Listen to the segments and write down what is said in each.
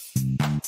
thank you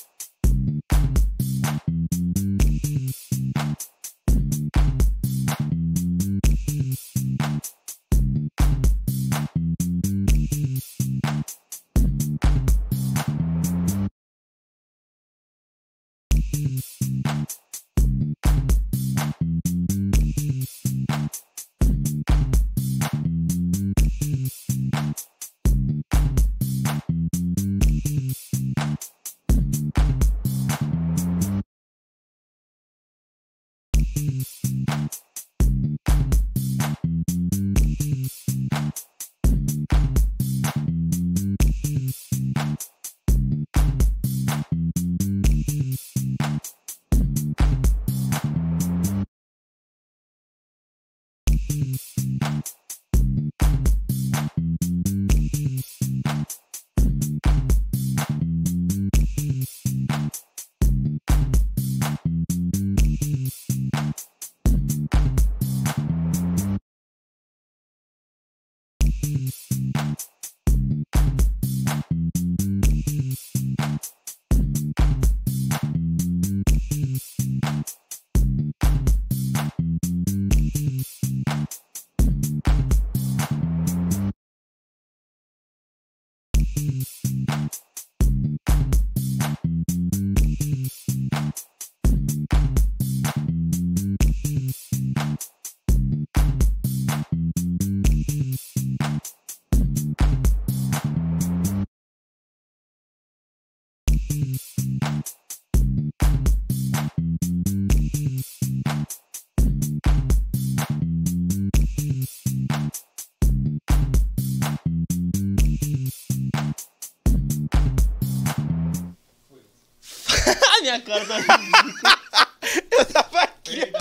minha cara tá. Eu tava aqui.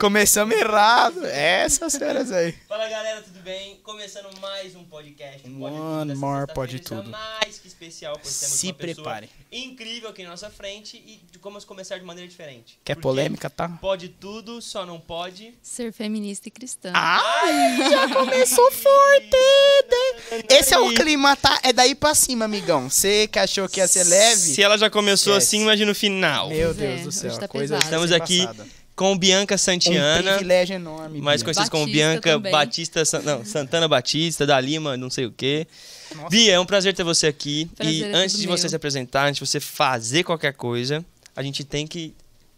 Começamos errado. Essas senhoras aí. Fala galera, tudo bem? Começando mais um podcast. Pode One Tudo, more Pode Tudo. mais que especial, pois temos Se uma prepare. incrível aqui na nossa frente e vamos começar de maneira diferente. Quer Porque polêmica, tá? Pode tudo, só não pode. Ser feminista e cristã. Ai, já começou forte. Esse é o clima, tá? É daí pra cima, amigão. Você que achou que ia ser leve. Se ela já começou Esquece. assim, imagina o final. Meu Pois é, Deus do céu. tá a coisa pesado. Estamos aqui passada. Com Bianca Um Santiana, privilégio enorme. mais Bia. conhecida como Bianca também. Batista, não, Santana Batista, da Lima, não sei o quê. Nossa. Bia, é um prazer ter você aqui. Prazer e é antes de meu. você se apresentar, antes de você fazer qualquer coisa, a gente tem que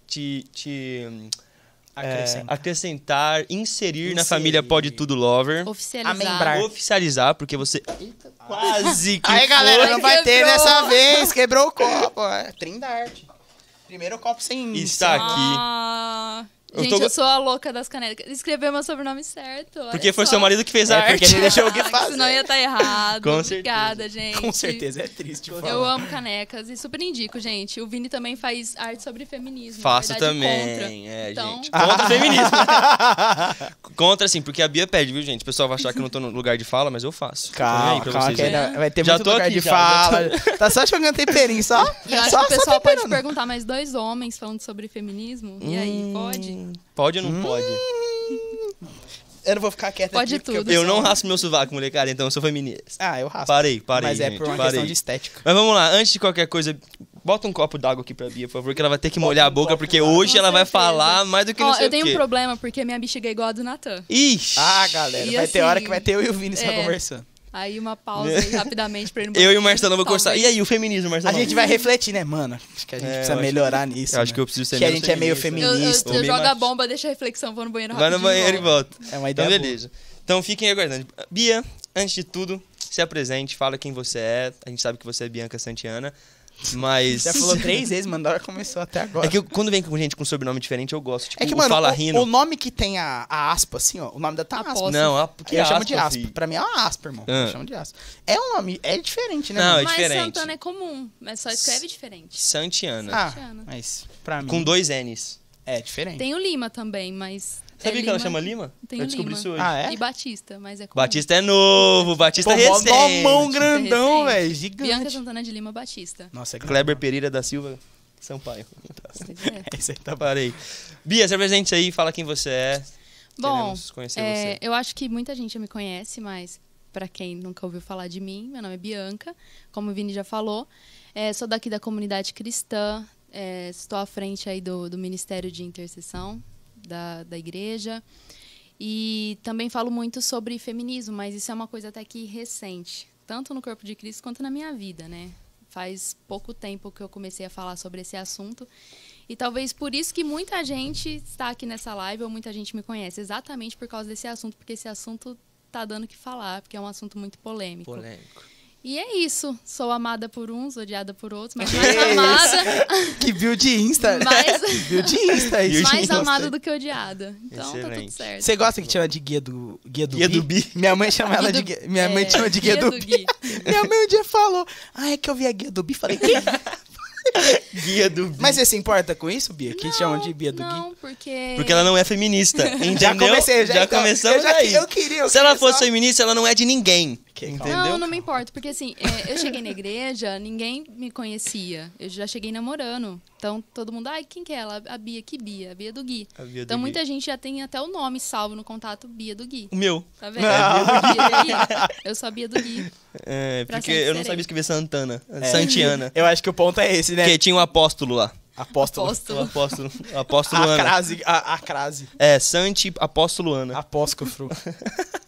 te, te, hum, é, Acrescenta. acrescentar, inserir, na Inserir. família Pode Tudo Lover. Oficializar. Amembrar. Oficializar, porque você. Eita, Quase que Aí, galera, foi. não vai ter dessa vez. Quebrou o copo. É, Trindarte. Primeiro copo sem... Está aqui. Ah, Eu gente, tô- eu sou a louca das canecas. Escreveu meu sobrenome certo. Porque foi só. seu marido que fez a É, arte. porque ele deixou o que Ah, fazer. Senão ia estar errado. Com Obrigada, gente. Com certeza, é triste falar. Eu amo canecas e super indico, gente. O Vini também faz arte sobre feminismo. Faço verdade, também, contra. é, Então- gente. Contra o feminismo. Contra, sim, porque a Bia pede, viu, gente? O pessoal vai achar que eu não tô no lugar de fala, mas eu faço. Tô Calma, pra calma, vocês, que né? vai ter Já muito tô lugar aqui, de já, já fala. Tá só jogando temperinho, só. E eu acho só, que o pessoal pode perguntar, mas dois homens falando sobre feminismo? E aí, Hum, pode? Ou não pode? Eu não vou ficar quieto Pode aqui. tudo. Eu pessoal- não raspo meu sovaco, molecada, então eu sou feminista. Ah, eu raspo. Parei, parei, Mas é gente, por uma parei. questão de estética. Mas vamos lá, antes de qualquer coisa, bota um copo d'água aqui pra Bia, por favor, que ela vai ter que molhar a um boca, copo porque hoje Com ela vai falar mais do que não Ó, sei eu tenho o quê. um problema, porque minha bexiga é igual a do Natan. Ixi! Ah, galera, E vai ter assim, hora que vai ter eu e o Vini só é. conversando. Aí uma pausa aí, rapidamente pra no eu e o Marcelão vamos conversar. E aí, o feminismo, A Marcelão? gente vai refletir, né, mano? Acho que a gente É, precisa melhorar nisso. eu acho né? que eu preciso ser Que a gente é meio feminista. Eu, eu, feminista. eu jogo a bomba, deixa a reflexão, vou no banheiro Vai no banheiro e volto. volta. É uma Então, ideia beleza. Então, fiquem aguardando. Bia, antes de tudo, se apresente, fala quem você é. A gente sabe que você é Bianca Santiana, mas... Já falou três vezes, mano, da hora que começou até agora. É que eu- quando vem com gente com sobrenome diferente, eu gosto. Tipo, É que, o mano, Fala o, Rindo. o nome que tem a, a aspa, assim, ó, o nome da tá aspa. Não, a, porque eu é chamo de aspa, filho. Pra mim é uma aspa, irmão. Ah. Eu chamo de aspa. É um nome, é diferente, né? Não, mano? é Mas diferente. Santana é comum, mas só escreve diferente. Santiana. Ah, Santiana. mas pra mim Com dois N's. é diferente. Tem o Lima também, mas. Sabia é que ela Lima chama Lima? Tem eu o descobri Lima. isso hoje. Ah, é? E Batista, mas é comum. Batista é novo, Batista Pô, é recente. mó mão grandão, velho. Bianca Gigante. Santana de Lima Batista. Nossa, é Kleber Pereira da Silva Sampaio. É. Esse aí tá. Parei. Bia, se apresente aí, fala quem você é. Bom, é, você. eu acho que muita gente já me conhece, mas para quem nunca ouviu falar de mim, meu nome é Bianca, como o Vini já falou. É, sou daqui da comunidade cristã, é, estou à frente aí do, do Ministério de Intercessão da, da igreja. E também falo muito sobre feminismo, mas isso é uma coisa até que recente, tanto no corpo de Cristo quanto na minha vida, né? Faz pouco tempo que eu comecei a falar sobre esse assunto. E talvez por isso que muita gente está aqui nessa live ou muita gente me conhece, exatamente por causa desse assunto, porque esse assunto tá dando o que falar, porque é um assunto muito polêmico. Polêmico. E é isso. Sou amada por uns, odiada por outros, mas Que mais amada, Que build de Insta. mais, Build de Insta. isso. mais Gostei. amada do que odiada. Então tá Excelente. tudo certo. Você gosta que chama de guia do guia do, Guia Bi? do Bi. Minha mãe chama ela Guia de do- guia. Minha mãe é, chama de guia, do, Bi. Gui. Minha mãe um dia falou: "Ah, é que eu vi a guia do Bi". Falei: "Quem?" Guia do Bi. Mas você se importa com isso, Bia? Que chamam de guia do Gui? Não, porque... Porque ela não é feminista. Entendeu? Já comecei, já, então, começamos eu já, aí. Eu queria. eu Se ela fosse só- feminista, ela não é de ninguém. Que entendeu? Não, não me importa, porque assim, é, eu cheguei na igreja, ninguém me conhecia. Eu já cheguei namorando. Então todo mundo, ai, quem que é ela? A Bia, que Bia? A Bia do Gui. A Bia do então Gui. muita gente já tem até o nome salvo no contato Bia do Gui. O meu. Tá vendo? Do Gui. Eu sou a Bia do Gui. É, porque eu não sabia escrever Santana. Santiana. Eu acho que o ponto é esse, né? Porque tinha um apóstolo lá. Apóstolo. Apóstolo. apóstolo, apóstolo A Ana. crase, a, a crase. É, Santi Apóstolo Ana. Apóscofro.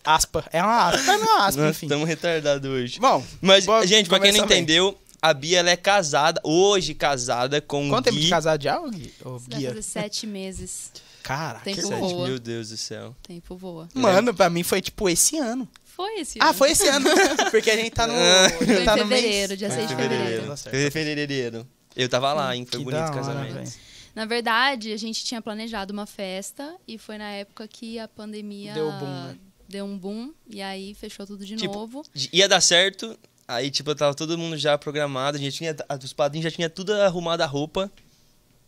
aspa. É uma aspa. É uma aspa, Nós enfim. estamos retardados hoje. Bom, Mas, bom, gente, pra quem não bem. entendeu, a Bia ela é casada, hoje casada com o Quanto tempo Gui. de casado já, Gui? Vai fazer sete meses. Caraca. Tempo Sete, voa. Meu Deus do céu. Tempo voa. Mano, pra mim foi tipo esse ano. Foi esse Ah, ano. foi esse ano. Porque a gente tá no. Ah. Foi em tá no mês- fevereiro, dia Ah, 6 de Fevereiro. fevereiro. Tá certo. Foi fevereiro. Eu tava lá, hein? Foi Que bonito o hora, casamento. velho. Na verdade, a gente tinha planejado uma festa e foi na época que a pandemia Deu boom, né? deu um boom e aí fechou tudo de Tipo, novo. Ia dar certo, aí, tipo, tava todo mundo já programado, a gente tinha, os padrinhos já tinha tudo arrumado a roupa.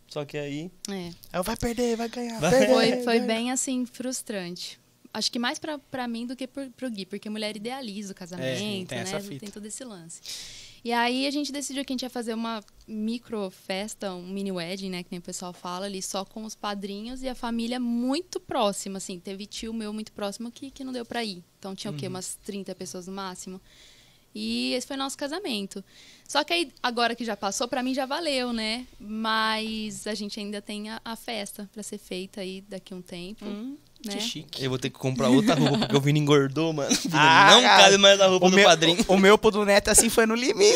Só que aí. É. Aí eu, vai perder, vai ganhar. Vai. perder, Foi, foi bem assim frustrante. Acho que mais pra, pra mim do que pro, pro Gui, porque mulher idealiza o casamento, tem né? essa fita. Tem todo esse lance. E aí a gente decidiu que a gente ia fazer uma micro festa, um mini wedding, né? Que nem o pessoal fala ali, só com os padrinhos e a família muito próxima, assim. Teve tio meu muito próximo que, que não deu pra ir. Então tinha o Uhum. quê? Umas 30 pessoas no máximo. E esse foi nosso casamento. Só que aí, agora que já passou, pra mim já valeu, né? Mas a gente ainda tem a, a festa pra ser feita aí daqui a um tempo. Hum. Né? Que chique. Eu vou ter que comprar outra roupa, porque o Vini engordou, mano. O Vini Ah, não cara, cabe mais na roupa O do meu, padrinho. o meu pro do Neto, assim, foi no limite.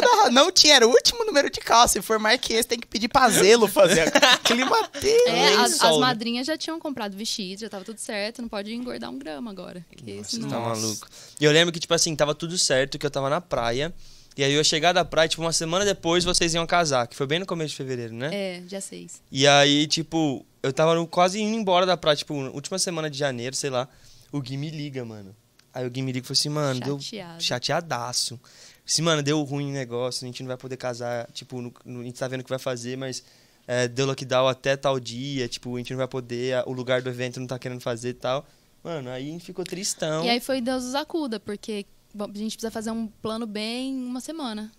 Não, não tinha, era o último número de calça. Se for mais que esse, tem que pedir pra Zelo fazer. Climateiro. É, as, as né? madrinhas já tinham comprado vestido, já tava tudo certo, não pode engordar um grama agora. Que Você senão... tá Nossa. maluco. E eu lembro que, tipo assim, tava tudo certo, que eu tava na praia. E aí eu ia chegar da praia, tipo, uma semana depois vocês iam casar, que foi bem no começo de fevereiro, né? É, dia 6. E aí, tipo, eu tava no- quase indo embora da praia, tipo, última semana de janeiro, sei lá. O Gui me liga, mano. Aí o Gui me liga e falou assim, mano, deu Chateado. chateadaço. Assim, mano, deu ruim o negócio, a gente não vai poder casar, tipo, no- no- a gente tá vendo o que vai fazer, mas é, deu lockdown até tal dia, tipo, a gente não vai poder, o lugar do evento não tá querendo fazer e tal. Mano, aí a gente ficou tristão. E aí foi Deus nos acuda, porque bom, a gente precisa fazer um plano bem em uma semana.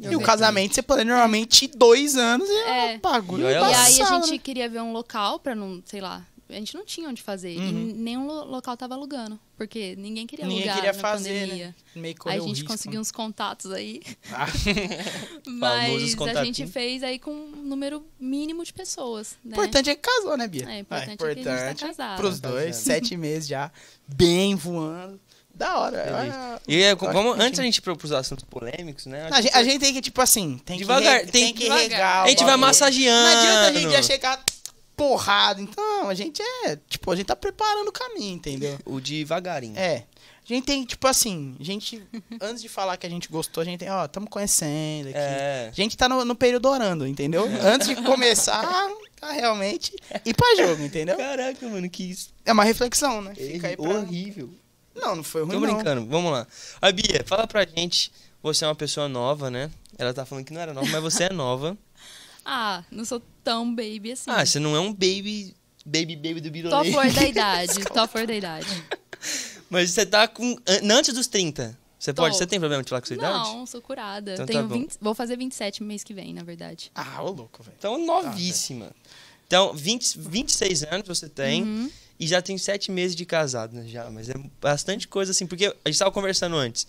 E o casamento, você pode normalmente dois anos e é É. um bagulho E E aí a gente né? queria ver um local pra não, sei lá, a gente não tinha onde fazer. Uhum. E nenhum lo- local tava alugando, porque ninguém queria Ninguém alugar queria na fazer, pandemia. né? Meio Aí a gente risco, conseguiu né? uns contatos aí. Ah, Mas a gente fez aí com um número mínimo de pessoas, né? importante é que casou, né, Bia? É, importante é que a gente tá casado. Pros Tá dois, casado. sete meses já, bem voando. Da hora. E é, eu acho vamos, que antes da gente ir pro- pros assuntos polêmicos, né? A gente, a gente tem que, tipo assim, tem Devagar, que, re- tem tem que devagar. regar. a gente vai massageando. Não adianta a gente já chegar porrada. Então, a gente é, tipo, a gente tá preparando o caminho, entendeu? O devagarinho. É. A gente tem, tipo assim, a gente, antes de falar que a gente gostou, a gente tem, ó, tamo conhecendo aqui. É. A gente tá no, no período orando, entendeu? Antes de começar a realmente ir pra jogo, entendeu? Caraca, mano, que isso. É uma reflexão, né? Fica aí pra... horrível. Não, não foi ruim, Tô não. brincando, vamos lá. A Bia, fala pra gente. Você é uma pessoa nova, né? Ela tá falando que não era nova, mas você é nova. Ah, não sou tão baby assim. Ah, você não é um baby. Baby, baby do Tô a Birolei. flor da idade, tô a flor da idade. Mas você tá com. an- Antes dos 30. Você pode. Tô. Você tem problema de falar com sua idade? Não, sou curada. Então tá Tenho bom. 20, vou fazer 27 mês que vem, na verdade. Ah, ô louco, velho. Então, novíssima. Então, 20, 26 anos você tem. Uhum. E já tem 7 meses de casado, né? Já, mas é bastante coisa assim. Porque a gente tava conversando antes.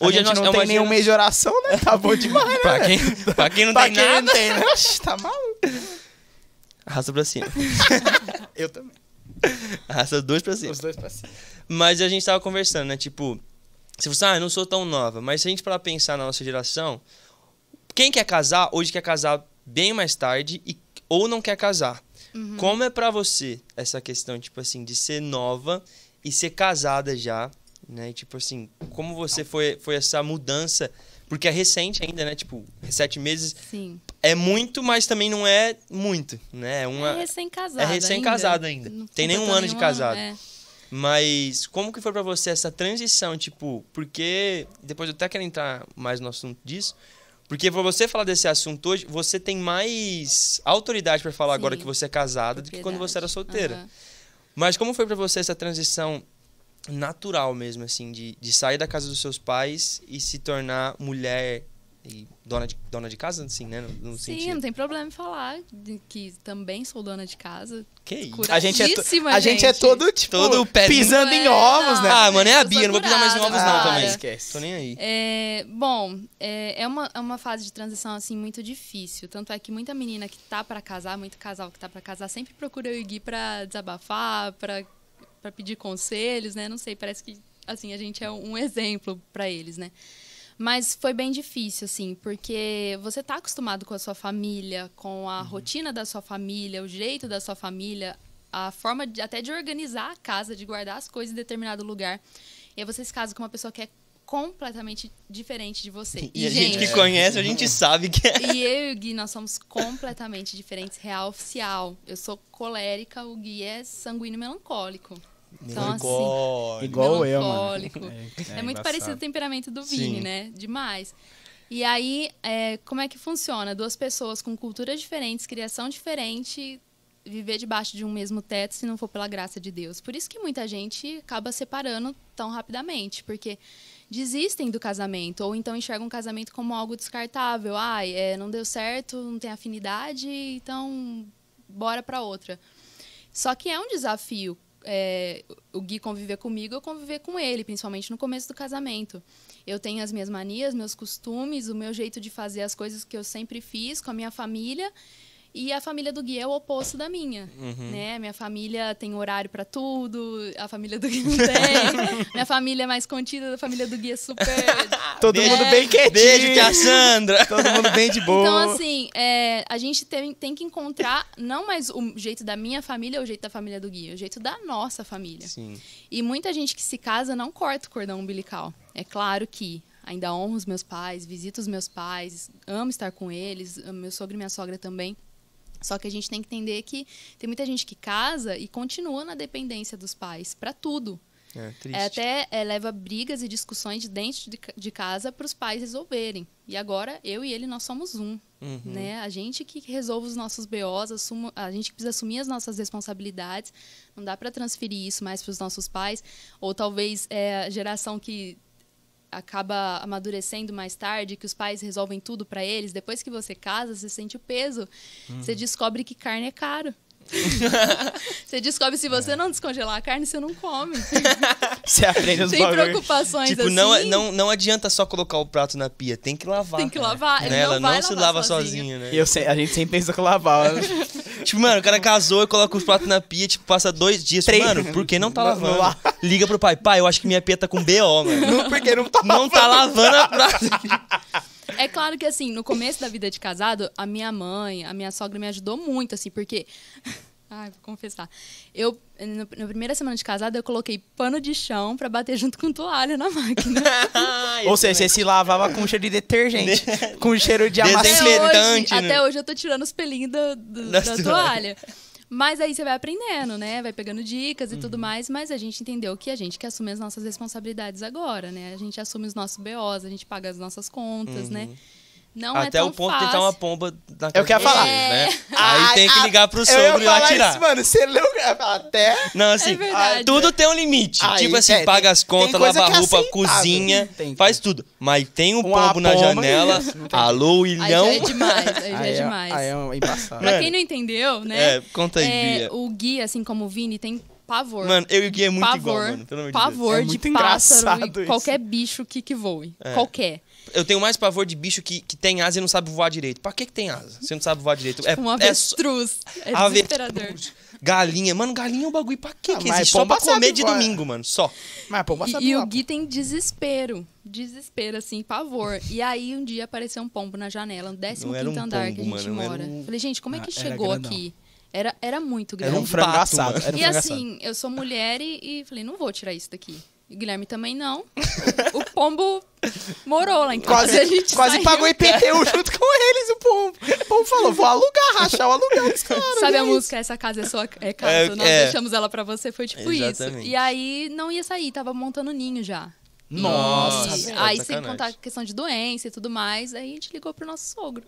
Hoje a gente nós- não é uma tem nenhum gera- mês de oração, né? Tá bom demais, né? Pra quem, pra quem não Pra tem quem nada, não tem, né? Tá maluco. arrasta pra cima. Eu também. Arrasta dois pra cima. Os dois pra cima. Mas a gente tava conversando, né? Tipo, se você, ah, eu não sou tão nova, mas se a gente parar pra pensar na nossa geração, quem quer casar, hoje quer casar bem mais tarde e, ou não quer casar. Uhum. Como é pra você essa questão, tipo assim, de ser nova e ser casada já, né? Tipo assim, como você foi, foi essa mudança? Porque é recente ainda, né? Tipo, sete meses Sim. é muito, mas também não é muito, né? É uma... é recém-casado. é recém-casado ainda. Não Tem nenhum ano de casado. é. Mas como que foi pra você essa transição, tipo, porque depois eu até quero entrar mais no assunto disso, porque pra você falar desse assunto hoje, você tem mais autoridade pra falar Sim. agora que você é casada do que quando você era solteira. Aham. Mas como foi pra você essa transição natural mesmo assim, de, de sair da casa dos seus pais e se tornar mulher e dona de, dona de casa, assim, né, no, no Sim, sentido. não tem problema em falar que também sou dona de casa. Que isso? A gente, é a gente é todo, tipo, Todo pisando em É, ovos, né? Ah, mano, é a Bia, não vou pisar mais em ovos não Ah, também. esquece. Tô nem aí. É, bom, é, é, uma, é uma fase de transição assim muito difícil. Tanto é que muita menina que tá pra casar, muito casal que tá pra casar, sempre procura eu e Gui pra desabafar, pra, pra pedir conselhos, né? Não sei, parece que assim a gente é um exemplo pra eles, né? Mas foi bem difícil, assim, porque você tá acostumado com a sua família, com a rotina da sua família, o jeito da sua família, a forma de, até de organizar a casa, de guardar as coisas em determinado lugar. E aí você se casa com uma pessoa que é completamente diferente de você. E, a gente que conhece, a gente sabe que é. E eu e o Gui, nós somos completamente diferentes, real oficial. Eu sou colérica, o Gui é sanguíneo melancólico. Então, assim, Melancólico. Igual eu, mano. melancólico. É, É, muito parecido o temperamento do Vini, Sim. né? Demais. E aí, é, como é que funciona? Duas pessoas com culturas diferentes, criação diferente, viver debaixo de um mesmo teto se não for pela graça de Deus. Por isso que muita gente acaba separando tão rapidamente, porque desistem do casamento ou então enxergam o casamento como algo descartável. Ai, é, não deu certo, não tem afinidade, então bora para outra. Só que é um desafio é, o Gui conviver comigo, eu conviver com ele, principalmente no começo do casamento. Eu tenho as minhas manias, meus costumes, o meu jeito de fazer as coisas que eu sempre fiz com a minha família. E a família do Gui é o oposto da minha, Uhum. né? Minha família tem horário pra tudo, a família do Gui não tem. minha família é mais contida, a família do Gui é super... Todo Beijo. mundo bem quietinho. Beijo, tia Sandra! Todo mundo bem de boa. Então, assim, é, a gente tem, tem que encontrar não mais o jeito da minha família ou o jeito da família do Gui, o jeito da nossa família. Sim. E muita gente que se casa não corta o cordão umbilical. É claro que ainda honro os meus pais, visito os meus pais, amo estar com eles, meu sogro e minha sogra também. Só que a gente tem que entender que tem muita gente que casa e continua na dependência dos pais para tudo. É, triste. É, até é, leva brigas e discussões de dentro de, de casa para os pais resolverem. E agora, eu e ele, nós somos um. Uhum. Né? A gente que resolve os nossos BOs, assuma, a gente precisa assumir as nossas responsabilidades. Não dá para transferir isso mais para os nossos pais. Ou talvez é, a geração que acaba amadurecendo mais tarde, que os pais resolvem tudo para eles. Depois que você casa, você sente o peso. Você descobre que carne é caro. você descobre se você não descongelar a carne, você não come. Você aprende os Tem bagulho. preocupações Tipo, assim. não, não, não adianta só colocar o prato na pia, tem que lavar. Tem que lavar, Né? não Ela vai não se lava sozinha, né? Eu sei- a gente sempre pensa que lavar. Tipo, mano, o cara casou e coloca os pratos na pia, tipo, passa dois dias. Três. Mano, por que não tá lavando? Liga pro pai, pai, eu acho que minha pia tá com BO, mano. Não, porque não tá Não tá lavando a prato. É claro que, assim, no começo da vida de casado, a minha mãe, a minha sogra me ajudou muito, assim, porque. Ai, vou confessar. Eu, no- na primeira semana de casado, eu coloquei pano de chão pra bater junto com toalha na máquina. Ou seja, você se lavava com cheiro de detergente. com cheiro de amaciante. Até hoje, né? até hoje eu tô tirando os pelinhos da, do- da toalha. Mas aí você vai aprendendo, né? Vai pegando dicas e Uhum. tudo mais. Mas a gente entendeu que a gente que assume as nossas responsabilidades agora, né? A gente assume os nossos BOs, a gente paga as nossas contas, né? Não é. Até tão o ponto fácil. de tentar uma pomba na É o que eu ia falar. né? Ai, Aí tem que ah, ligar pro sogro e atirar. Isso, mano, você leu até. Não, assim, É tudo tem um limite. Aí, tipo assim, é, paga tem- as contas, lava a é roupa, cozinha, Tem faz tudo. Mas tem um pombo na pomba, janela. não tem Alô, Aí Ilhão. já é demais, aí já Aí é demais. Aí é embaçado. Pra quem não entendeu, né? É, conta aí, é, Bia. o Gui, assim como o Vini, tem pavor. Mano, eu e o Gui é muito pavor, igual, mano. Pelo amor de Deus. pavor É de muito pássaro engraçado e qualquer bicho que, que voe. É. Qualquer. Eu tenho mais pavor de bicho que, que tem asa e não sabe voar direito. Pra que, que tem asa? Você não sabe voar direito. É, Um é avestruz. É, Ave- desesperador. Galinha. Mano, galinha é um bagulho pra quê Ah, que existe? Só pomba pra comer de voar. domingo, mano. Só. Mas, pô, E, sabe e o Gui tem desespero. Desespero, assim, pavor. E aí, um dia apareceu um pombo na janela, no 15 Não era um andar que a pombo, gente mano, mora. um- Falei, gente, como é que Ah, chegou aqui? Era, era muito grande. Era um frango assado. um E assim, eu sou mulher e, e falei, não vou tirar isso daqui. E Guilherme também não. O, o pombo morou lá em casa. Quase, a gente quase saiu. pagou IPTU junto com eles, o pombo. O pombo falou, vou alugar, rachar o aluguel dos caras. Sabe a é música Essa Casa é Sua é Casa? É, Nós é. deixamos ela pra você, foi tipo Exatamente. isso. E aí não ia sair, tava montando ninho já. Nossa, E aí, sacanagem. sem contar a questão de doença e tudo mais, aí a gente ligou pro nosso sogro,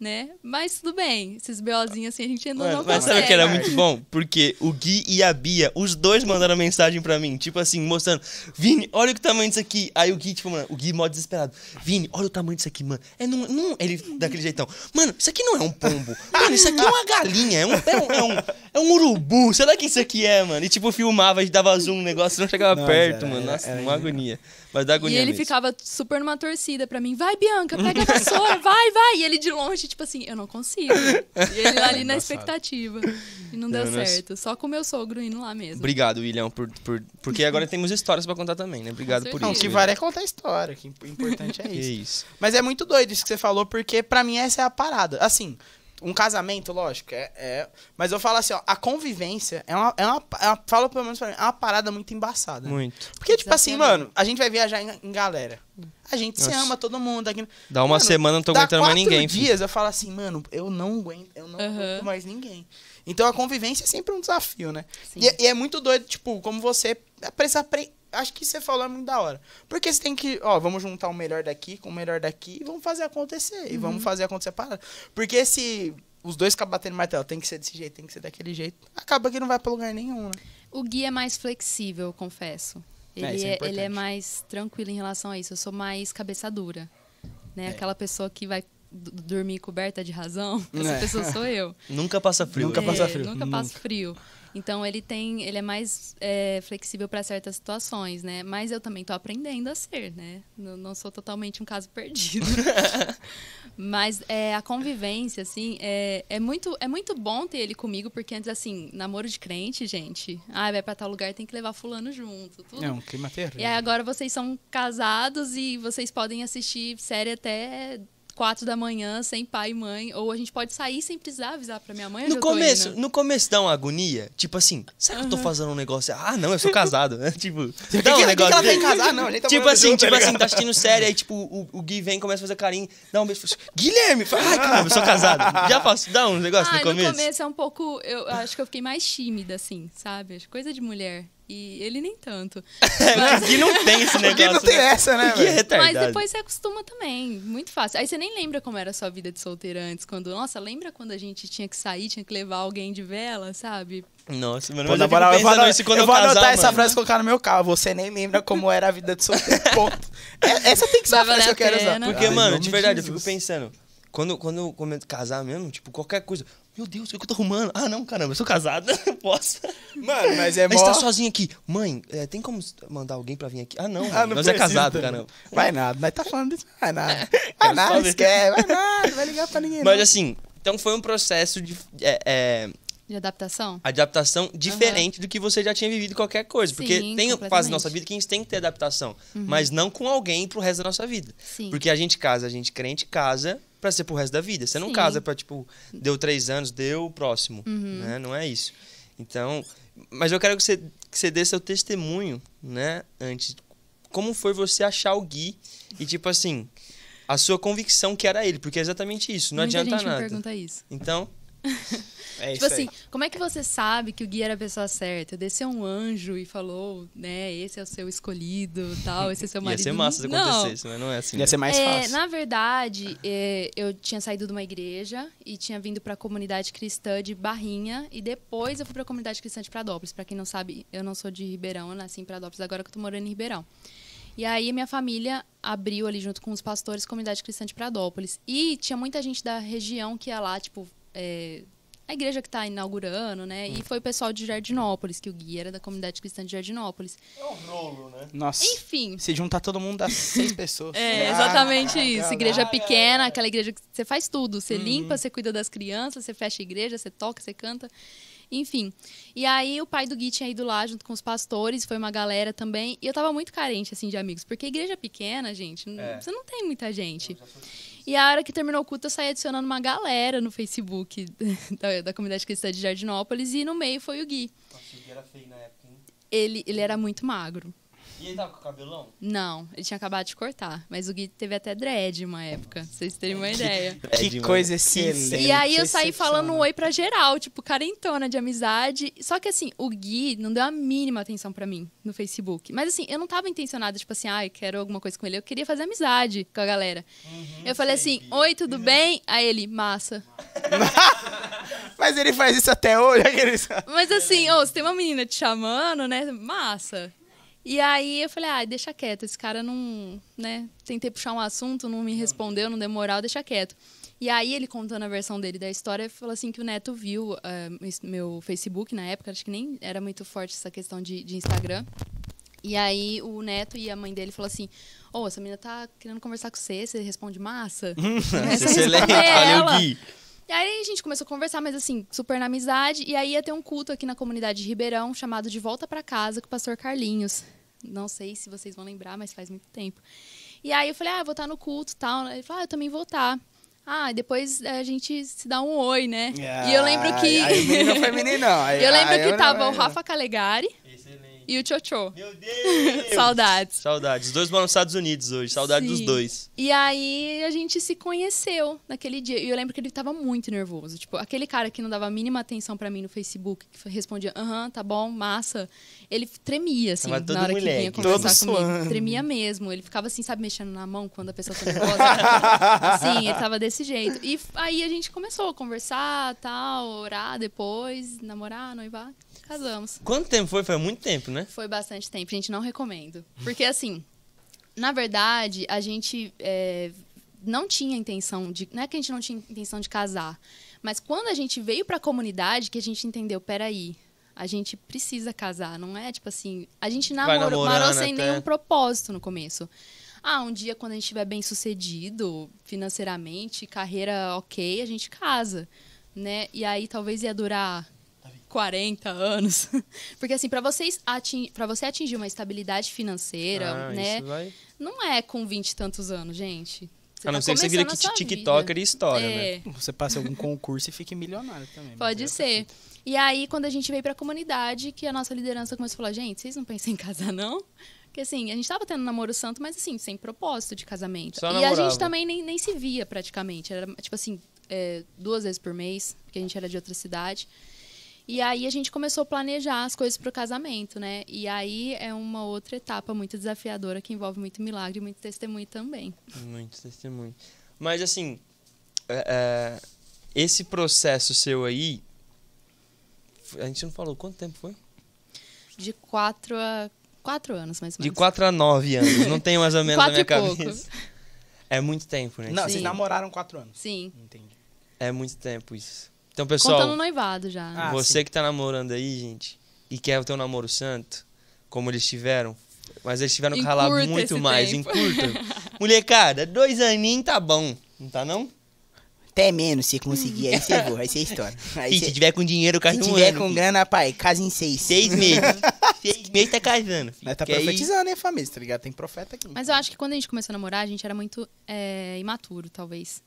né? Mas tudo bem, esses BOzinhos assim a gente ainda Mano, não mas consegue. sabe o que era muito bom? Porque o Gui e a Bia, os dois mandaram mensagem pra mim, tipo assim, mostrando, Vini, olha o tamanho disso aqui. Aí o Gui, tipo, mano, o Gui mó desesperado. Vini, olha o tamanho disso aqui, mano. É não, não, ele daquele jeitão. Mano, isso aqui não é um pombo. Mano, isso aqui é uma galinha, é um, é um, é um, é um urubu. O que isso aqui é, mano. E tipo, filmava, a gente dava zoom no negócio, não chegava Não, perto, era- mano. era- Nossa, era- uma agonia. Dá E agonia ele mesmo. ficava super numa torcida pra mim, vai Bianca, pega a vassoura, vai, vai. E ele de longe, tipo assim, eu não consigo. E ele ali na Engraçado. expectativa. E não deu Não, nós- certo. Só com o meu sogro indo lá mesmo. Obrigado, William, por, por, porque agora temos histórias pra contar também, né? Obrigado por certeza. Não, isso. o que vale é contar história. que o importante é isso. isso. Mas é muito doido isso que você falou, porque pra mim essa é a parada. Assim, um casamento, lógico, é. é- mas eu falo assim, ó, a convivência é uma. É uma, é uma falo pelo menos pra mim, é uma parada muito embaçada. né? Muito. Porque, tipo assim, mano, a gente vai viajar em, em galera. A gente se Nossa. ama todo mundo. Aqui. Dá uma Mano, semana, não tô aguentando mais ninguém, filho. dias eu falo assim, mano, eu não aguento, eu não Aham. aguento mais ninguém. Então a convivência é sempre um desafio, né? E, é- e é muito doido, tipo, como você precisa aprender. Acho que você falou é muito da hora. Porque você tem que, ó, vamos juntar o melhor daqui com o melhor daqui e vamos fazer acontecer. E Uhum. vamos fazer acontecer a parada. Porque se os dois acabam batendo martelo, tem que ser desse jeito, tem que ser daquele jeito, acaba que não vai pra lugar nenhum, né? O Gui é mais flexível, eu confesso. É, Ele isso é é, ele é mais tranquilo em relação a isso. Eu sou mais cabeça dura. Né? É. Aquela pessoa que vai dormir coberta de razão, essa É. pessoa sou eu. Nunca passa frio. Nunca passa É, frio. Nunca Nunca. passo frio. Então ele tem, ele é mais é, flexível para certas situações, né? Mas eu também tô aprendendo a ser, né? Não, não sou totalmente um caso perdido. Mas é, a convivência, assim, é, é, muito, é muito bom ter ele comigo, porque antes, assim, namoro de crente, gente. Ah, vai pra tal lugar, tem que levar fulano junto. Tudo. É um clima terrível. E agora vocês são casados e vocês podem assistir série até quatro da manhã, sem pai e mãe. Ou a gente pode sair sem precisar avisar pra minha mãe No começo, no começo dá uma agonia. Tipo assim, será que eu tô fazendo um negócio? Ah, não, eu sou casado, né? Tipo, que, dá um que, negócio. que ela vem casar? Não, a gente tá Tipo assim, junto, tipo tá assim, tá assistindo série, aí tipo, o, o Gui vem, começa a fazer carinho, dá um beijo, fala, Guilherme! Fala, Ai, caramba, eu sou casado. Já faço, dá um negócio Ah, no começo. no começo é um pouco. Eu acho que eu fiquei mais tímida, assim, sabe? Coisa de mulher. E ele nem tanto. o Gui não tem esse O negócio. Gui não tem né? essa, né, O Gui é retardado. Mas depois você acostuma também. Muito fácil. Aí você nem lembra como era a sua vida de solteira antes. Quando, nossa, lembra quando a gente tinha que sair, tinha que levar alguém de vela, sabe? Nossa, mano, Pô, mas eu moral, eu vou, pensando ano- isso quando eu eu, vou casar, anotar essa mano. frase e colocar no meu carro. Você nem lembra como era a vida de solteiro. Ponto. É- Essa tem que ser Vai a frase que eu quero usar. Porque, Ai, mano, de verdade, eu Jesus. fico pensando. Quando, quando eu começo a casar mesmo, tipo, qualquer coisa. Meu Deus, o que eu tô arrumando? Ah, não, caramba, eu sou casado. Posso. Mano, mas é Mas mó... você tá sozinho aqui. Mãe, é, tem como mandar alguém pra vir aqui? Ah, não, Ah, não nós é casado, caramba. Vai nada, nós tá falando disso, vai nada. Vai nada, esquece, vai nada, vai ligar pra ninguém. Mas não. assim, então foi um processo de é, é, De adaptação. adaptação diferente do que você já tinha vivido qualquer coisa. Porque Sim, tem fase da nossa vida que a gente tem que ter adaptação. Mas não com alguém pro resto da nossa vida. Sim. Porque a gente casa, a gente crente casa pra ser pro resto da vida. Você não Sim. casa pra, tipo, deu três anos, deu próximo. Uhum. Né? Não é isso. Então, mas eu quero que você, que você dê seu testemunho, né? Antes. Como foi você achar o Gui e, tipo assim, a sua convicção que era ele, porque é exatamente isso, não Muita adianta gente me nada. pergunta isso. Então, É Tipo assim, aí. como é que você sabe que o Gui era a pessoa certa? Desceu um anjo e falou, né, esse é o seu escolhido, tal, esse é seu ia marido. ser massa se Não. acontecesse, mas não é assim. Ia ser mais É, fácil. na verdade, é, eu tinha saído de uma igreja e tinha vindo para a comunidade cristã de Barrinha e depois eu fui para a comunidade cristã de Pradópolis. Para quem não sabe, eu não sou de Ribeirão, eu nasci em Pradópolis, agora que eu tô morando em Ribeirão. E aí minha família abriu ali junto com os pastores comunidade cristã de Pradópolis e tinha muita gente da região que ia lá, tipo, é, a igreja que está inaugurando, né? E foi o pessoal de Jardinópolis, que o Gui era da comunidade cristã de Jardinópolis. É um rolo, né? Nossa, Enfim, se juntar todo mundo dá seis pessoas. é, Ah, exatamente ah, isso. ah, Igreja ah, pequena, aquela igreja que você faz tudo. Uhum. Você limpa, você cuida das crianças, você fecha a igreja, você toca, você canta. Enfim. E aí o pai do Gui tinha ido lá junto com os pastores, foi uma galera também. E eu tava muito carente, assim, de amigos. Porque igreja pequena, gente, É. você não tem muita gente. E a hora que terminou o culto, eu saí adicionando uma galera no Facebook da, da comunidade cristã de Jardinópolis. E no meio foi o Gui. Nossa, o Gui era feio na época, hein? Ele, ele era muito magro. E ele tava com o cabelão? Não, ele tinha acabado de cortar. Mas o Gui teve até dread uma época, pra vocês terem uma ideia. Que coisa excelente. E aí eu saí falando oi pra geral, tipo, carentona de amizade. Só que assim, o Gui não deu a mínima atenção pra mim no Facebook. Mas assim, eu não tava intencionada, tipo assim, ai, quero alguma coisa com ele. Eu queria fazer amizade com a galera. eu falei assim, oi, tudo bem? Aí ele, massa. Mas ele faz isso até hoje. aqueles- Mas assim, ô, se tem uma menina te chamando, né? Massa. E aí eu falei, ah, deixa quieto, esse cara não, né? Tentei puxar um assunto, não me respondeu, não deu moral, deixa quieto. E aí ele contando a versão dele da história, falou assim que o Neto viu esse meu Facebook na época, acho que nem era muito forte essa questão de, de Instagram. E aí o Neto e a mãe dele falou assim, ô, essa menina tá querendo conversar com você, você responde massa? Começa a Excelente, ela. valeu, Gui. E aí a gente começou a conversar, mas assim, super na amizade. E aí ia ter um culto aqui na comunidade de Ribeirão, chamado De Volta pra Casa, com o pastor Carlinhos. Não sei se vocês vão lembrar, mas faz muito tempo. E aí eu falei, ah, eu vou estar no culto e tal. Ele falou, ah, eu também vou estar. Ah, depois eh, a gente se dá um oi, né? e eu lembro que. Aí, aí o menino foi meninão. Aí, eu lembro aí que eu tava não- o Rafa Calegari. E o Chocho. Meu Deus! Saudades. Saudades. Os dois moram nos Estados Unidos hoje. Saudade dos dois. E aí a gente se conheceu naquele dia. E eu lembro que ele tava muito nervoso. Tipo, aquele cara que não dava a mínima atenção pra mim no Facebook, que respondia, aham, tá bom, massa. Ele tremia, assim, Tava todo na hora que vinha moleque. conversar Todo comigo. suando. Tremia mesmo. Ele ficava assim, sabe, mexendo na mão quando a pessoa tá nervosa. Sim, ele tava desse jeito. E aí a gente começou a conversar, tal, orar depois, namorar, noivar. Casamos. Quanto tempo foi? Foi muito tempo, né? Foi bastante tempo, gente, não recomendo. Porque, assim, na verdade, a gente é, não tinha intenção de. Não é que a gente não tinha intenção de casar. Mas quando a gente veio pra comunidade, que a gente entendeu, peraí, a gente precisa casar, não é tipo assim. A gente namorou, namorou sem até. nenhum propósito no começo. Ah, um dia quando a gente estiver bem sucedido financeiramente, carreira ok, a gente casa, né? E aí talvez ia durar 40 anos. Porque assim, para vocês ating... para você atingir uma estabilidade financeira, Ah, né? isso vai- Não é com 20 e tantos anos, gente. Você A não tá ser que você vira a TikToker e história, né? É. Você passe algum concurso e fique milionário também. Pode é ser. E aí, quando a gente veio pra comunidade, que a nossa liderança começou a falar, gente, vocês não pensam em casar, não? Porque assim, a gente tava tendo namoro santo, mas assim, sem propósito de casamento. Só e a namorava. gente também nem, nem se via praticamente. Era tipo assim, é, duas vezes por mês, porque a gente era de outra cidade. E aí a gente começou a planejar as coisas pro casamento, né? E aí é uma outra etapa muito desafiadora que envolve muito milagre e muito testemunho também. Muito testemunho. Mas assim, é, é, esse processo seu aí, a gente não falou quanto tempo foi? De quatro a quatro anos, mais ou De menos. 4 a 9 anos, não tem mais ou menos na Quatro minha e pouco. cabeça. É muito tempo, né? Não, Sim. vocês namoraram quatro anos. Sim. Entendi. É muito tempo isso. Então, pessoal, Contando noivado já. Ah, você que tá namorando aí, gente, e quer ter um namoro santo, como eles tiveram, mas eles tiveram que ralar muito esse mais, tempo. encurta. Molecada, dois aninhos tá bom, não tá não? Até menos se conseguir, aí você voa, aí você estoura. Aí E cê- se tiver com dinheiro, casa se um tiver ano, com filho. grana, pai, casa em seis. Seis meses. Seis meses tá casando. filho. Nós tá Que aí- profetizando, hein, família? Tá ligado? Tem profeta aqui. Mas eu acho que quando a gente começou a namorar, a gente era muito é, imaturo, talvez.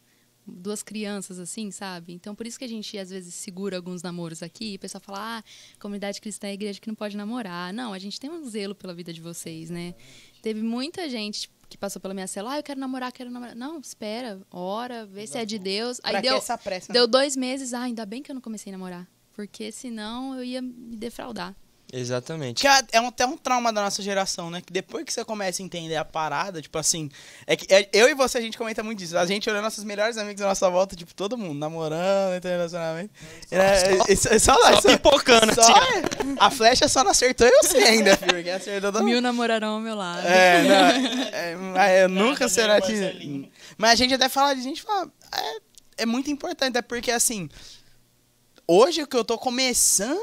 Duas crianças, assim, sabe? Então, por isso que a gente, às vezes, segura alguns namoros aqui. E o pessoal fala, ah, comunidade cristã é igreja que não pode namorar. Não, a gente tem um zelo pela vida de vocês, né? Teve muita gente que passou pela minha cela, ah, eu quero namorar, quero namorar. Não, espera, ora, vê se é de Deus. Aí Pra deu, essa pressa? deu dois meses, ah, ainda bem que eu não comecei a namorar. Porque senão eu ia me defraudar. Exatamente. Que é, é um- até um trauma da nossa geração, né? Que depois que você começa a entender a parada, tipo assim. É que é- eu e você, a gente comenta muito disso. A gente olhando nossos melhores amigos à nossa volta, tipo, todo mundo namorando, entrando em relacionamento. É, é, só, só, lá, Só pipocando, só- assim, é. A flecha só não acertou eu sei ainda, filho. Quem acertou todo Mil namorarão ao meu lado. É, não, é, eu nunca será que. Mas a gente até fala, a gente fala, é, é muito importante, é porque assim, hoje que eu tô começando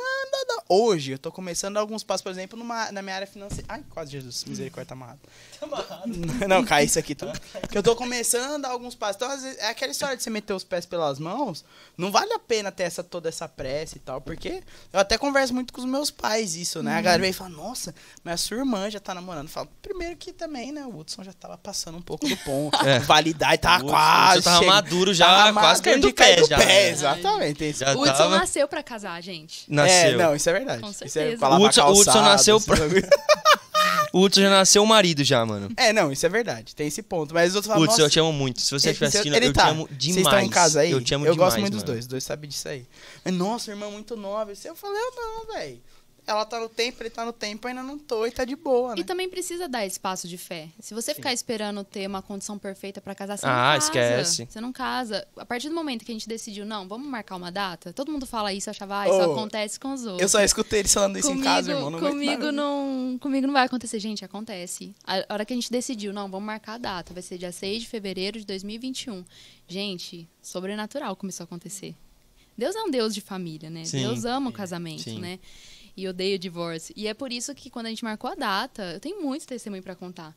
dar, hoje eu tô começando a dar alguns passos, por exemplo, numa, na minha área financeira. Ai, quase Jesus, misericórdia, tá amarrado. Não, cai isso aqui tudo. Que eu tô começando a dar alguns passos. Então, às vezes, é aquela história de você meter os pés pelas mãos, não vale a pena ter essa, toda essa pressa e tal, porque eu até converso muito com os meus pais isso, né? A galera vem e fala, nossa, mas a sua irmã já tá namorando. Eu falo, primeiro que também, né, o Hudson já tava passando um pouco do ponto. É. Validade, tava O Hudson quase. já tava chega- maduro, já tava quase caindo de do pé, já, pé, né? exatamente. Já O Hudson tava- nasceu pra casar, gente. Nasceu. É, não, isso é verdade. Com Isso é certeza. pra lavar O Hudson- o Hudson calçado, nasceu esses pra-. O Hudson já nasceu marido já, mano. É, não, isso é verdade. Tem esse ponto. Mas os outros falam, Hudson, nossa, eu te amo muito. Se você estiver assistindo, ele eu tá. te amo demais. Vocês estão em casa aí? Eu te amo Eu demais, gosto muito dos mano. dois. Os dois sabem disso aí. Mas, nossa, irmã muito nova. Eu falei, eu não, velho. Ela tá no tempo, ele tá no tempo, ainda não tô e tá de boa, né? E também precisa dar espaço de fé. Se você ficar esperando ter uma condição perfeita pra casar, você não Ah, casa. esquece. Você não casa. A partir do momento que a gente decidiu, não, vamos marcar uma data, todo mundo fala isso, achava, ah, isso Oh, acontece com os outros. Eu só escutei eles falando isso comigo, em casa, irmão. Não comigo não, comigo não vai acontecer, gente, acontece. A hora que a gente decidiu, não, vamos marcar a data, vai ser dia 6 de fevereiro de 2021. Gente, sobrenatural começou a acontecer. Deus é um Deus de família, né? Sim. Deus ama o casamento, Sim. né? E odeia o divórcio. E é por isso que quando a gente marcou a data, eu tenho muito testemunho pra contar.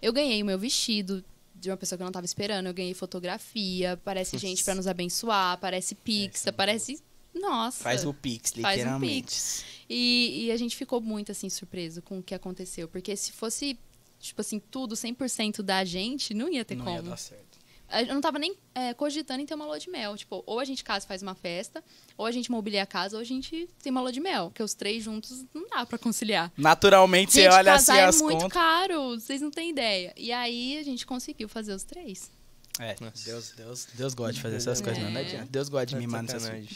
Eu ganhei o meu vestido de uma pessoa que eu não tava esperando, eu ganhei fotografia, aparece gente pra nos abençoar, aparece pix, aparece nossa. Faz o Pix, Faz um literalmente. E, e a gente ficou muito, assim, surpreso com o que aconteceu. Porque se fosse, tipo assim, tudo 100% da gente, não ia ter Não como. ia dar certo. Eu não tava nem é, cogitando em ter uma lua de mel. Tipo, ou a gente casa e faz uma festa, ou a gente mobilia a casa, ou a gente tem uma lua de mel. Porque os três juntos não dá pra conciliar. Naturalmente, você gente, olha assim casar as é muito contas. caro, vocês não têm ideia. E aí a gente conseguiu fazer os três. É, Nossa. Deus, Deus, Deus gosta de fazer essas É. coisas, não, não adianta. Deus gosta de É mimar nessas coisas.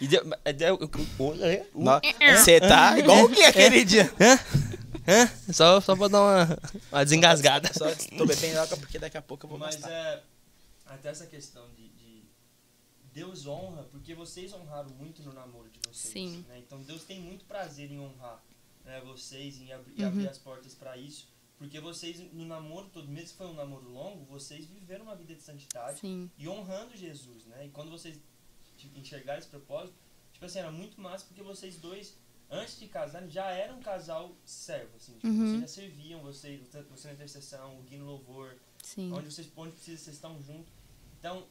E deu, é, deu, Você tá igual o que aquele dia? hã? Só, só pra dar uma, uma desengasgada. Só tô bebendo água porque daqui a pouco eu vou Mas é. Até essa questão de, de Deus honra, porque vocês honraram muito no namoro de vocês. Sim. Uhum. né? Então Deus tem muito prazer em honrar né, vocês, em abri- abrir as portas para isso. Porque vocês, no namoro todo, mesmo que foi um namoro longo, vocês viveram uma vida de santidade Sim. e honrando Jesus, né? E quando vocês enxergaram esse propósito, tipo assim, era muito massa porque vocês dois, antes de casarem, já eram um casal servo, assim. Tipo, Uhum. vocês já serviam, vocês, você na intercessão, o Gui no louvor, Sim. onde vocês onde precisa vocês estão juntos. Então,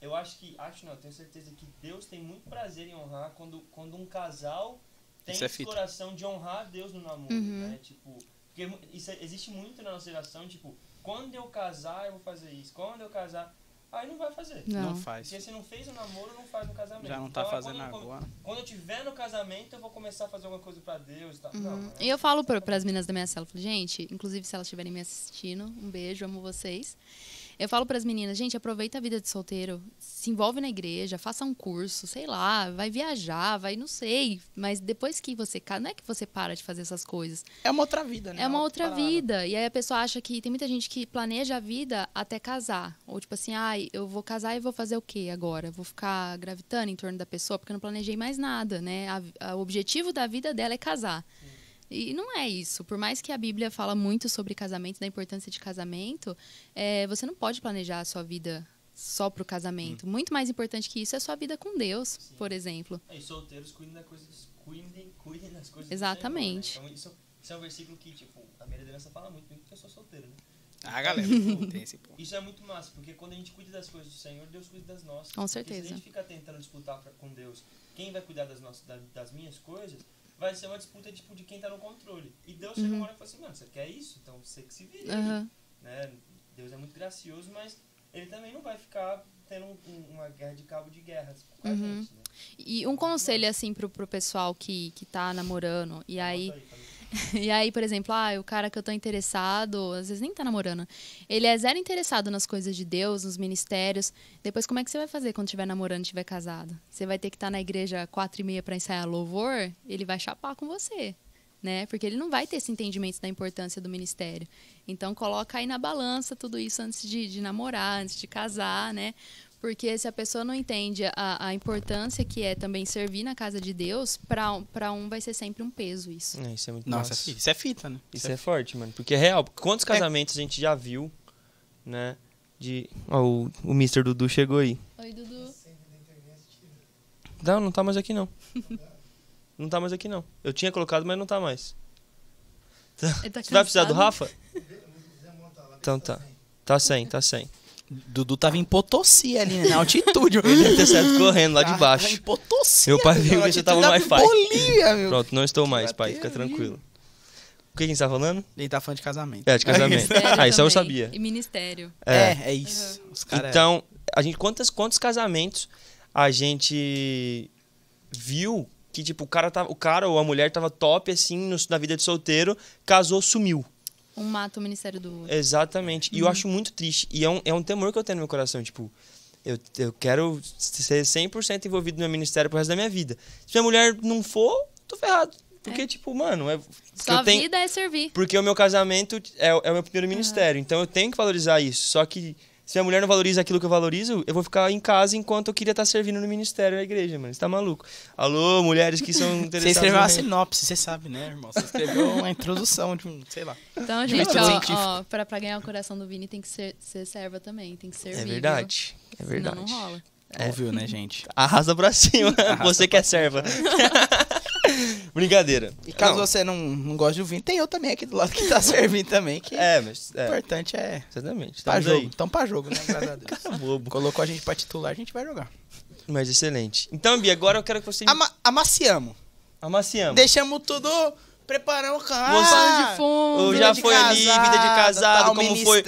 eu acho que, acho não, eu tenho certeza que Deus tem muito prazer em honrar quando, quando um casal tem é esse fita. coração de honrar a Deus no namoro, Uhum. né? Tipo, porque isso é- existe muito na nossa geração, tipo, quando eu casar eu vou fazer isso, quando eu casar, aí não vai fazer. Não. Não faz. Porque se não fez o namoro, não faz no casamento. Já não tá Então, fazendo quando, eu- agora. Quando eu tiver no casamento, eu vou começar a fazer alguma coisa pra Deus e tal. Uhum. Não, E eu falo para as meninas da minha cela, eu falo, gente, inclusive se elas estiverem me assistindo, um beijo, amo vocês. Eu falo para as meninas, gente, aproveita a vida de solteiro, se envolve na igreja, faça um curso, sei lá, vai viajar, vai, não sei, mas depois que você casa, não é que você para de fazer essas coisas, É uma outra vida, né? é uma outra parada. vida. E aí a pessoa acha que tem muita gente que planeja a vida até casar. Ou tipo assim, ai, eu vou casar e vou fazer o quê agora? Vou ficar gravitando em torno da pessoa porque eu não planejei mais nada, né? A- a- o objetivo da vida dela é casar. E não é isso. Por mais que a Bíblia fala muito sobre casamento, da importância de casamento, é, você não pode planejar a sua vida só pro casamento. Muito mais importante que isso é a sua vida com Deus, por exemplo. É, e solteiros cuidem das coisas, cuidem, cuidem das coisas do Exatamente. Senhor, né? Então, isso, isso é um versículo que, tipo, a minha liderança fala muito, porque eu sou solteiro, né? Ah, galera, tem esse ponto. Isso é muito massa, porque quando a gente cuida das coisas do Senhor, Deus cuida das nossas. Com Porque certeza. se a gente fica tentando disputar pra- com Deus quem vai cuidar das, nossas, da- das minhas coisas, vai ser uma disputa tipo, de quem tá no controle. E Deus chega uma hora e fala assim, mano, você quer isso? Então você que se vira. aí", Aham. Né? Deus é muito gracioso, mas ele também não vai ficar tendo um- um- uma guerra de cabo de guerras com a Uhum. gente, né? E um conselho, assim, pro, pro pessoal que, que tá namorando, e aí... Fala. E aí, por exemplo, ah, o cara que eu tô interessado, às vezes nem tá namorando, ele é zero interessado nas coisas de Deus, nos ministérios. Depois, como é que você vai fazer quando estiver namorando e estiver casado? Você vai ter que estar na igreja quatro e meia pra ensaiar louvor? Ele vai chapar com você, né? Porque ele não vai ter esse entendimento da importância do ministério. Então, coloca aí na balança tudo isso antes de, de namorar, antes de casar, né? Porque se a pessoa não entende a, a importância que é também servir na casa de Deus, pra um, pra um vai ser sempre um peso isso. É, isso é muito Nossa, massa. isso é fita, né? Isso é forte, mano. Porque é real. Quantos É. casamentos a gente já viu, né? De. Ó, o, o Mr. Dudu chegou aí. Oi, Dudu. Não, não tá mais aqui não. Não tá mais aqui não. Eu tinha colocado, mas não tá mais. Tá Você vai precisar do. Rafa? Então tá. Tá sem, tá sem. Dudu tava em Potosí ali, né? Na altitude. Ele deve ter saído correndo lá de Tava em baixo. Potosí. Meu pai viu que você tava no Wi-Fi. Bolívia, meu. Pronto, não estou mais, pai. Fica tranquilo. O que a gente tá falando? Ele tá falando de casamento. É, de casamento. Ministério Ah, isso eu sabia. E ministério. É, é isso. Os cara Então, a gente, quantos, quantos casamentos a gente viu que, tipo, o cara, tava, o cara ou a mulher tava top, assim, no- na vida de solteiro, casou, sumiu. Um mata o ministério do outro. Exatamente. E eu acho muito triste. E é um, é um temor que eu tenho no meu coração, tipo... Eu, eu quero ser 100% envolvido no meu ministério pro resto da minha vida. Se minha mulher não for, tô ferrado. Porque, tipo, mano... É, Sua eu tenho, vida é servir. porque o meu casamento é, é o meu primeiro ministério. Então eu tenho que valorizar isso. Só que se a mulher não valoriza aquilo que eu valorizo, eu vou ficar em casa enquanto eu queria estar servindo no ministério da igreja, mano. Você tá maluco? Alô, mulheres que são interessadas. Você escreveu uma no- sinopse, você sabe, né, irmão? Você escreveu uma introdução de um, sei lá. Então, gente, ó, científico. ó, pra, pra ganhar o coração do Vini tem que ser, ser serva também. Tem que servir. É viu? verdade. É Senão verdade. não rola. Ouviu, né, gente? Arrasa pra cima. Você que é serva. Brincadeira. E caso Não, você não, não goste de ouvir, tem eu também aqui do lado que tá servindo também, que É, mas. o É, importante é exatamente. pra jogo. aí. Então pra jogo, né? Graças a Deus. Bobo. Colocou a gente pra titular, a gente vai jogar. Mas excelente. Então, Bia, agora eu quero que você. Ama amaciamos. Amaciamos. Deixamos tudo, preparamos o canal. Você- de fundo. Já foi ali, vida de casado, como foi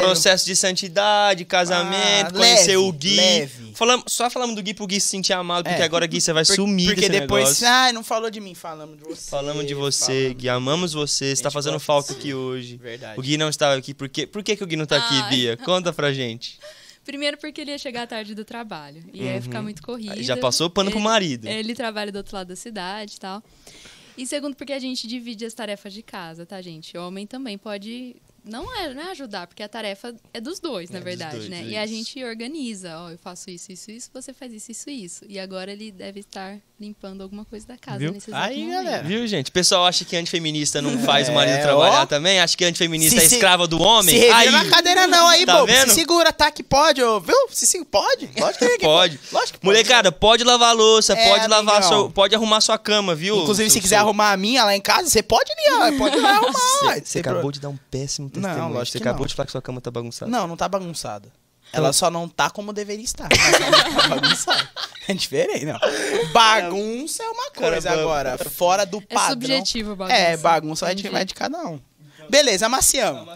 Processo de santidade, casamento, Ah, conhecer leve, o Gui. leve. Falamos, só falamos do Gui pro Gui se sentir amado, porque É. agora Gui você vai Por- sumir Porque desse depois, negócio. ah, não falou de mim, falamos de você. Falamos de você, falamos- Gui. Amamos você. Você tá fazendo falta aqui hoje. Verdade. O Gui não estava aqui. Por quê? Por que, que o Gui não tá aqui, Ai. Bia? Conta pra gente. Primeiro porque ele ia chegar tarde do trabalho. E ia ficar muito corrido. Uhum. já passou o pano pro Ele- marido. Ele trabalha do outro lado da cidade e tal. E segundo porque a gente divide as tarefas de casa, tá, gente? O homem também pode não é, não é ajudar, porque a tarefa é dos dois, na dos verdade, dois, né? é E a gente organiza, ó, eu faço isso, isso, isso, você faz isso, isso, isso. E agora ele deve estar limpando alguma coisa da casa Viu? nesse exato Aí, momento. galera. Viu, gente? O pessoal acha que antifeminista não faz o marido É, trabalhar ó. também? Acha que antifeminista Se- é se- escrava do homem? Se Aí, na cadeira não aí, Tá bobo. vendo? Se segura, tá que pode, ô, viu? Se, se pode. Lógico que Pode. Lógico que Molecada, pode lavar a louça, É, pode lavar seu, pode arrumar sua cama, viu? Inclusive, se Seu- quiser seu- arrumar a minha lá em casa, você pode ir, ó. Pode ir lá arrumar. Você acabou de dar um péssimo Não, testemunho. lógico Você que acabou não. de falar que sua cama tá bagunçada. Não, não tá bagunçada. Ela só não tá como deveria estar. Mas ela tá bagunçada. É diferente, não. Bagunça é uma coisa agora. Fora do É padrão. subjetivo a bagunça. É, bagunça vai de, vai de cada um. Beleza, amaciamos.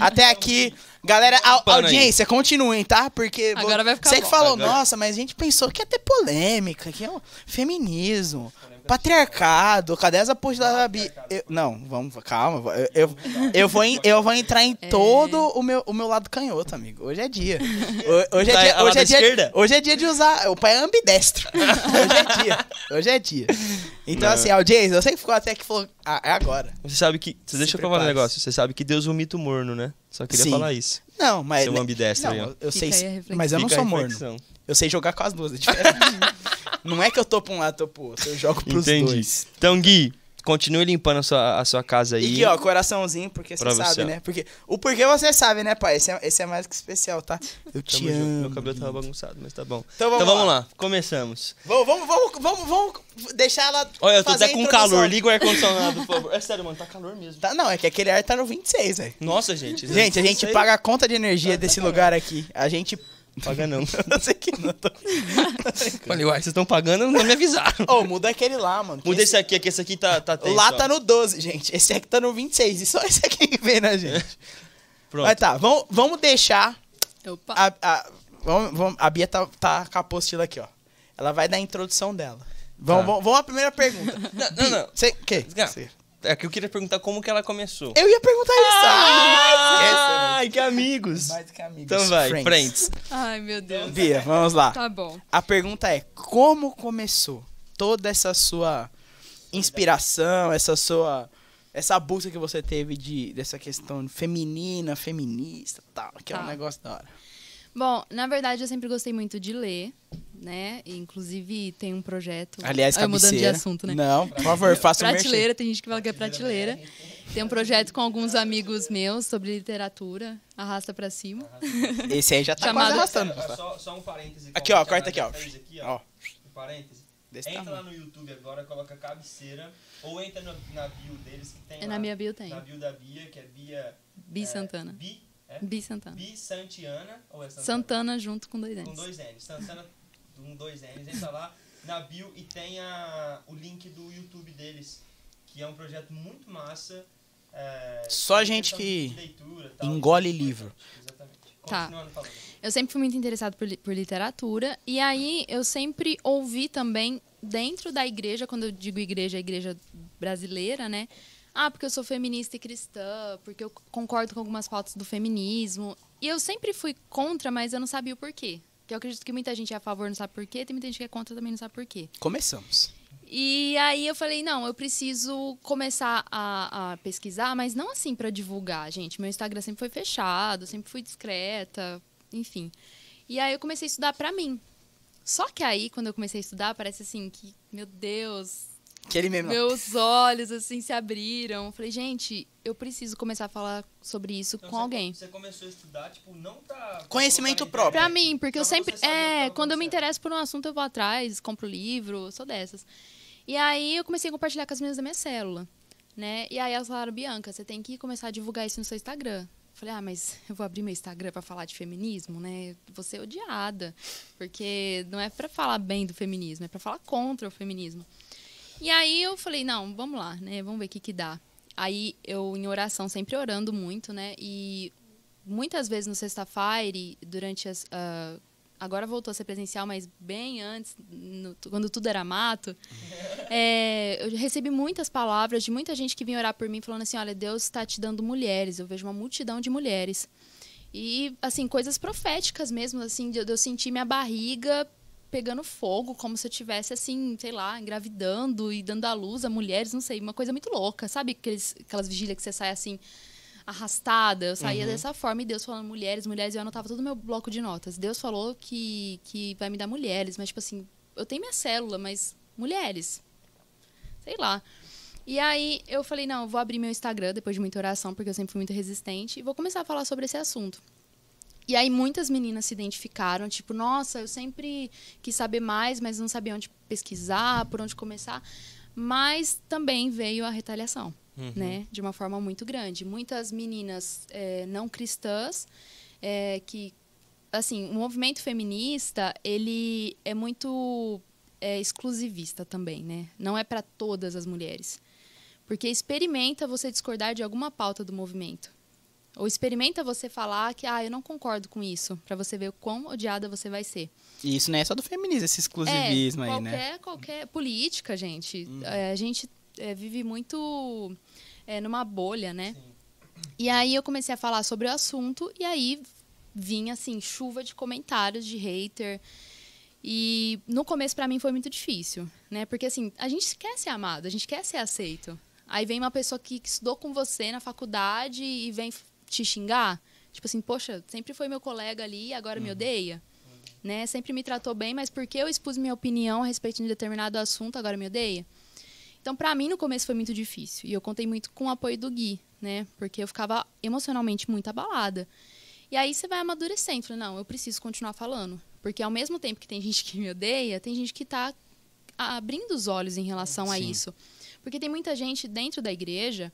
Até aqui. Galera, a, Pano aí. audiência, continuem, tá? Porque. Agora vai ficar Você que bom. falou, Agora- nossa, mas a gente pensou que ia ter polêmica, que é o feminismo, patriarcado. Cadê as apostilas da Bi? Eu- não, vamos, calma. Eu, eu, eu vou, em- eu vou entrar em todo o meu, o meu lado canhoto, amigo. Hoje é dia. Ho- Hoje é Tá, dia, hoje é dia, hoje é dia de usar. O pai é ambidestro. Hoje é dia. Hoje é dia. Então, Não. assim, audiência, eu sei que ficou até que falou. Ah, é agora. Você sabe que. Você deixa eu falar um negócio. Você sabe que Deus vomita o morno, né? Só queria Sim. falar isso. Não, mas. Seu ambidestro aí, ó. Não, eu sei. Mas eu não Fica sou morno. Eu sei jogar com as duas, é diferente. não é que eu tô pra um lado, tô pro outro. Eu jogo pros Entendi. dois. Então, Gui, continue limpando a sua, a sua casa aí. E aqui, ó, coraçãozinho, porque você sabe, você, né? Porque, o porquê você sabe, né, pai? Esse é, esse é mais que especial, tá? Eu Tamo amo. Meu cabelo tava bagunçado, mas tá bom. Então vamos então vamos lá. lá. Começamos. Vamos, vamos, vamos, vamos, vamos deixar ela. Olha, eu tô até com calor. Liga o ar-condicionado, por favor. É sério, mano, tá calor mesmo. Tá, não, é que aquele ar tá no 26, velho. Nossa, gente. Gente, a gente paga a conta de energia desse lugar aqui. A gente. Paga não. Eu sei que não tô. Falei, uai, vocês estão pagando, não me avisaram. Ô, muda aquele lá, mano. Muda esse- esse aqui, que esse aqui tá, tá tenso, Lá ó. tá no 12, gente. Esse aqui tá no 26. E só esse aqui que vem na gente. Pronto. Mas tá, vamos, vamos deixar. Opa. A, a, vamos, vamos- a Bia tá, tá com a apostila aqui, ó. Ela vai dar a introdução dela. Vamos, Tá. vamos, vamos à primeira pergunta. Não, não, não. Você, que? Não. Cê- É que eu queria perguntar como que ela começou. Eu ia perguntar isso. Ah, Ai, que amigos. Mais que amigos. Então vai, Friends. friends. Ai, meu Deus. Bia, vamos lá. Tá bom. A pergunta é: como começou toda essa sua inspiração, essa sua. Essa busca que você teve de, dessa questão feminina, feminista tal, que é um Tá. negócio da hora. Bom, na verdade, eu sempre gostei muito de ler, né? Inclusive, tem um projeto... Aliás, Ai, mudando de cabeceira. assunto, né? Não, por favor, faça o merchan. Prateleira, tem gente que fala que é prateleira. Tem um projeto com alguns amigos meus sobre literatura, arrasta pra cima. Esse aí já tá Chamado- quase arrastando. Só, só um parêntese. Aqui, ó, corta aqui, ó. Ó. Um parêntese. Desse Entra tamanho. lá no YouTube agora, coloca cabeceira. Ou entra na, na bio deles que tem É lá. na minha bio tem. Na bio da Bia, que é Bia... Bi é, Santana. Bi, é? Bi Santana. Bi Santiana. Ou é Santana? Santana junto com dois Com N's. dois N's. Santana com dois N's. Entra lá na bio e tem a, o link do YouTube deles. Que é um projeto muito massa. é, Só com gente que leitura, tal, engole é livro. Exatamente. Tá. Continuando falando. Eu sempre fui muito interessada por, por literatura. E aí eu sempre ouvi também, dentro da igreja, quando eu digo igreja, a igreja brasileira, né? Ah, porque eu sou feminista e cristã, porque eu concordo com algumas pautas do feminismo. E eu sempre fui contra, mas eu não sabia o porquê. Porque eu acredito que muita gente é a favor não sabe por quê, tem muita gente que é contra também não sabe por quê. Começamos. E aí eu falei, não, eu preciso começar a, a pesquisar, mas não assim pra divulgar, gente. Meu Instagram sempre foi fechado, sempre fui discreta, enfim. E aí eu comecei a estudar pra mim. Só que aí, quando eu comecei a estudar, parece assim que, meu Deus, Aquele mesmo. meus olhos assim se abriram. Eu falei, gente, eu preciso começar a falar sobre isso Então, com você, alguém. Você começou a estudar, tipo, não pra... Conhecimento próprio. Pra mim, porque eu pra sempre. o que É, tava quando eu me interesso por um assunto, eu vou atrás, compro livro, sou dessas. E aí eu comecei a compartilhar com as meninas da minha célula. Né? E aí elas falaram, Bianca, você tem que começar a divulgar isso no seu Instagram. Eu Falei, ah, mas eu vou abrir meu Instagram pra falar de feminismo, né? Vou ser odiada. Porque não é pra falar bem do feminismo, é pra falar contra o feminismo. E aí eu falei, não, vamos lá, né? Vamos ver o que que dá. Aí eu, em oração, sempre orando muito, né? E muitas vezes no sexta-feira, durante as. ah, agora voltou a ser presencial, mas bem antes, no- quando tudo era mato, é, eu recebi muitas palavras de muita gente que vinha orar por mim, falando assim: olha, Deus está te dando mulheres. Eu vejo uma multidão de mulheres. E, assim, coisas proféticas mesmo, assim, de eu de eu sentir minha barriga pegando fogo, como se eu tivesse, assim, sei lá, engravidando e dando à luz a mulheres, não sei, uma coisa muito louca, sabe? Aqueles, aquelas vigílias que você sai assim, arrastada, eu saía Uhum. dessa forma e Deus falando mulheres, mulheres, eu anotava todo o meu bloco de notas. Deus falou que, que vai me dar mulheres, mas tipo assim, eu tenho minha célula, mas mulheres. Sei lá. E aí eu falei, não, eu vou abrir meu Instagram depois de muita oração, porque eu sempre fui muito resistente, e vou começar a falar sobre esse assunto. E aí muitas meninas se identificaram, tipo, nossa, eu sempre quis saber mais, mas não sabia onde pesquisar, por onde começar. Mas também veio a retaliação, Uhum. né? De uma forma muito grande. Muitas meninas eh, não cristãs eh, que, assim, o movimento feminista, ele é muito eh, exclusivista também, né? Não é para todas as mulheres. Porque experimenta você discordar de alguma pauta do movimento. Ou experimenta você falar que, ah, eu não concordo com isso, para você ver o quão odiada você vai ser. E isso não é só do feminismo, esse exclusivismo é, aí, qualquer, né? Qualquer política, gente. É, a gente é, vive muito é, numa bolha, né? E aí eu comecei a falar sobre o assunto e aí vinha, assim, chuva de comentários de hater. E no começo, pra mim, foi muito difícil, né? Porque, assim, a gente quer ser amado, a gente quer ser aceito. Aí vem uma pessoa que que estudou com você na faculdade e vem te xingar. Tipo assim, poxa, sempre foi meu colega ali e agora me odeia. Né? Sempre me tratou bem, mas porque eu expus minha opinião a respeito de determinado assunto, agora me odeia? Então, pra mim, no começo foi muito difícil. E eu contei muito com o apoio do Gui, né? Porque eu ficava emocionalmente muito abalada. E aí você vai amadurecendo. Falei, não, eu preciso continuar falando. Porque ao mesmo tempo que tem gente que me odeia, tem gente que tá abrindo os olhos em relação a Sim. isso. Porque tem muita gente dentro da igreja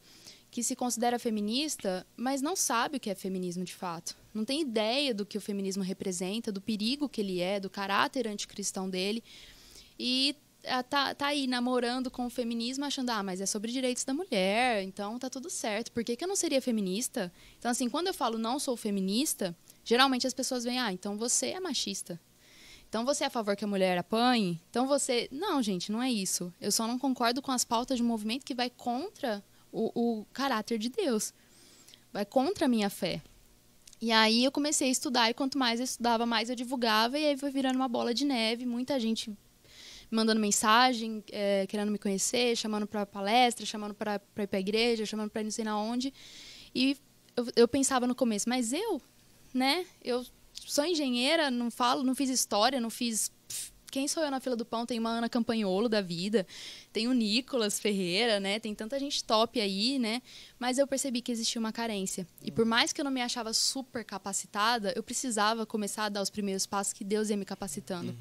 que se considera feminista, mas não sabe o que é feminismo de fato. Não tem ideia do que o feminismo representa, do perigo que ele é, do caráter anticristão dele. E ah, tá, tá aí namorando com o feminismo, achando, ah, mas é sobre direitos da mulher, então tá tudo certo. Por que, que eu não seria feminista? Então, assim, quando eu falo não sou feminista, geralmente as pessoas veem, ah, então você é machista. Então você é a favor que a mulher apanhe? Então você. Não, gente, não é isso. Eu só não concordo com as pautas de um movimento que vai contra o, o caráter de Deus. Vai contra a minha fé. E aí eu comecei a estudar, e quanto mais eu estudava, mais eu divulgava, e aí foi virando uma bola de neve, muita gente mandando mensagem, eh, querendo me conhecer, chamando para palestra, chamando para ir para igreja, chamando para não sei na onde. E eu, eu pensava no começo, mas eu, né? Eu sou engenheira, não falo, não fiz história, não fiz. Quem sou eu na fila do pão? Tem uma Ana Campanholo da vida, tem o Nicolas Ferreira, né? Tem tanta gente top aí, né? Mas eu percebi que existia uma carência. E por mais que eu não me achava super capacitada, eu precisava começar a dar os primeiros passos que Deus ia me capacitando.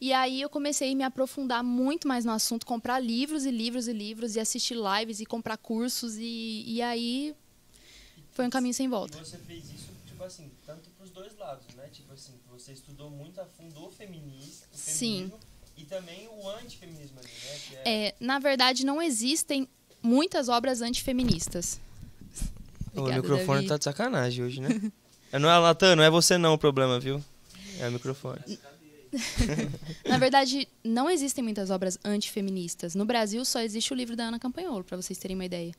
E aí eu comecei a me aprofundar muito mais no assunto, comprar livros e livros e livros, e assistir lives e comprar cursos, e, e aí foi um caminho sem volta. E você fez isso, tipo assim, tanto pros dois lados, né? Tipo assim, você estudou muito a fundo o feminismo, o e também o antifeminismo ali, né? Que é... É, na verdade, não existem muitas obras antifeministas. o Obrigada, microfone Davi. tá de sacanagem hoje, né? É, não é, Natan, não é você não o problema, viu? É o microfone. Na verdade, não existem muitas obras antifeministas. No Brasil, só existe o livro da Ana Campanholo, para vocês terem uma ideia.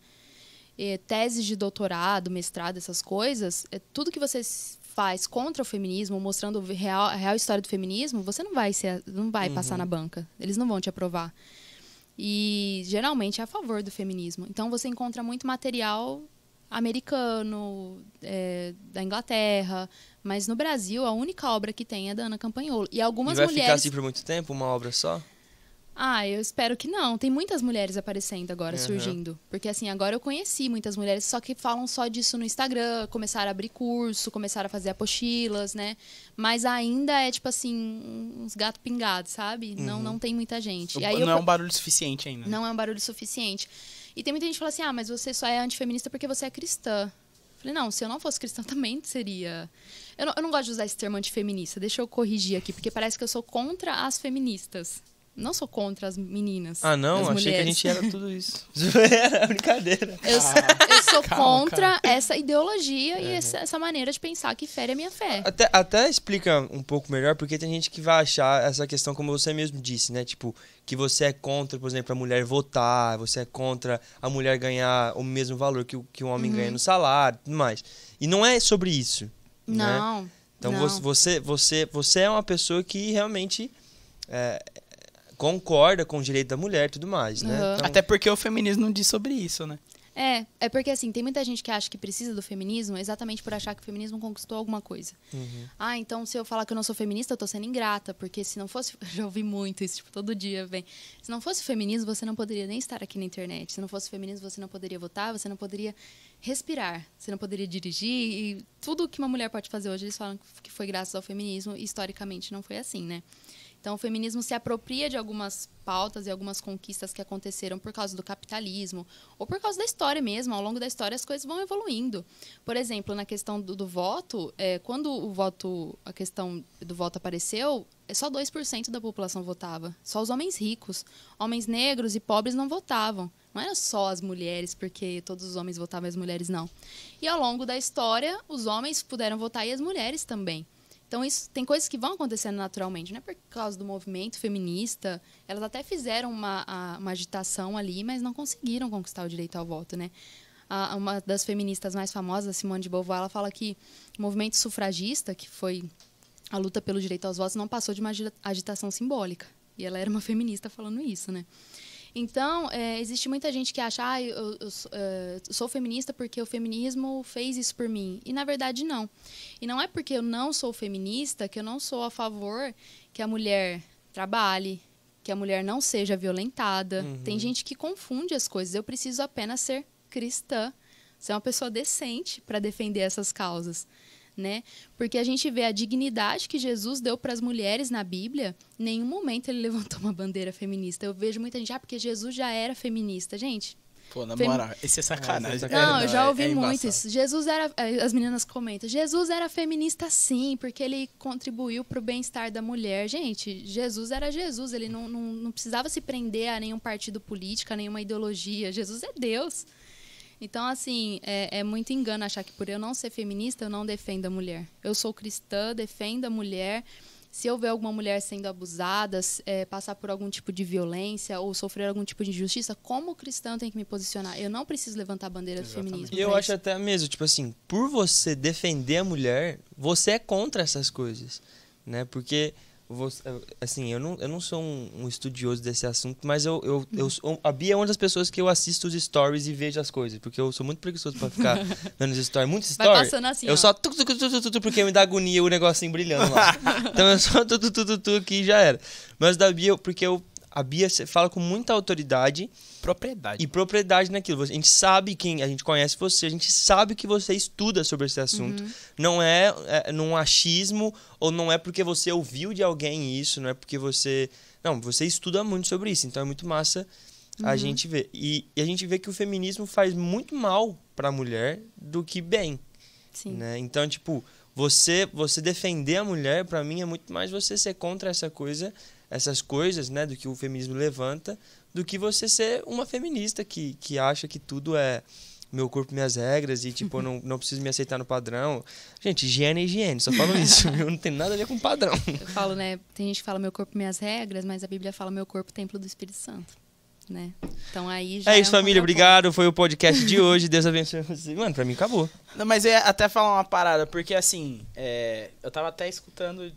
É, teses de doutorado, mestrado, essas coisas, é, tudo que você faz contra o feminismo, mostrando a real, a real história do feminismo, você não vai, ser, não vai passar na banca. Eles não vão te aprovar. E geralmente é a favor do feminismo. Então você encontra muito material americano, é, da Inglaterra, mas no Brasil a única obra que tem é da Ana Campanholo. E E algumas vai mulheres. ficar assim por muito tempo, uma obra só? Ah, eu espero que não. Tem muitas mulheres aparecendo agora, Aham. surgindo. Porque assim, agora eu conheci muitas mulheres, só que falam só disso no Instagram, começaram a abrir curso, começaram a fazer apostilas, né? Mas ainda é tipo assim, uns gato pingados, sabe? Não, não tem muita gente. E não eu é um barulho suficiente ainda. não é um barulho suficiente. E tem muita gente que fala assim: ah, mas você só é antifeminista porque você é cristã. Eu Falei, não, se eu não fosse cristã também seria. Eu não, eu não gosto de usar esse termo antifeminista, deixa eu corrigir aqui, porque parece que eu sou contra as feministas. Não sou contra as meninas. Ah, não? as Achei que a mulheres. gente era tudo isso. Zoeira, brincadeira. Eu, sou- eu sou Calma, contra essa ideologia e essa, essa maneira de pensar que fere a minha fé. Até, até explica um pouco melhor, porque tem gente que vai achar essa questão, como você mesmo disse, né? Tipo, que você é contra, por exemplo, a mulher votar, você é contra a mulher ganhar o mesmo valor que o, que o homem Uhum. ganha no salário tudo mais. E não é sobre isso. Né? Não. Então não. você, você, você, você é uma pessoa que realmente é, concorda com o direito da mulher e tudo mais, né? Uhum. Então, Até porque o feminismo não diz sobre isso, né? É, é porque assim, tem muita gente que acha que precisa do feminismo exatamente por achar que o feminismo conquistou alguma coisa. Uhum. Ah, então se eu falar que eu não sou feminista, eu tô sendo ingrata, porque se não fosse. Já ouvi muito isso, tipo, todo dia vem. Se não fosse feminismo, você não poderia nem estar aqui na internet. Se não fosse feminismo, você não poderia votar, você não poderia respirar, você não poderia dirigir. E tudo que uma mulher pode fazer hoje, eles falam que foi graças ao feminismo, e historicamente não foi assim, né? Então, o feminismo se apropria de algumas pautas e algumas conquistas que aconteceram por causa do capitalismo ou por causa da história mesmo. Ao longo da história, as coisas vão evoluindo. Por exemplo, na questão do, do voto, é, quando o voto, a questão do voto apareceu, é só 2% da população votava. Só os homens ricos. Homens negros e pobres não votavam. Não era só as mulheres, porque todos os homens votavam e as mulheres não. E ao longo da história, os homens puderam votar e as mulheres também. Então, isso tem coisas que vão acontecendo naturalmente, não é por causa do movimento feminista. Elas até fizeram uma, uma agitação ali, mas não conseguiram conquistar o direito ao voto, né? A, uma das feministas mais famosas, Simone de Beauvoir, ela fala que o movimento sufragista, que foi a luta pelo direito aos votos, não passou de uma agitação simbólica. E ela era uma feminista falando isso, né? Então, é, existe muita gente que acha, ah, eu, eu, eu, é, sou feminista porque o feminismo fez isso por mim. E, na verdade, não. E não é porque eu não sou feminista que eu não sou a favor que a mulher trabalhe, que a mulher não seja violentada. Uhum. Tem gente que confunde as coisas. Eu preciso apenas ser cristã, ser uma pessoa decente para defender essas causas né? Porque a gente vê a dignidade que Jesus deu para as mulheres na Bíblia, em nenhum momento ele levantou uma bandeira feminista. Eu vejo muita gente, ah, porque Jesus já era feminista. Gente, Pô, na Fem... moral, esse é sacanagem. Não, eu já ouvi é, é muito isso. Jesus era. Eh, as meninas comentam, Jesus era feminista sim, porque ele contribuiu para o bem-estar da mulher. Gente, Jesus era Jesus, ele não, não, não precisava se prender a nenhum partido político, a nenhuma ideologia. Jesus é Deus. Então, assim, é, é, muito engano achar que por eu não ser feminista, eu não defendo a mulher. Eu sou cristã, defendo a mulher. Se eu ver alguma mulher sendo abusada, é, passar por algum tipo de violência ou sofrer algum tipo de injustiça, como cristã eu tenho que me posicionar. Eu não preciso levantar a bandeira Exatamente. do feminismo. E eu acho até mesmo, tipo assim, por você defender a mulher, você é contra essas coisas, né? Porque assim, eu não, eu não sou um, um estudioso desse assunto, mas eu, eu, eu sou, a Bia é uma das pessoas que eu assisto os stories e vejo as coisas, porque eu sou muito preguiçoso pra ficar vendo os stories. Muitos stories. Assim, eu ó. só tu, tu, tu, tu, porque me dá agonia o negocinho brilhando lá. então eu só tu, tu, tu, tu, tu aqui já era. Mas da Bia, porque eu a Bia fala com muita autoridade. Propriedade. E propriedade naquilo. A gente sabe quem, a gente conhece você, a gente sabe que você estuda sobre esse assunto. Uhum. Não é, é num achismo ou não é porque você ouviu de alguém isso, não é porque você. Não, você estuda muito sobre isso. Então é muito massa a uhum. gente ver. E, e, a gente vê que o feminismo faz muito mal para a mulher do que bem. Sim. Né? Então, tipo, você você defender a mulher, para mim, é muito mais você ser contra essa coisa essas coisas, né, do que o feminismo levanta, do que você ser uma feminista que, que acha que tudo é meu corpo, minhas regras e, tipo, eu não, não preciso me aceitar no padrão. Gente, higiene é higiene, só falo isso. não tem nada a ver com padrão. Eu falo, né? Tem gente que fala meu corpo, minhas regras, mas a Bíblia fala meu corpo, templo do Espírito Santo. Né? Então aí já. É isso, é um família. Obrigado. Foi o podcast de hoje. Deus abençoe você. Mano, pra mim acabou. Não, mas eu ia até falar uma parada, porque assim, é, eu tava até escutando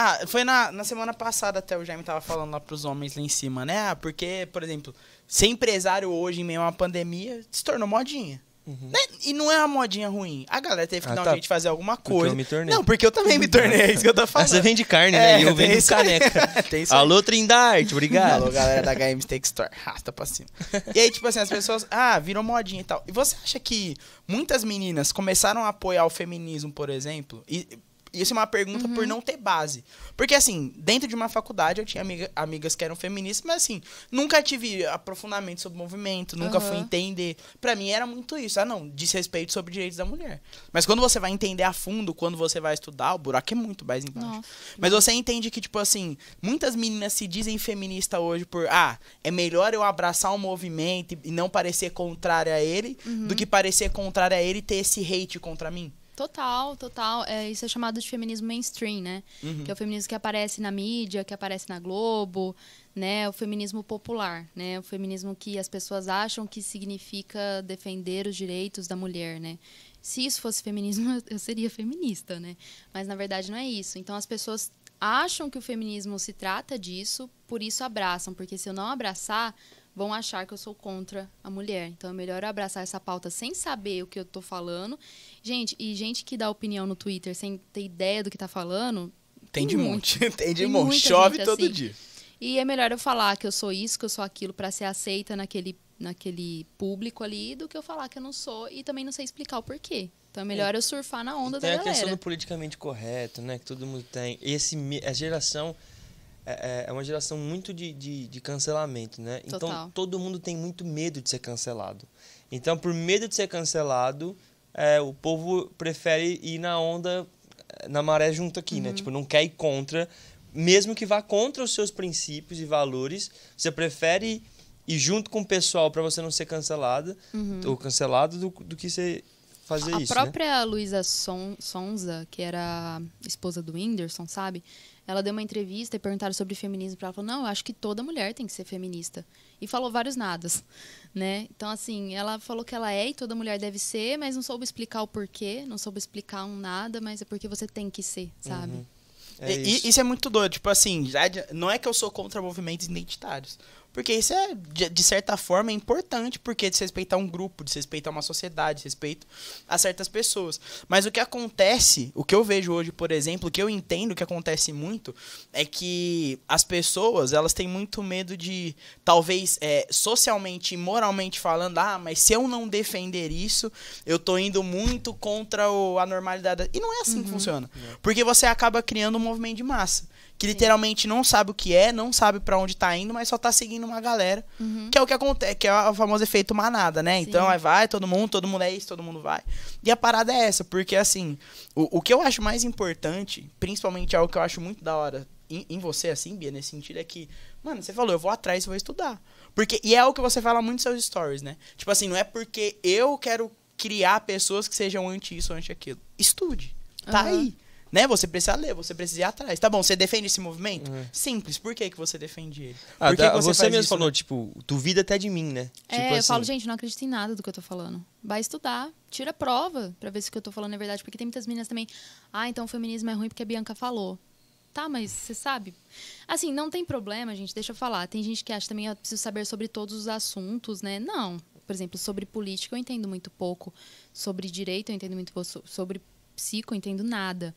ah, foi na, na semana passada até o Jaime tava falando lá pros homens lá em cima, né? Ah, porque, por exemplo, ser empresário hoje em meio a uma pandemia se tornou modinha. Uhum. Né? E não é uma modinha ruim. A galera teve que ah, dar tá. um jeito de fazer alguma coisa. Porque eu me tornei. Não, porque eu também me tornei, é isso que eu tô falando. Você vende carne, né? É, e eu vendo caneca. tem isso Alô, Trindarte, obrigado. Alô, galera da HM Steak Store. Rasta pra cima. E aí, tipo assim, as pessoas, ah, virou modinha e tal. E você acha que muitas meninas começaram a apoiar o feminismo, por exemplo? E isso é uma pergunta uhum. por não ter base. Porque, assim, dentro de uma faculdade eu tinha amiga, amigas que eram feministas, mas, assim, nunca tive aprofundamento sobre o movimento, nunca uhum. fui entender. para mim era muito isso. Ah, não, diz respeito sobre direitos da mulher. Mas quando você vai entender a fundo, quando você vai estudar, o buraco é muito mais embaixo. Nossa. Mas você entende que, tipo assim, muitas meninas se dizem feministas hoje por, ah, é melhor eu abraçar um movimento e não parecer contrária a ele, uhum. do que parecer contrária a ele e ter esse hate contra mim. Total, total. É, isso é chamado de feminismo mainstream, né? Uhum. Que é o feminismo que aparece na mídia, que aparece na Globo, né? O feminismo popular, né? O feminismo que as pessoas acham que significa defender os direitos da mulher, né? Se isso fosse feminismo, eu seria feminista, né? Mas na verdade não é isso. Então as pessoas acham que o feminismo se trata disso, por isso abraçam, porque se eu não abraçar, vão achar que eu sou contra a mulher. Então é melhor eu abraçar essa pauta sem saber o que eu tô falando. Gente, e gente que dá opinião no Twitter sem ter ideia do que tá falando. Tem de muito. monte. Tem de Tem monte. Chove todo assim. dia. E é melhor eu falar que eu sou isso, que eu sou aquilo pra ser aceita naquele, naquele público ali, do que eu falar que eu não sou e também não sei explicar o porquê. Então é melhor eu surfar na onda tem da a questão galera. do politicamente correto, né? Que todo mundo tem. Esse, a geração é, é- é uma geração muito de, de, de cancelamento, né? Então Total. todo mundo tem muito medo de ser cancelado. Então, por medo de ser cancelado, é, o povo prefere ir na onda, eh, na maré junto aqui, Uhum. né? Tipo, não quer ir contra, mesmo que vá contra os seus princípios e valores, você prefere ir junto com o pessoal para você não ser cancelada ou cancelado do, do que você fazer Uhum. A isso, né? própria Luísa Son Sonza, que era a esposa do Whindersson, sabe? Ela deu uma entrevista e perguntaram sobre feminismo pra ela. Falou, não, eu acho que toda mulher tem que ser feminista. E falou vários nadas, né? Então, assim, ela falou que ela é e toda mulher deve ser, mas não soube explicar o porquê, não soube explicar um nada, mas é porque você tem que ser, sabe? É E- e- isso. isso. é muito doido. Tipo assim, já de- não é que eu sou contra movimentos identitários. Porque isso é, de, de certa forma, é importante, porque desrespeitar um grupo, desrespeitar uma sociedade, respeito a certas pessoas. Mas o que acontece, o que eu vejo hoje, por exemplo, o que eu entendo que acontece muito, é que as pessoas, elas têm muito medo de, talvez, é, socialmente e moralmente falando, ah, mas se eu não defender isso, eu tô indo muito contra o, a normalidade. E não é assim que funciona. Porque você acaba criando um movimento de massa. Que literalmente não sabe o que é, não sabe pra onde tá indo, mas só tá seguindo uma galera. Que é o que acontece, que é o famoso efeito manada, né? Então aí vai, todo mundo, todo mundo é isso, todo mundo vai. E a parada é essa, porque assim, o, o que eu acho mais importante, principalmente algo que eu acho muito da hora em, em você, assim, Bia, nesse sentido, é que, mano, você falou, eu vou atrás, eu vou estudar. Porque, e é o que você fala muito nos seus stories, né? Tipo assim, não é porque eu quero criar pessoas que sejam anti isso ou anti aquilo. Estude. Tá Aham. aí. Né? Você precisa ler, você precisa ir atrás. Tá bom, você defende esse movimento? Uhum. Simples. Por que, que você defende ele? Ah, tá, que você faz mesmo isso, falou, né? tipo, duvida até de mim, né? É, tipo eu assim, falo, gente, não acredito em nada do que eu tô falando. Vai estudar, tira a prova pra ver se o que eu tô falando é verdade. Porque tem muitas meninas também, ah, então o feminismo é ruim porque a Bianca falou. Tá, mas você sabe? Assim, não tem problema, gente, deixa eu falar. Tem gente que acha também, eu preciso saber sobre todos os assuntos, né? Não. Por exemplo, sobre política eu entendo muito pouco. Sobre direito eu entendo muito pouco. So- Sobre psico eu entendo nada.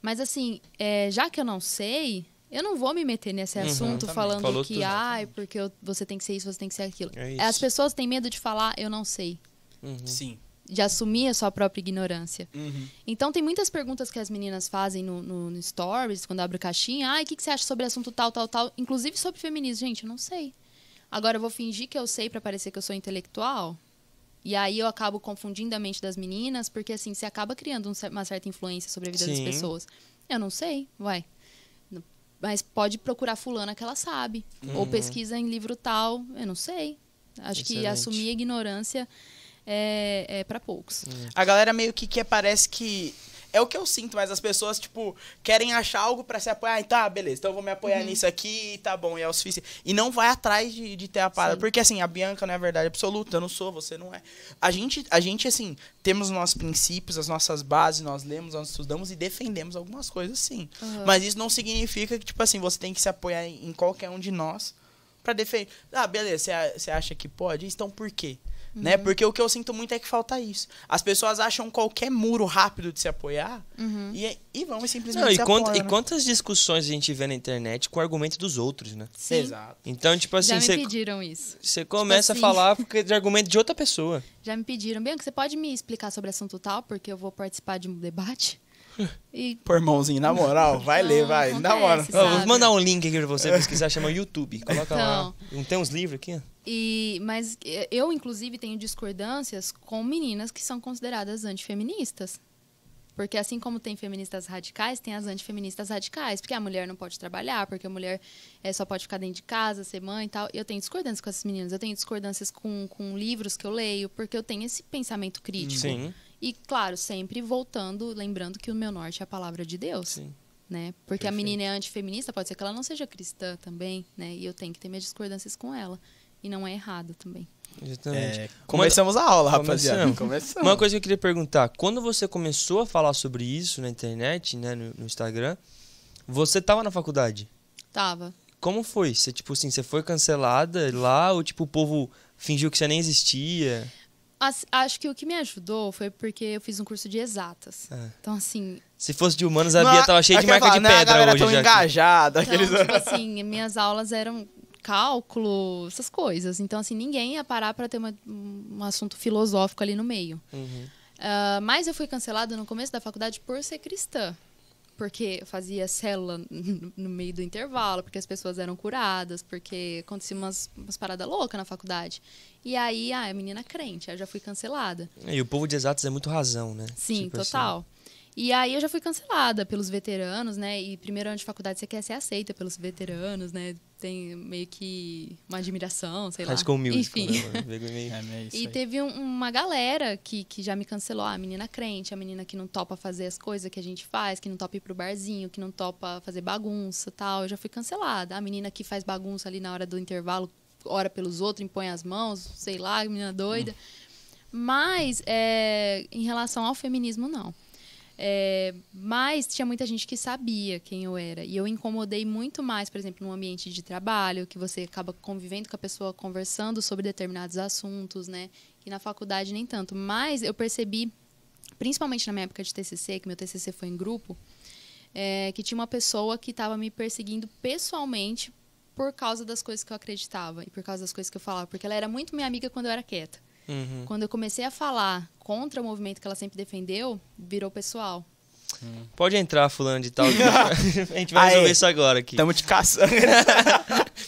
Mas assim, é, já que eu não sei, eu não vou me meter nesse Uhum. assunto Também. falando Falou que, ai, porque eu- você tem que ser isso, você tem que ser aquilo. É As pessoas têm medo de falar, eu não sei. uhum. Sim. De assumir a sua própria ignorância. Uhum. Então, tem muitas perguntas que as meninas fazem no, no- no Stories, quando abre caixinha. Ai, o que, que você acha sobre assunto tal, tal, tal? Inclusive sobre feminismo. Gente, eu não sei. Agora, eu vou fingir que eu sei pra parecer que eu sou intelectual? E aí eu acabo confundindo a mente das meninas, porque assim, você acaba criando um uma certa influência sobre a vida das Sim. pessoas. Eu não sei, vai. Mas pode procurar fulana que ela sabe. Ou pesquisa em livro tal, eu não sei. Acho que Excelente. assumir a ignorância é, é para poucos. A galera meio que quer, parece que. É o que eu sinto, mas as pessoas, tipo, querem achar algo pra se apoiar. Ah, tá, beleza, então eu vou me apoiar Uhum. nisso aqui, tá bom, e é o suficiente. E não vai atrás de, de ter a parada. Sim. Porque, assim, a Bianca não é verdade absoluta, eu não sou, você não é. A gente, a gente assim, temos os nossos princípios, as nossas bases, nós lemos, nós estudamos e defendemos algumas coisas, sim. Uhum. Mas isso não significa que, tipo assim, você tem que se apoiar em, qualquer um de nós pra defender. Ah, beleza, você acha que pode? Então por quê? Né? Uhum. Porque o que eu sinto muito é que falta isso. As pessoas acham qualquer muro rápido de se apoiar Uhum. e, e vão e simplesmente Não, e, se quant- apoiam, e né? quantas discussões a gente vê na internet com o argumento dos outros, né? Sim. Exato. Então, tipo assim, Já me você pediram isso. você começa assim. a falar porque de argumento de outra pessoa. Já me pediram, Bianca, você pode me explicar sobre assunto tal, porque eu vou participar de um debate? E Pô, irmãozinho, na moral, vai Não, ler, vai. Na moral. acontece, vou mandar um link aqui pra você pesquisar, chama YouTube. Coloca lá. Então. Não tem uns livros aqui? E, mas eh, eu, inclusive, tenho discordâncias com meninas que são consideradas antifeministas. Porque assim como tem feministas radicais, tem as antifeministas radicais. Porque a mulher não pode trabalhar, porque a mulher eh, só pode ficar dentro de casa, ser mãe e tal. Eu tenho discordâncias com essas meninas. Eu tenho discordâncias com, com livros que eu leio, porque eu tenho esse pensamento crítico. Sim. E, claro, sempre voltando, lembrando que o meu norte é a palavra de Deus. Sim. Né? Porque a Perfeito. menina é antifeminista, pode ser que ela não seja cristã também, né? E eu tenho que ter minhas discordâncias com ela. E não é errado também. Exatamente. É, começamos a aula, rapaziada. Começamos. Começamos. Uma coisa que eu queria perguntar, quando você começou a falar sobre isso na internet, né, no, no Instagram, você tava na faculdade? Tava. como foi? Você, tipo assim, você foi cancelada lá ou, tipo, o povo fingiu que você nem existia? As- acho que o que me ajudou foi porque eu fiz um curso de exatas. É. Então, assim, Se fosse de humanos, a Bia tava cheia de marca de falar, não a pedra galera hoje tão já. aqui. engajada. Então, aqueles... tipo assim, minhas aulas eram cálculo, essas coisas. Então, assim, ninguém ia parar para ter uma- um assunto filosófico ali no meio. Uhum. Ah, mas eu fui cancelada no começo da faculdade por ser cristã. Porque eu fazia célula no- meio do intervalo, porque as pessoas eram curadas, porque acontecia umas, umas paradas loucas na faculdade. E aí, ah, é menina crente, eu já fui cancelada. E o povo de exatos é muito razão, né? Sim, Tipo assim. total. E aí eu já fui cancelada pelos veteranos, né? E primeiro ano de faculdade você quer ser aceita pelos veteranos, né? Tem meio que uma admiração, sei lá. High School Musical, Enfim. né, É isso E aí. teve um- uma galera que, que já me cancelou. Ah, a menina crente, a menina que não topa fazer as coisas que a gente faz, que não topa ir pro barzinho, que não topa fazer bagunça tal. Eu já fui cancelada. A menina que faz bagunça ali na hora do intervalo, ora pelos outros, impõe as mãos, sei lá, menina doida. Mas, é, em relação ao feminismo, não. É, mas tinha muita gente que sabia quem eu era. E eu incomodei muito mais, por exemplo, num ambiente de trabalho, que você acaba convivendo com a pessoa, conversando sobre determinados assuntos, né? E na faculdade nem tanto. Mas eu percebi, principalmente na minha época de TCC, que meu TCC foi em grupo, é, que tinha uma pessoa que estava me perseguindo pessoalmente por causa das coisas que eu acreditava e por causa das coisas que eu falava. Porque ela era muito minha amiga quando eu era quieta. Uhum. Quando eu comecei a falar contra o movimento que ela sempre defendeu, virou pessoal. Pode entrar, fulano de tal. a gente vai Aê. resolver isso agora aqui. Tamo te caçando.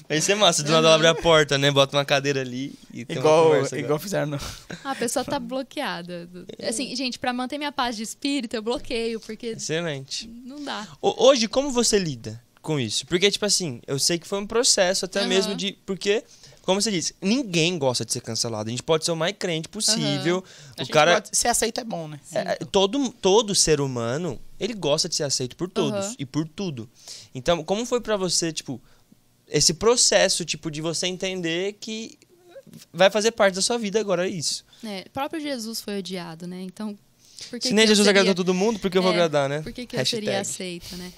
Vai ser massa, do nada ela abre a porta, né? Bota uma cadeira ali e tem uma igual, conversa. igual fizeram no... Ah, a pessoa tá bloqueada. Assim, gente, pra manter minha paz de espírito, eu bloqueio, porque Excelente. não dá. Ho- Hoje, como você lida com isso? Porque, tipo assim, eu sei que foi um processo até Aham. mesmo de. Porque, como você disse, ninguém gosta de ser cancelado. A gente pode ser o mais crente possível. A O cara. gosta- Se aceita é bom, né? É, é, todo, todo ser humano, ele gosta de ser aceito por todos Aham. e por tudo. Então, como foi pra você, tipo, esse processo, tipo, de você entender que vai fazer parte da sua vida agora isso? É, o próprio Jesus foi odiado, né? Então, por que Se nem que Jesus seria- agradou todo mundo, por que eu vou É, agradar, né? Por que, que eu seria aceita, né?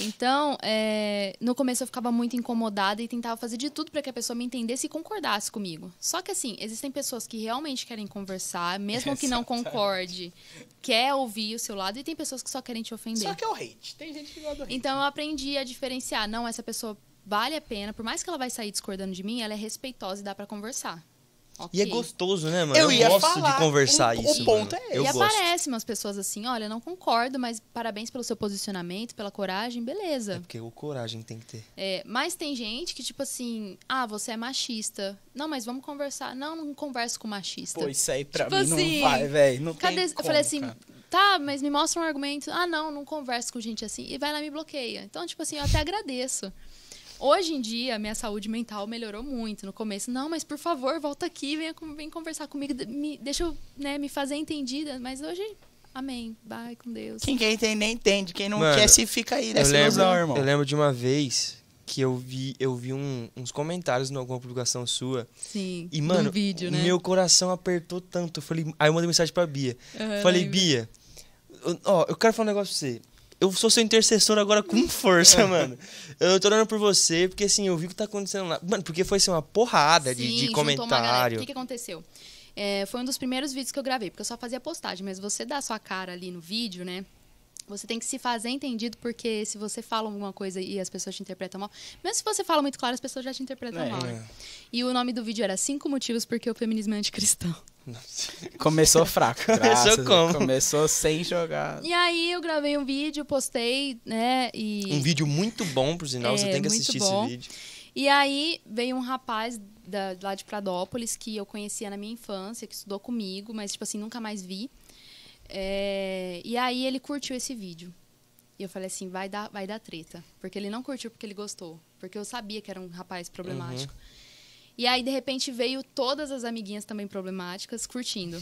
Então, é, no começo eu ficava muito incomodada e tentava fazer de tudo para que a pessoa me entendesse e concordasse comigo. Só que assim, existem pessoas que realmente querem conversar, mesmo que não concorde, quer ouvir o seu lado, e tem pessoas que só querem te ofender. Só que é o hate. Tem gente que gosta do hate. Então eu aprendi a diferenciar. Não, essa pessoa vale a pena, por mais que ela vai sair discordando de mim, ela é respeitosa e dá para conversar. E é gostoso, né, mano? Eu ia gosto falar, de conversar o- o isso. ponto mano. é Eu e gosto. aparecem umas pessoas assim, olha, eu não concordo, mas parabéns pelo seu posicionamento, pela coragem, É beleza. porque o coragem tem que ter. É, mas tem gente que, tipo assim, ah, você é machista. Não, mas vamos conversar. Não, não converso com machista. Pô, isso aí pra Tipo mim assim, não vai, velho. Não Cadê? tem eu como, falei assim, cara. tá, mas me mostra um argumento. Ah, não, não converso com gente assim. E vai lá e me bloqueia. Então, tipo assim, eu até agradeço. Hoje em dia, minha saúde mental melhorou muito. No começo, não, mas por favor, volta aqui, venha vem conversar comigo, me, deixa eu né, me fazer entendida. Mas hoje, amém. Vai com Deus. Quem quer entender, entende. Quem não Mano, quer, se fica aí nessa lembro, ilusão, irmão. eu lembro de uma vez que eu vi, eu vi um- uns comentários em alguma publicação sua. Sim. E, mano, no vídeo, né? meu coração apertou tanto. Eu falei, aí eu mandei mensagem pra Bia. Aham, falei, lembro. Bia, ó, eu quero falar um negócio pra você. Eu sou seu intercessor agora com força, mano. Eu tô orando por você, porque assim, eu vi o que tá acontecendo lá. Mano, porque foi assim, uma porrada de, Sim, de galera. comentário. O que, que aconteceu? É, foi um dos primeiros vídeos que eu gravei, porque eu só fazia postagem, mas você dá sua cara ali no vídeo, né? Você tem que se fazer entendido, porque se você fala alguma coisa e as pessoas te interpretam mal, mesmo se você fala muito claro, as pessoas já te interpretam É. mal. né? E o nome do vídeo era Cinco Motivos porque o feminismo é anticristão. Começou fraco. Começou como? Começou sem jogar. E aí eu gravei um vídeo, postei, né? E Um vídeo muito bom, por sinal, você É, tem que assistir bom. esse vídeo. E aí veio um rapaz da, lá de Pradópolis que eu conhecia na minha infância, que estudou comigo, mas, tipo assim, nunca mais vi. É, e aí ele curtiu esse vídeo. E eu falei assim, vai dar, vai dar treta. Porque ele não curtiu porque ele gostou. Porque eu sabia que era um rapaz problemático. E aí, de repente, veio todas as amiguinhas também problemáticas curtindo.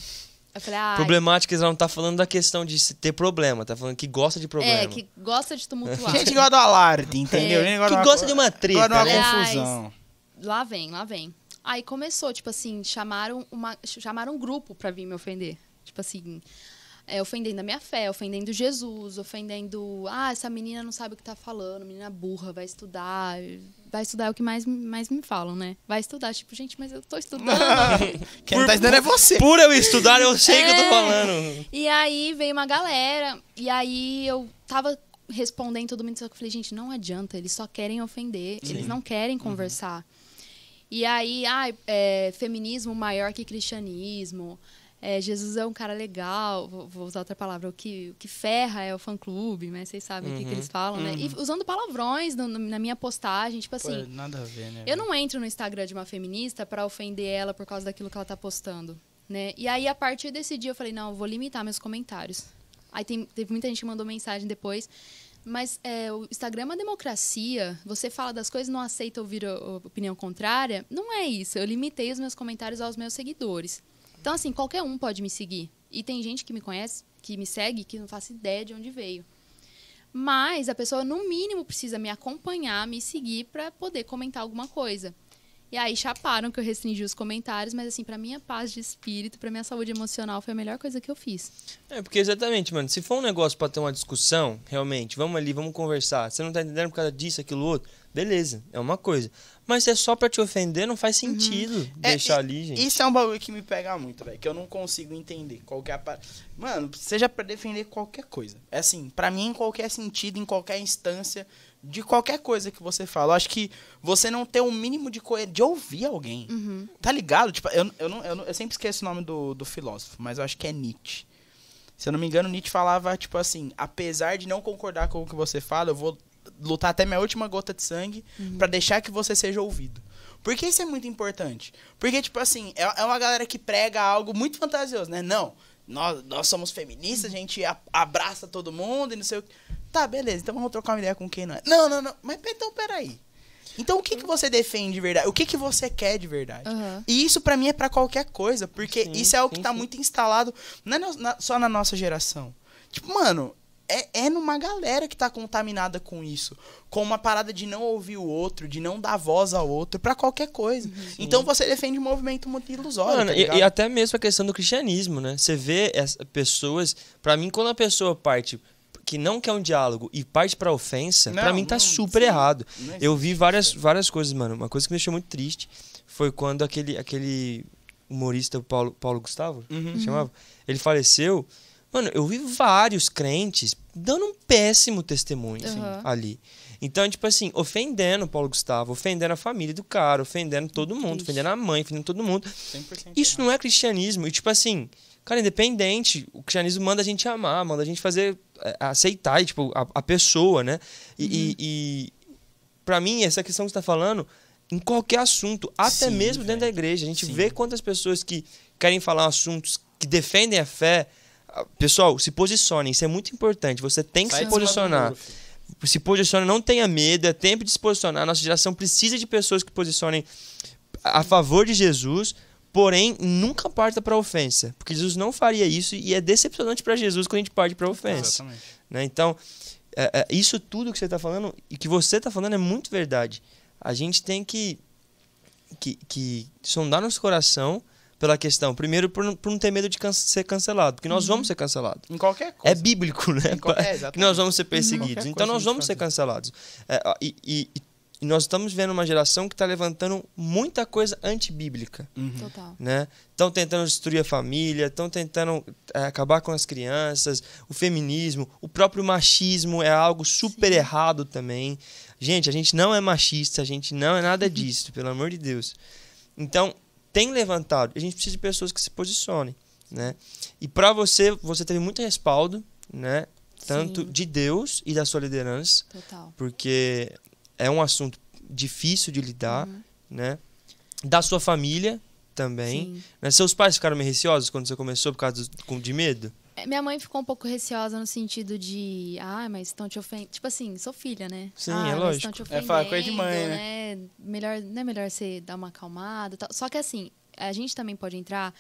Eu falei, ah, Problemáticas, ela não tá falando da questão de ter problema, tá falando que gosta de problema. é, que gosta de tumultuar. Gente gosta do alarde, entendeu? É. Gente Que gosta de uma treta, Gosta de uma né? Confusão. Lá vem, lá vem. Aí começou, tipo assim, chamaram, uma, chamaram um grupo pra vir me ofender. Tipo assim, é, ofendendo a minha fé, ofendendo Jesus, ofendendo. Ah, essa menina não sabe o que tá falando, menina burra, vai estudar. Vai estudar é o que mais, mais me falam, né? Vai estudar. Tipo, gente, mas eu tô estudando. Quem não tá estudando é você. Por eu estudar, eu sei que eu tô É. falando. E aí veio uma galera, e aí eu tava respondendo todo mundo, só que eu falei, gente, não adianta, eles só querem ofender, eles não querem conversar. E aí, ai, é, feminismo maior que cristianismo, é, Jesus é um cara legal, vou, vou usar outra palavra, o que, o que ferra é o fã-clube, mas vocês sabem o que, que eles falam, né? E usando palavrões no- no- na minha postagem, tipo Pô, assim, nada a ver, né? eu não entro no Instagram de uma feminista pra ofender ela por causa daquilo que ela tá postando, né? E aí, a partir desse dia, eu falei, não, eu vou limitar meus comentários. Aí tem- teve muita gente que mandou mensagem depois. Mas é, o Instagram é uma democracia. Você fala das coisas, não aceita ouvir a, a opinião contrária. Não é isso. Eu limitei os meus comentários aos meus seguidores. Então, assim, qualquer um pode me seguir. E tem gente que me conhece, que me segue, que não faço ideia de onde veio. Mas a pessoa, no mínimo, precisa me acompanhar, me seguir para poder comentar alguma coisa. E aí chaparam que eu restringi os comentários, mas assim, pra minha paz de espírito, pra minha saúde emocional, foi a melhor coisa que eu fiz. É, porque exatamente, mano, se for um negócio pra ter uma discussão, realmente, vamos ali, vamos conversar. Você não tá entendendo por causa disso, aquilo, outro, beleza, é uma coisa. Mas se é só pra te ofender, não faz sentido É, deixar e- ali, gente. Isso é um bagulho que me pega muito, velho. Que eu não consigo entender qual que é Mano, seja pra defender qualquer coisa. É assim, pra mim, em qualquer sentido, em qualquer instância, de qualquer coisa que você fala. Eu acho que você não ter o mínimo de coisa de ouvir alguém. Uhum. Tá ligado? Tipo, eu, eu, não, eu, eu sempre esqueço o nome do, do filósofo, mas eu acho que é Nietzsche. Se eu não me engano, Nietzsche falava, tipo assim, apesar de não concordar com o que você fala, eu vou lutar até minha última gota de sangue pra deixar que você seja ouvido. Por que isso é muito importante? Porque, tipo assim, é, é uma galera que prega algo muito fantasioso, né? Não, nós, nós somos feministas, a gente abraça todo mundo e não sei o que. Tá, beleza, então vamos trocar uma ideia com quem não é. Não, não, não, mas então peraí. Então o que, que você defende de verdade? O que, que você quer de verdade? Aham. E isso pra mim é pra qualquer coisa, porque Sim, isso é o que tá sim. muito instalado não é na- só na nossa geração. Tipo, mano, é, é numa galera que tá contaminada com isso. Com uma parada de não ouvir o outro, de não dar voz ao outro, pra qualquer coisa. Então você defende um movimento muito ilusório. Mano, tá e, e até mesmo a questão do cristianismo, né? Você vê as pessoas. Pra mim, quando a pessoa parte que não quer um diálogo e parte pra ofensa, pra mim tá não, super sim. errado. Eu vi várias, várias coisas, mano. Uma coisa que me deixou muito triste foi quando aquele, aquele humorista, o Paulo, Paulo Gustavo, Uhum. chamava, ele faleceu. Mano, eu vi vários crentes dando um péssimo testemunho Aham. ali. Então, tipo assim, ofendendo o Paulo Gustavo, ofendendo a família do cara, ofendendo todo mundo, Triste. ofendendo a mãe, ofendendo todo mundo. 100% Isso não é cristianismo. E, tipo assim, cara, independente, o cristianismo manda a gente amar, manda a gente fazer, é, aceitar, tipo, a, a pessoa, né? E, e, e pra mim, essa questão que você tá falando, em qualquer assunto, até Sim, mesmo dentro da igreja, a gente Sim. vê quantas pessoas que querem falar assuntos que defendem a fé. Pessoal, se posicionem, isso é muito importante. Você tem que Sai se posicionar muro, se posiciona, não tenha medo, é tempo de se posicionar. Nossa geração precisa de pessoas que posicionem a favor de Jesus, porém nunca parta para ofensa, porque Jesus não faria isso e é decepcionante para Jesus quando a gente parte para ofensa. Né? Então, é, é, isso tudo que você está falando e que você está falando é muito verdade. A gente tem que, que, que sondar nosso coração pela questão, primeiro por não, por não ter medo de can- ser cancelado, porque nós vamos ser cancelados. Em qualquer É coisa. bíblico, né? Em qual- é, que nós vamos ser perseguidos. Qualquer Então nós vamos ser cancelados. É, e, e- e nós estamos vendo uma geração que está levantando muita coisa antibíblica. Uhum. Total. Né? Estão tentando destruir a família, estão tentando é, acabar com as crianças, o feminismo, o próprio machismo é algo super Sim. errado também. Gente, a gente não é machista, a gente não é nada disso, pelo amor de Deus. Então, tem levantado. A gente precisa de pessoas que se posicionem, né? E para você, você teve muito respaldo, né? Tanto Sim. de Deus e da sua liderança, Total. porque é um assunto difícil de lidar, Uhum. né? Da sua família também. Né? Seus pais ficaram meio receosos quando você começou por causa do, de medo? É, Minha mãe ficou um pouco receosa no sentido de, ah, mas estão te ofendendo. Tipo assim, sou filha, né? Sim, ah, é lógico. Te É, ofendendo, fala coisa de mãe, né? Melhor, não é melhor você dar uma acalmada tal. Só que assim, a gente também pode entrar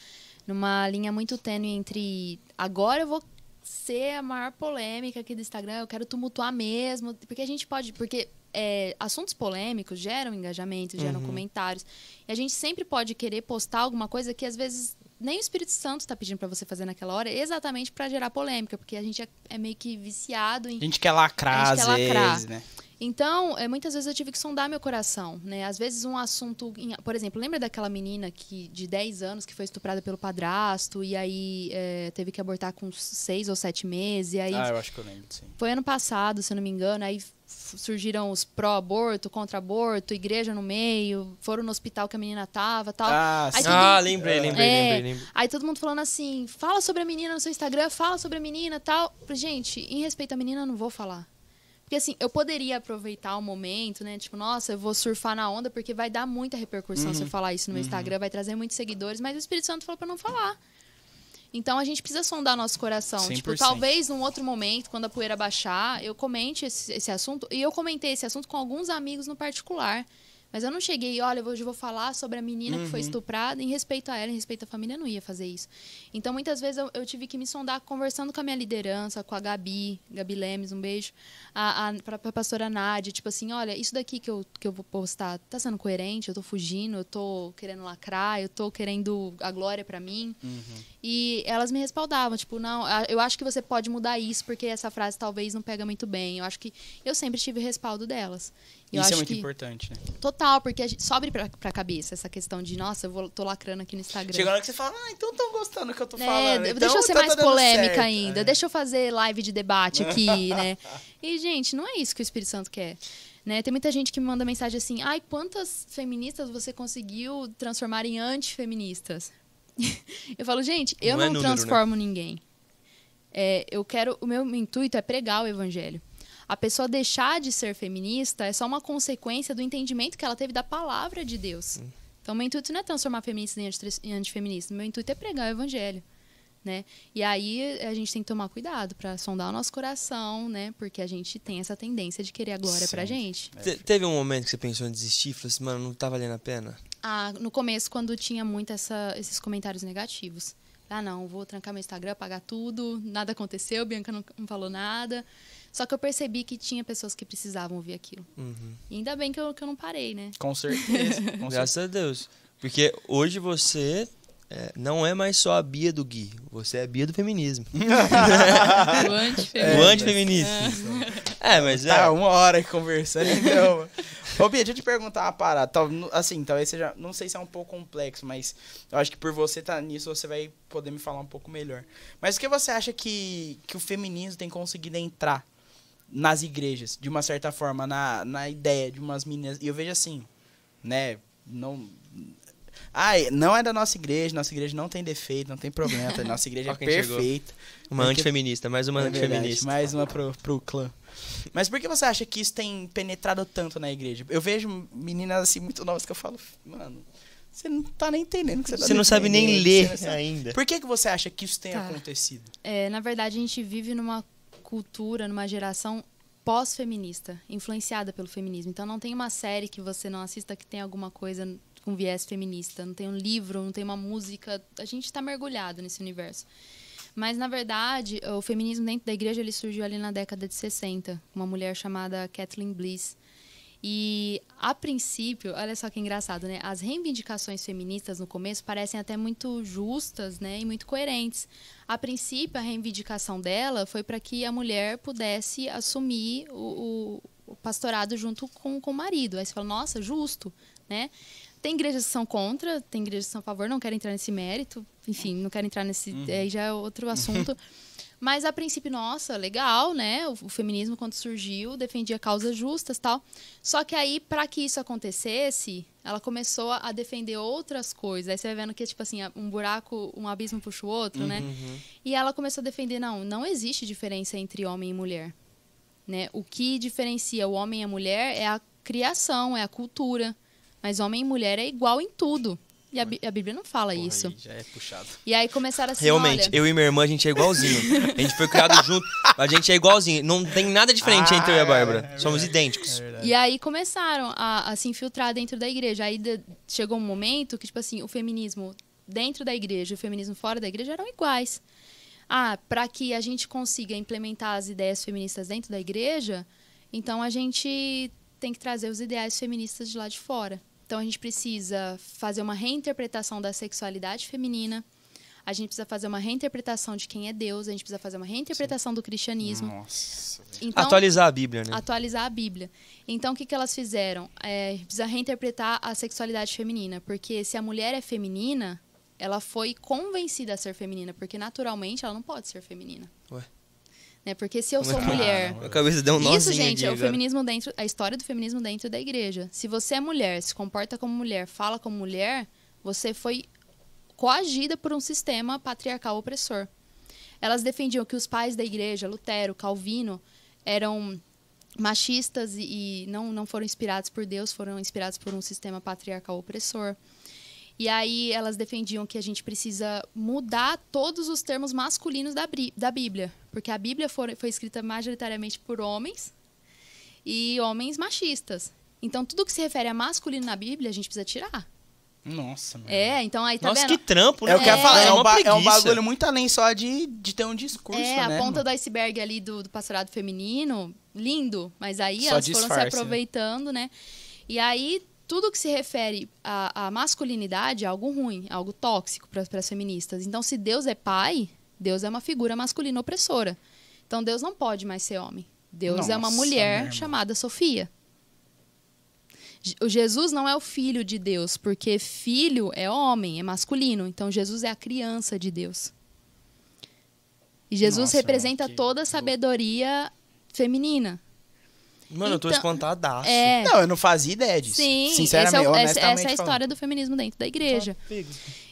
numa linha muito tênue entre agora eu vou ser a maior polêmica aqui do Instagram, eu quero tumultuar mesmo, porque a gente pode, porque é, assuntos polêmicos geram engajamento, geram Uhum. comentários, e a gente sempre pode querer postar alguma coisa que às vezes nem o Espírito Santo está pedindo para você fazer naquela hora, exatamente para gerar polêmica, porque a gente é, é meio que viciado em A gente quer lacrar, A gente às quer lacrar. vezes, né? então, é, muitas vezes eu tive que sondar meu coração, né? Às vezes um assunto, por exemplo, lembra daquela menina que de 10 anos que foi estuprada pelo padrasto e aí é, teve que abortar com 6 ou 7 meses e aí Ah, eu acho que eu lembro, sim. foi ano passado, se eu não me engano, aí surgiram os pró-aborto, contra-aborto, igreja no meio, foram no hospital que a menina tava, tal. Ah, Aí Ah, lembrei, lembrei, É. lembrei, lembrei. Aí todo mundo falando assim, fala sobre a menina no seu Instagram, fala sobre a menina, tal. Gente, em respeito à menina, eu não vou falar. Porque assim, eu poderia aproveitar o momento, né? Tipo, nossa, eu vou surfar na onda porque vai dar muita repercussão se eu falar isso no meu Instagram, vai trazer muitos seguidores, mas o Espírito Santo falou pra não falar. Então a gente precisa sondar nosso coração. Tipo, 100%. talvez num outro momento, quando a poeira baixar, eu comente esse, esse assunto. E eu comentei esse assunto com alguns amigos no particular. Mas eu não cheguei, olha, hoje eu vou falar sobre a menina que foi estuprada, em respeito a ela, em respeito à família, eu não ia fazer isso. Então, muitas vezes eu, eu tive que me sondar conversando com a minha liderança, com a Gabi, Gabi Lemes, um beijo, a, a, pra, pra pastora Nádia, tipo assim, olha, isso daqui que eu, que eu vou postar, tá sendo coerente? Eu tô fugindo, eu tô querendo lacrar, eu tô querendo a glória pra mim. E elas me respaldavam, tipo, não, eu acho que você pode mudar isso, porque essa frase talvez não pega muito bem. Eu acho que eu sempre tive o respaldo delas. Eu Isso é muito que, importante, né? Total, porque sobe pra, pra cabeça essa questão de, nossa, eu vou, tô lacrando aqui no Instagram. Chega na hora que você fala, ah, então estão gostando do que eu tô É, falando. então deixa eu ser tá mais polêmica certo. ainda. É. Deixa eu fazer live de debate aqui, né? E, gente, não é isso que o Espírito Santo quer. Né? Tem muita gente que me manda mensagem assim: ai, quantas feministas você conseguiu transformar em antifeministas? eu falo, gente, eu Não é não, número, né? transformo ninguém. É, eu quero. O meu intuito é pregar o evangelho. A pessoa deixar de ser feminista é só uma consequência do entendimento que ela teve da palavra de Deus. Então, meu intuito não é transformar feministas em anti- em antifeministas. Meu intuito é pregar o evangelho. Né? E aí a gente tem que tomar cuidado para sondar o nosso coração, né? Porque a gente tem essa tendência de querer a glória pra Sim. gente. Te- teve um momento que você pensou em desistir? Falou assim, mano, não tá valendo a pena? Ah, no começo, quando tinha muito essa, esses comentários negativos. Ah, não, vou trancar meu Instagram, apagar tudo, nada aconteceu, Bianca não, não falou nada. Só que eu percebi que tinha pessoas que precisavam ouvir aquilo. Uhum. E ainda bem que eu, que eu não parei, né? Com certeza. Com certeza. Graças a Deus. Porque hoje você é, não é mais só a Bia do Gui. Você é a Bia do feminismo. O antifeminista. o antifeminista. É, mas é. Tá uma hora conversando, então. Ô, Bia, deixa eu te perguntar uma parada. Assim, talvez seja. Não sei se é um pouco complexo, mas eu acho que por você estar nisso, você vai poder me falar um pouco melhor. Mas o que você acha que, que o feminismo tem conseguido entrar nas igrejas, de uma certa forma, na, na ideia de umas meninas? E eu vejo assim, né? Não. Ai, não é da nossa igreja, nossa igreja não tem defeito, não tem problema, tá? nossa igreja é quem chegou. perfeita. Uma Porque- antifeminista, mais uma É verdade, antifeminista. Mais uma pro, pro clã. Mas por que você acha que isso tem penetrado tanto na igreja? Eu vejo meninas assim muito novas que eu falo, mano, você não tá nem entendendo o que você tá Você não sabe nem ler não sabe." ainda. Por que, que você acha que isso tem Tá. acontecido? É, na verdade, a gente vive numa cultura, numa geração pós-feminista, influenciada pelo feminismo. Então, não tem uma série que você não assista que tem alguma coisa com viés feminista. Não tem um livro, não tem uma música. A gente está mergulhado nesse universo. Mas, na verdade, o feminismo dentro da igreja ele surgiu ali na década de 60. Uma mulher chamada Kathleen Bliss. E, a princípio, olha só que engraçado, né? As reivindicações feministas no começo parecem até muito justas, né? E muito coerentes. A princípio, a reivindicação dela foi para que a mulher pudesse assumir o, o- o pastorado junto com, com o marido. Aí você fala, nossa, justo, né? Tem igrejas que são contra, tem igrejas que são a favor, não quero entrar nesse mérito. Enfim, não quero entrar nesse... Aí já é outro assunto. Mas, a princípio, nossa, legal, né? O, o feminismo, quando surgiu, defendia causas justas tal. Só que aí, para que isso acontecesse, ela começou a defender outras coisas. Aí você vai vendo que, tipo assim, um buraco, um abismo puxa o outro, né? E ela começou a defender, não, não existe diferença entre homem e mulher. Né? O que diferencia o homem e a mulher é a criação, é a cultura. Mas homem e mulher é igual em tudo. E a, Bí- a Bíblia não fala Porra, isso. aí já é puxado. E aí começaram assim, Realmente, olha... eu e minha irmã, a gente é igualzinho. A gente foi criado junto, a gente é igualzinho. Não tem nada diferente Ah, entre eu e a é, Bárbara. é Somos verdade. idênticos. É. E aí começaram a, a se infiltrar dentro da igreja. Aí de- chegou um momento que, tipo assim, o feminismo dentro da igreja e o feminismo fora da igreja eram iguais. Ah, para que a gente consiga implementar as ideias feministas dentro da igreja, então a gente tem que trazer os ideais feministas de lá de fora. Então a gente precisa fazer uma reinterpretação da sexualidade feminina. a gente precisa fazer uma reinterpretação de quem é Deus, a gente precisa fazer uma reinterpretação do cristianismo. Nossa. Então, Atualizar a Bíblia, né? atualizar a Bíblia. Então, o que, que elas fizeram? É, precisa reinterpretar a sexualidade feminina, porque se a mulher é feminina, ela foi convencida a ser feminina, porque naturalmente ela não pode ser feminina. Ué? Né? Porque se eu sou que- mulher, A cabeça deu um isso, gente, aqui é o feminismo dentro, a história do feminismo dentro da igreja. Se você é mulher, se comporta como mulher, fala como mulher, você foi coagida por um sistema patriarcal opressor. Elas defendiam que os pais da igreja, Lutero, Calvino, eram machistas e, e não, não foram inspirados por Deus, foram inspirados por um sistema patriarcal opressor. E aí elas defendiam que a gente precisa mudar todos os termos masculinos da, da Bíblia, porque a Bíblia foi, foi escrita majoritariamente por homens e homens machistas. Então tudo que se refere a masculino na Bíblia a gente precisa tirar. Nossa, meu. É, então aí tá Nossa, vendo? que trampo, né? É o que eu ia falar, é, uma um, é um bagulho muito além só de, de ter um discurso, É, né? a ponta mano? do iceberg ali do, do pastorado feminino, lindo, mas aí Só elas foram se disfarce, né? aproveitando, né? E aí, tudo que se refere à, à masculinidade é algo ruim, é algo tóxico para as feministas. Então, se Deus é pai, Deus é uma figura masculina opressora. Então, Deus não pode mais ser homem. Deus é uma Nossa, mulher chamada Sofia. O Jesus não é o filho de Deus, porque filho é homem, é masculino. Então Jesus é a criança de Deus. E Jesus Nossa, representa toda a sabedoria feminina. Mano, eu tô Então, espantadaço. É, Não, eu não fazia ideia disso. sim, esse é Sinceramente, o- essa, honestamente essa é a falando. história do feminismo dentro da igreja.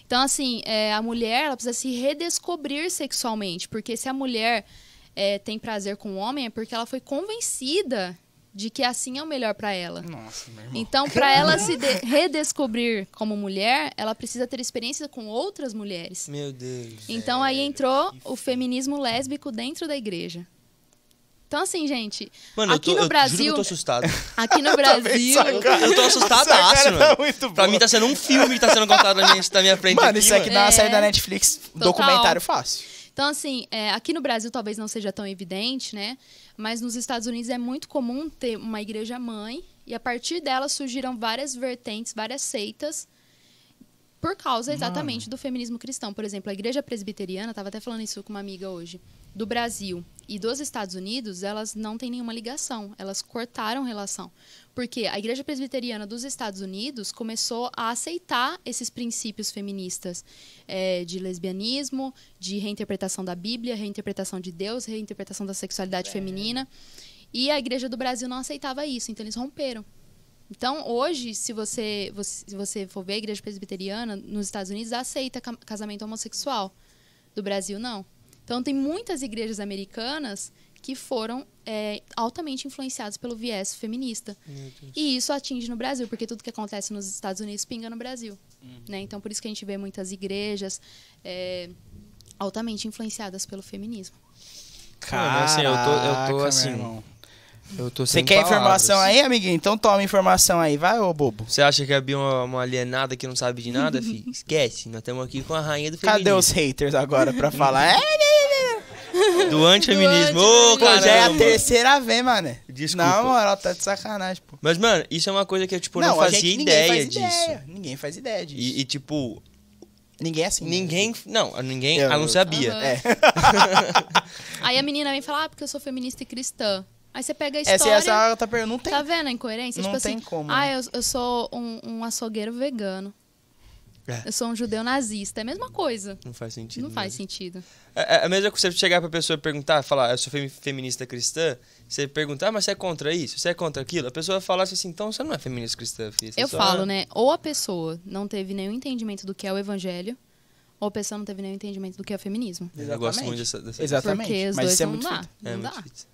Então, assim, é, a mulher ela precisa se redescobrir sexualmente, porque se a mulher é, tem prazer com o homem é porque ela foi convencida de que assim é o melhor para ela. Nossa, meu irmão. Então, para ela se de- redescobrir como mulher, ela precisa ter experiência com outras mulheres. Meu Deus. Então aí entrou o feminismo lésbico dentro da igreja. Então assim, gente, Mano, eu aqui tô, no eu juro que Brasil, eu tô assustado. aqui no Brasil, Eu tô assustadaço, mano. muito Pra mim tá sendo um filme que tá sendo contado na minha, na minha frente Mano, aqui, isso aqui mano. dá uma É. saída da Netflix, documentário fácil. Então, assim, é, aqui no Brasil talvez não seja tão evidente, né? Mas nos Estados Unidos é muito comum ter uma igreja mãe e a partir dela surgiram várias vertentes, várias seitas por causa exatamente do feminismo cristão. Por exemplo, a igreja presbiteriana, estava até falando isso com uma amiga hoje, do Brasil e dos Estados Unidos, elas não têm nenhuma ligação, elas cortaram relação. Porque a igreja presbiteriana dos Estados Unidos começou a aceitar esses princípios feministas é, de lesbianismo, de reinterpretação da Bíblia, reinterpretação de Deus, reinterpretação da sexualidade feminina. E a igreja do Brasil não aceitava isso, então eles romperam. Então, hoje, se você, você- se você for ver a igreja presbiteriana, nos Estados Unidos aceita ca- casamento homossexual. Do Brasil, não. Então, tem muitas igrejas americanas que foram é, altamente influenciadas pelo viés feminista. E isso atinge no Brasil, porque tudo que acontece nos Estados Unidos pinga no Brasil. Né? Então, por isso que a gente vê muitas igrejas é, altamente influenciadas pelo feminismo. Mano, assim, eu tô- eu tô, assim, irmão. Eu tô Você quer palavras. informação aí, amiguinho? Então toma informação aí, vai, ô bobo. Você acha que a Bia é uma, uma alienada que não sabe de nada, filho? Esquece. Nós estamos aqui com a rainha do Cadê feminismo. os haters agora pra falar? É, Do antifeminismo. Ô, pô, já é a terceira vez, mano. Desculpa. Na moral, tá de sacanagem, pô. Mas, mano, isso é uma coisa que eu, tipo, não, a fazia gente- ideia ninguém faz disso. Ideia. Ninguém faz ideia disso. E, e, tipo, ninguém é assim. né? ninguém... Não, ninguém, Eu- a não ser a Bia. Aham. É. Aí a menina vem falar, ah, porque eu sou feminista e cristã. Aí você pega a Essa, história. essa outra pergunta não tem. Tá vendo a incoerência? Não tipo tem assim, como, ah, eu, eu sou um, um açougueiro vegano. É. Eu sou um judeu nazista. É a mesma coisa. Não faz sentido. Não faz mesmo. sentido. É, é a mesma coisa você chegar pra pessoa e perguntar, falar, eu sou femi- feminista cristã, você perguntar, ah, mas você é contra isso? Você é contra aquilo? A pessoa vai falar assim, então você não é feminista cristã, Eu só falo, é- né? Ou a pessoa não teve nenhum entendimento do que é o evangelho, ou a pessoa não teve nenhum entendimento do que é o feminismo. Eu gosto muito dessa... dessa Exatamente. Porque os Mas dois isso é não muito dá. difícil. Não É dá. muito.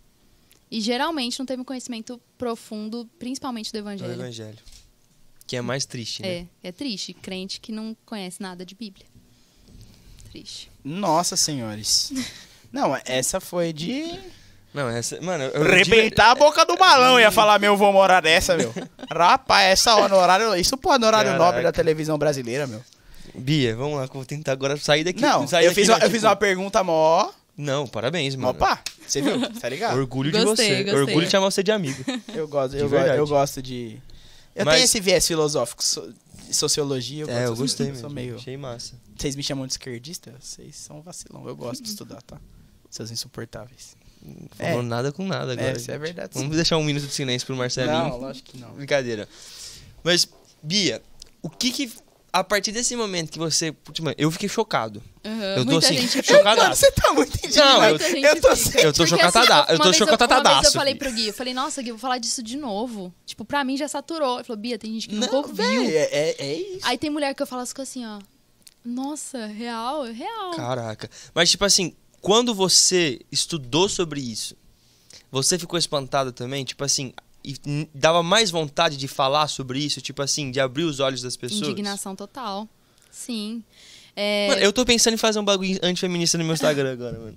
E geralmente não teve um conhecimento profundo, principalmente do Do evangelho. evangelho. Que é mais triste, né? É, é triste. Crente que não conhece nada de Bíblia. Triste. Nossa, senhores. Não, essa foi de. Não, essa... Mano, eu... Rebentar a boca do balão, ia falar, meu, vou morar dessa, meu. Rapaz, essa hora no horário. Isso pode no horário Caraca. nobre da televisão brasileira, meu. Bia, vamos lá, que eu vou tentar agora sair daqui. Não, sair eu daqui, fiz, não, eu tipo, fiz uma pergunta mó. Não, parabéns, mano. Opa, você viu? Tá ligado? Orgulho de Gostei, você. gostei. Orgulho de chamar você de amigo. Eu gosto, De eu, go- verdade. eu gosto de, Eu Mas- tenho esse viés filosófico, so- sociologia. Eu É, eu gosto gostei eu mesmo. Sou meio... Achei massa. Vocês me chamam de esquerdista? Vocês são vacilão. Eu gosto de estudar, tá? Seus insuportáveis. Falou É. nada com nada agora. É, isso é verdade. Vamos deixar um minuto de silêncio pro Marcelinho. Não, lógico que não. Brincadeira. Mas, Bia, o que que. A partir desse momento que você. Putz, mano, eu fiquei chocado. Aham, Eu tô Muita assim, gente chocadaço. Mano, você tá muito indignado. Não, eu- eu tô sem- Eu tô chocatada- assim, eu tô Uma vez eu falei pro Gui, eu falei, nossa, Gui, eu vou falar disso de novo. Tipo, pra mim já saturou. Ele falou, Bia, tem gente que nunca Não, ouviu. velho, é, é, é isso. Aí tem mulher que eu falo assim, ó. Nossa, real, é real. Caraca. Mas, tipo assim, quando você estudou sobre isso, você ficou espantada também? Tipo assim, e dava mais vontade de falar sobre isso? Tipo assim, de abrir os olhos das pessoas? Indignação total. Sim. É, Mano, eu tô pensando em fazer um bagulho antifeminista no meu Instagram agora, mano.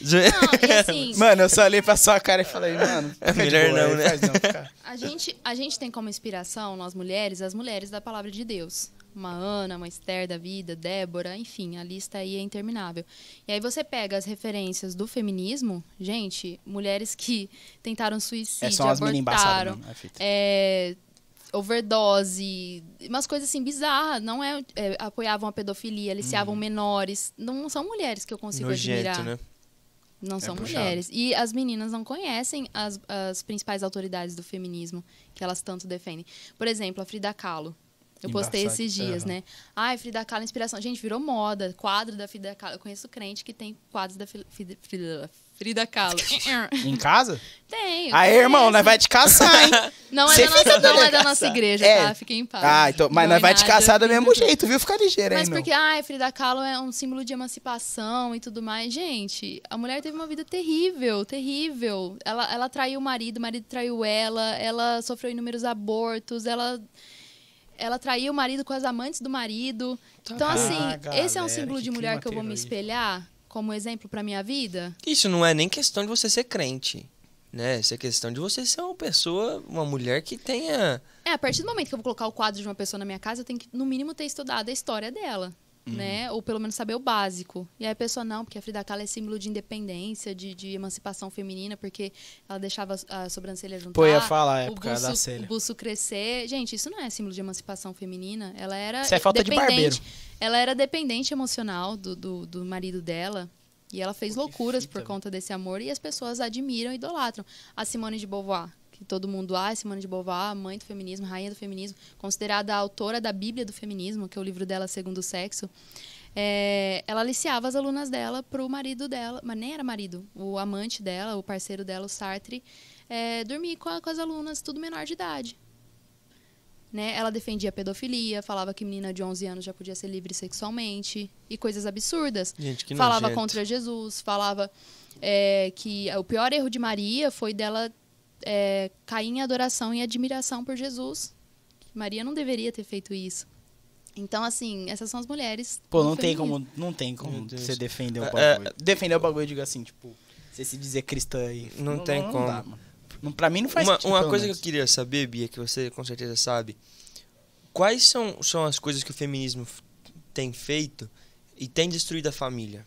Não, assim, Mano, eu só olhei pra sua cara e falei, mano, É fica de melhor boa não, aí, né? não, a gente, a gente tem como inspiração, nós mulheres, as mulheres da palavra de Deus. Uma Ana, uma Esther da vida, Débora, enfim, a lista aí é interminável. E aí você pega as referências do feminismo, gente, mulheres que tentaram suicídio, É só umas meninas embaçadas, abortaram. É é, overdose, umas coisas assim bizarras. Não é, é, apoiavam a pedofilia, aliciavam menores. Não são mulheres que eu consigo admirar. Nojento, né? Não são puxado. mulheres. E as meninas não conhecem as, as principais autoridades do feminismo que elas tanto defendem. Por exemplo, a Frida Kahlo. Eu postei Embaçado. esses dias, né? Ai, Frida Kahlo, inspiração. Gente, virou moda. Quadro da Frida Kahlo. Eu conheço crente que tem quadros da Frida, Frida, Frida, Kahlo. Em casa? tem. Aí, conheço. irmão, nós vai te caçar, hein? Não é, da nossa, fica não é da nossa igreja, É. tá? Fiquem em paz. Ah, então, mas Não nós é vai te caçar do mesmo jeito, viu? Fica ligeiro aí, Mas não. porque, ai, Frida Kahlo é um símbolo de emancipação e tudo mais. Gente, a mulher teve uma vida terrível, terrível. Ela, ela traiu o marido, o marido traiu ela, ela sofreu inúmeros abortos, ela, ela traiu o marido com as amantes do marido. Então, Ah, assim, esse é um galera, símbolo de mulher que eu vou me espelhar como exemplo pra minha vida. Isso não é nem questão de você ser crente, né? Isso é questão de você ser uma pessoa, uma mulher que tenha... É, a partir do momento que eu vou colocar o quadro de uma pessoa na minha casa, eu tenho que, no mínimo, ter estudado a história dela. Uhum. Né? Ou pelo menos saber o básico. E aí a pessoa, não, porque a Frida Kahlo é símbolo de independência, de, de emancipação feminina, porque ela deixava a sobrancelha juntar. Pô, ia falar a o época buço, da celha. o buço crescer. Gente, isso não é símbolo de emancipação feminina. Ela era Isso é falta de dependente. Ela era dependente emocional do, do, do marido dela. E ela fez Pô, loucuras fita, por conta desse amor. E as pessoas admiram e idolatram. A Simone de Beauvoir, que todo mundo, ah, Simone de Beauvoir, mãe do feminismo, rainha do feminismo, considerada a autora da Bíblia do feminismo, que é o livro dela Segundo o Sexo. É, ela aliciava as alunas dela pro marido dela, mas nem era marido, o amante dela, o parceiro dela, o Sartre, é, dormir com, a- com as alunas, tudo menor de idade. Né? Ela defendia a pedofilia, falava que menina de 11 anos já podia ser livre sexualmente e coisas absurdas. Gente, que falava nojento. contra Jesus, falava é, que o pior erro de Maria foi dela é, cair em adoração e admiração por Jesus. Maria não deveria ter feito isso. Então, assim, essas são as mulheres. Pô, não tem como, não tem como você defender o É, bagulho. Defender o bagulho, eu digo assim, tipo, você se dizer cristã aí. Não tem como. dá, mano. Não, pra mim não faz Uma, sentido. uma coisa que menos. eu queria saber, Bia, que você com certeza sabe, quais são, são as coisas que o feminismo tem feito e tem destruído a família?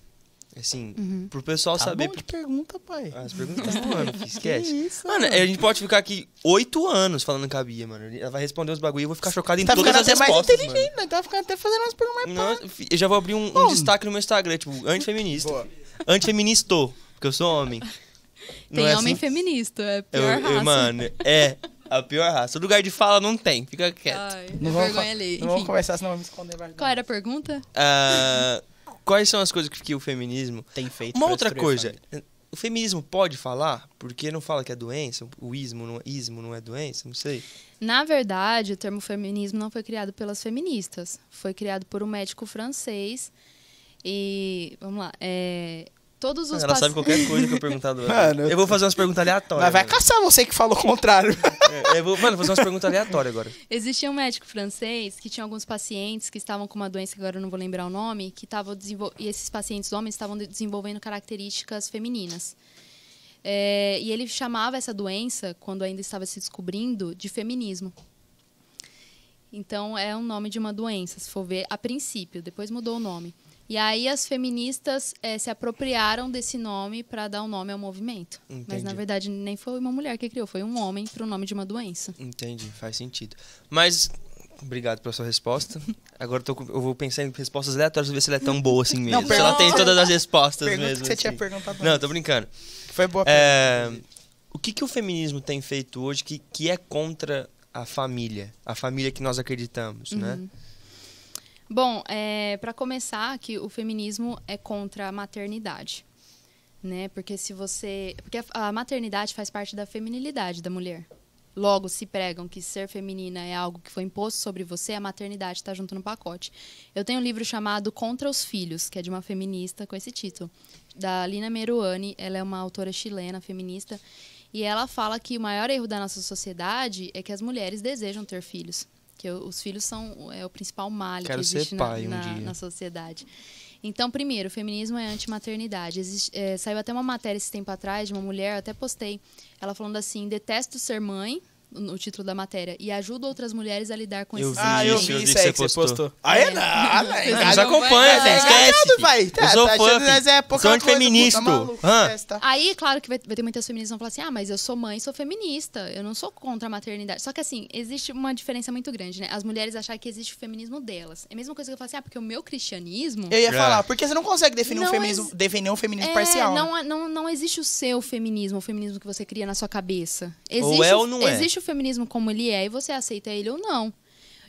Assim, Uhum. pro pessoal Tá saber. bom de pergunta, pai. As perguntas estão voando, esquece. Que isso, Mano, a gente pode ficar aqui oito anos falando com a Bia, mano. Ela vai responder os bagulho e eu vou ficar chocado em Tá todas ficando as até mais respostas, mano. inteligente, né? Tá ficando até fazendo umas perguntas mais fi- eu já vou abrir um, um destaque no meu Instagram, tipo, antifeminista. Boa. Antifeministo, porque eu sou homem. Tem Não é homem assim? feminista, é a Eu, pior eu- raça. mano, é a pior raça. O lugar de fala não tem, fica quieto. Ai, Não é vamos, não vamos conversar, senão vamos esconder qual era a pergunta? Ah, quais são as coisas que, que o feminismo. Tem feito Uma outra coisa, o feminismo pode falar? Porque não fala que é doença? O ismo não, ismo não é doença? Não sei. Na verdade, o termo feminismo não foi criado pelas feministas. Foi criado por um médico francês. E, vamos lá, é, todos os Ela paci- sabe qualquer coisa que eu perguntar do Mano, Eu vou fazer umas perguntas aleatórias. Mas vai caçar você que falou o contrário. É, eu vou, mano, vou fazer umas perguntas aleatórias agora. Existia um médico francês que tinha alguns pacientes que estavam com uma doença que agora eu não vou lembrar o nome, que estavam desenvol... e esses pacientes homens estavam de- desenvolvendo características femininas. É, e ele chamava essa doença, quando ainda estava se descobrindo, de feminismo. Então é o nome de uma doença, se for ver a princípio, depois mudou o nome. E aí as feministas eh, se apropriaram desse nome para dar um nome ao movimento. Mas Entendi. na verdade nem foi uma mulher que criou, foi um homem para o nome de uma doença. Entendi, faz sentido. Mas, obrigado pela sua resposta. Agora eu, tô com- eu vou pensar em respostas aleatórias pra ver se ela é tão boa assim mesmo. se ela tem todas as respostas Pergunta mesmo. que você tinha assim. perguntado Não, antes. tô brincando. Foi boa É, pergunta. o que, que o feminismo tem feito hoje que, que é contra a família? A família que nós acreditamos, né? Bom, é, para começar, que o feminismo é contra a maternidade, né? Porque se você, porque a, maternidade faz parte da feminilidade da mulher. Logo, se pregam que ser feminina é algo que foi imposto sobre você, a maternidade está junto no pacote. Eu tenho um livro chamado Contra os Filhos, que é de uma feminista com esse título, da Lina Meruane. Ela é uma autora chilena, feminista, e ela fala que o maior erro da nossa sociedade é que as mulheres desejam ter filhos. Que os filhos são é o principal mal que existe na, um na- na sociedade. Então, primeiro, o feminismo é antimaternidade. Existe, é, saiu até uma matéria esse tempo atrás de uma mulher, eu até postei, ela falando assim: detesto ser mãe, no título da matéria, e ajudo outras mulheres a lidar com Eu esses Ah, eu vi eu vi isso aí você que você postou. postou. Ah, é É. nada. Nos. Nos acompanha, Tá filho, esquece. engajado, filho. vai. Eu Tá, sou tá fã, nós é pouca Sou coisa, antifeminista. esquece, tá? Aí, claro que vai, vai ter muitas feministas que vão falar assim: ah, mas eu sou mãe, sou feminista, eu não sou contra a maternidade. Só que, assim, existe uma diferença muito grande, né? As mulheres acharem que existe o feminismo delas. É a mesma coisa que eu falo assim: ah, porque o meu cristianismo. Eu ia É. falar, porque você não consegue definir um Não feminismo, ex- definir um feminismo É, parcial. né? não, não, não existe o seu feminismo, o feminismo que você cria na sua cabeça. Existe Ou é ou não é. Existe o feminismo como ele é e você aceita ele ou não.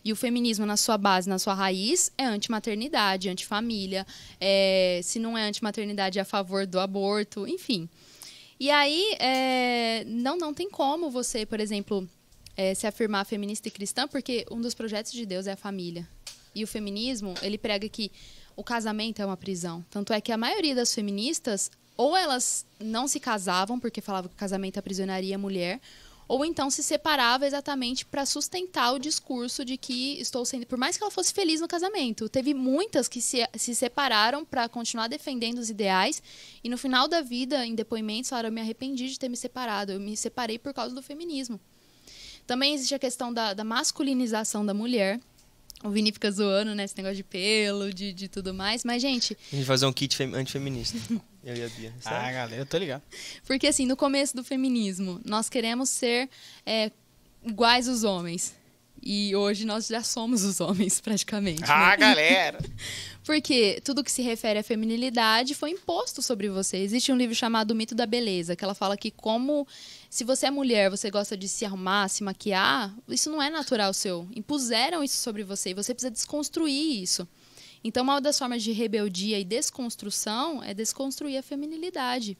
E o feminismo, na sua base, na sua raiz, é antimaternidade, antifamília. É, se não é antimaternidade, é a favor do aborto, enfim. E aí, é, não, não tem como você, por exemplo, é, se afirmar feminista e cristã, porque um dos projetos de Deus é a família. E o feminismo, ele prega que o casamento é uma prisão. Tanto é que a maioria das feministas, ou elas não se casavam porque falavam que o casamento aprisionaria a mulher, ou então se separava exatamente para sustentar o discurso de que estou sendo. Por mais que ela fosse feliz no casamento, teve muitas que se, se separaram para continuar defendendo os ideais e no final da vida, em depoimentos, falaram: eu me arrependi de ter me separado, eu me separei por causa do feminismo. Também existe a questão da, da masculinização da mulher. O Vini fica zoando, né? Esse negócio de pelo, de, de tudo mais. Mas, gente, A gente fazer um kit fem- antifeminista. Eu e a Bia. Ah, Sabe? galera, eu tô ligado. Porque, assim, no começo do feminismo, nós queremos ser é, iguais os homens. E hoje nós já somos os homens, praticamente. Ah, né? galera. Porque tudo que se refere à feminilidade foi imposto sobre você. Existe um livro chamado O Mito da Beleza, que ela fala que como se você é mulher, você gosta de se arrumar, se maquiar, isso não é natural seu. Impuseram isso sobre você e você precisa desconstruir isso. Então, uma das formas de rebeldia e desconstrução é desconstruir a feminilidade.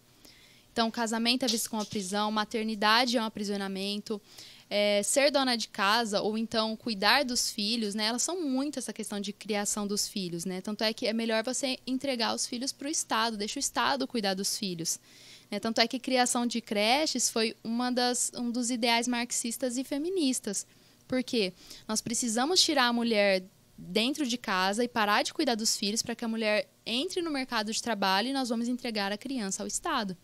Então, casamento é visto como uma prisão, maternidade é um aprisionamento, é, ser dona de casa ou então cuidar dos filhos, né? Elas são muito essa questão de criação dos filhos, né? Tanto é que é melhor você entregar os filhos para o Estado, deixa o Estado cuidar dos filhos. Né? Tanto é que criação de creches foi uma das, um dos ideais marxistas e feministas. Por quê? Nós precisamos tirar a mulher dentro de casa e parar de cuidar dos filhos para que a mulher entre no mercado de trabalho e nós vamos entregar a criança ao Estado.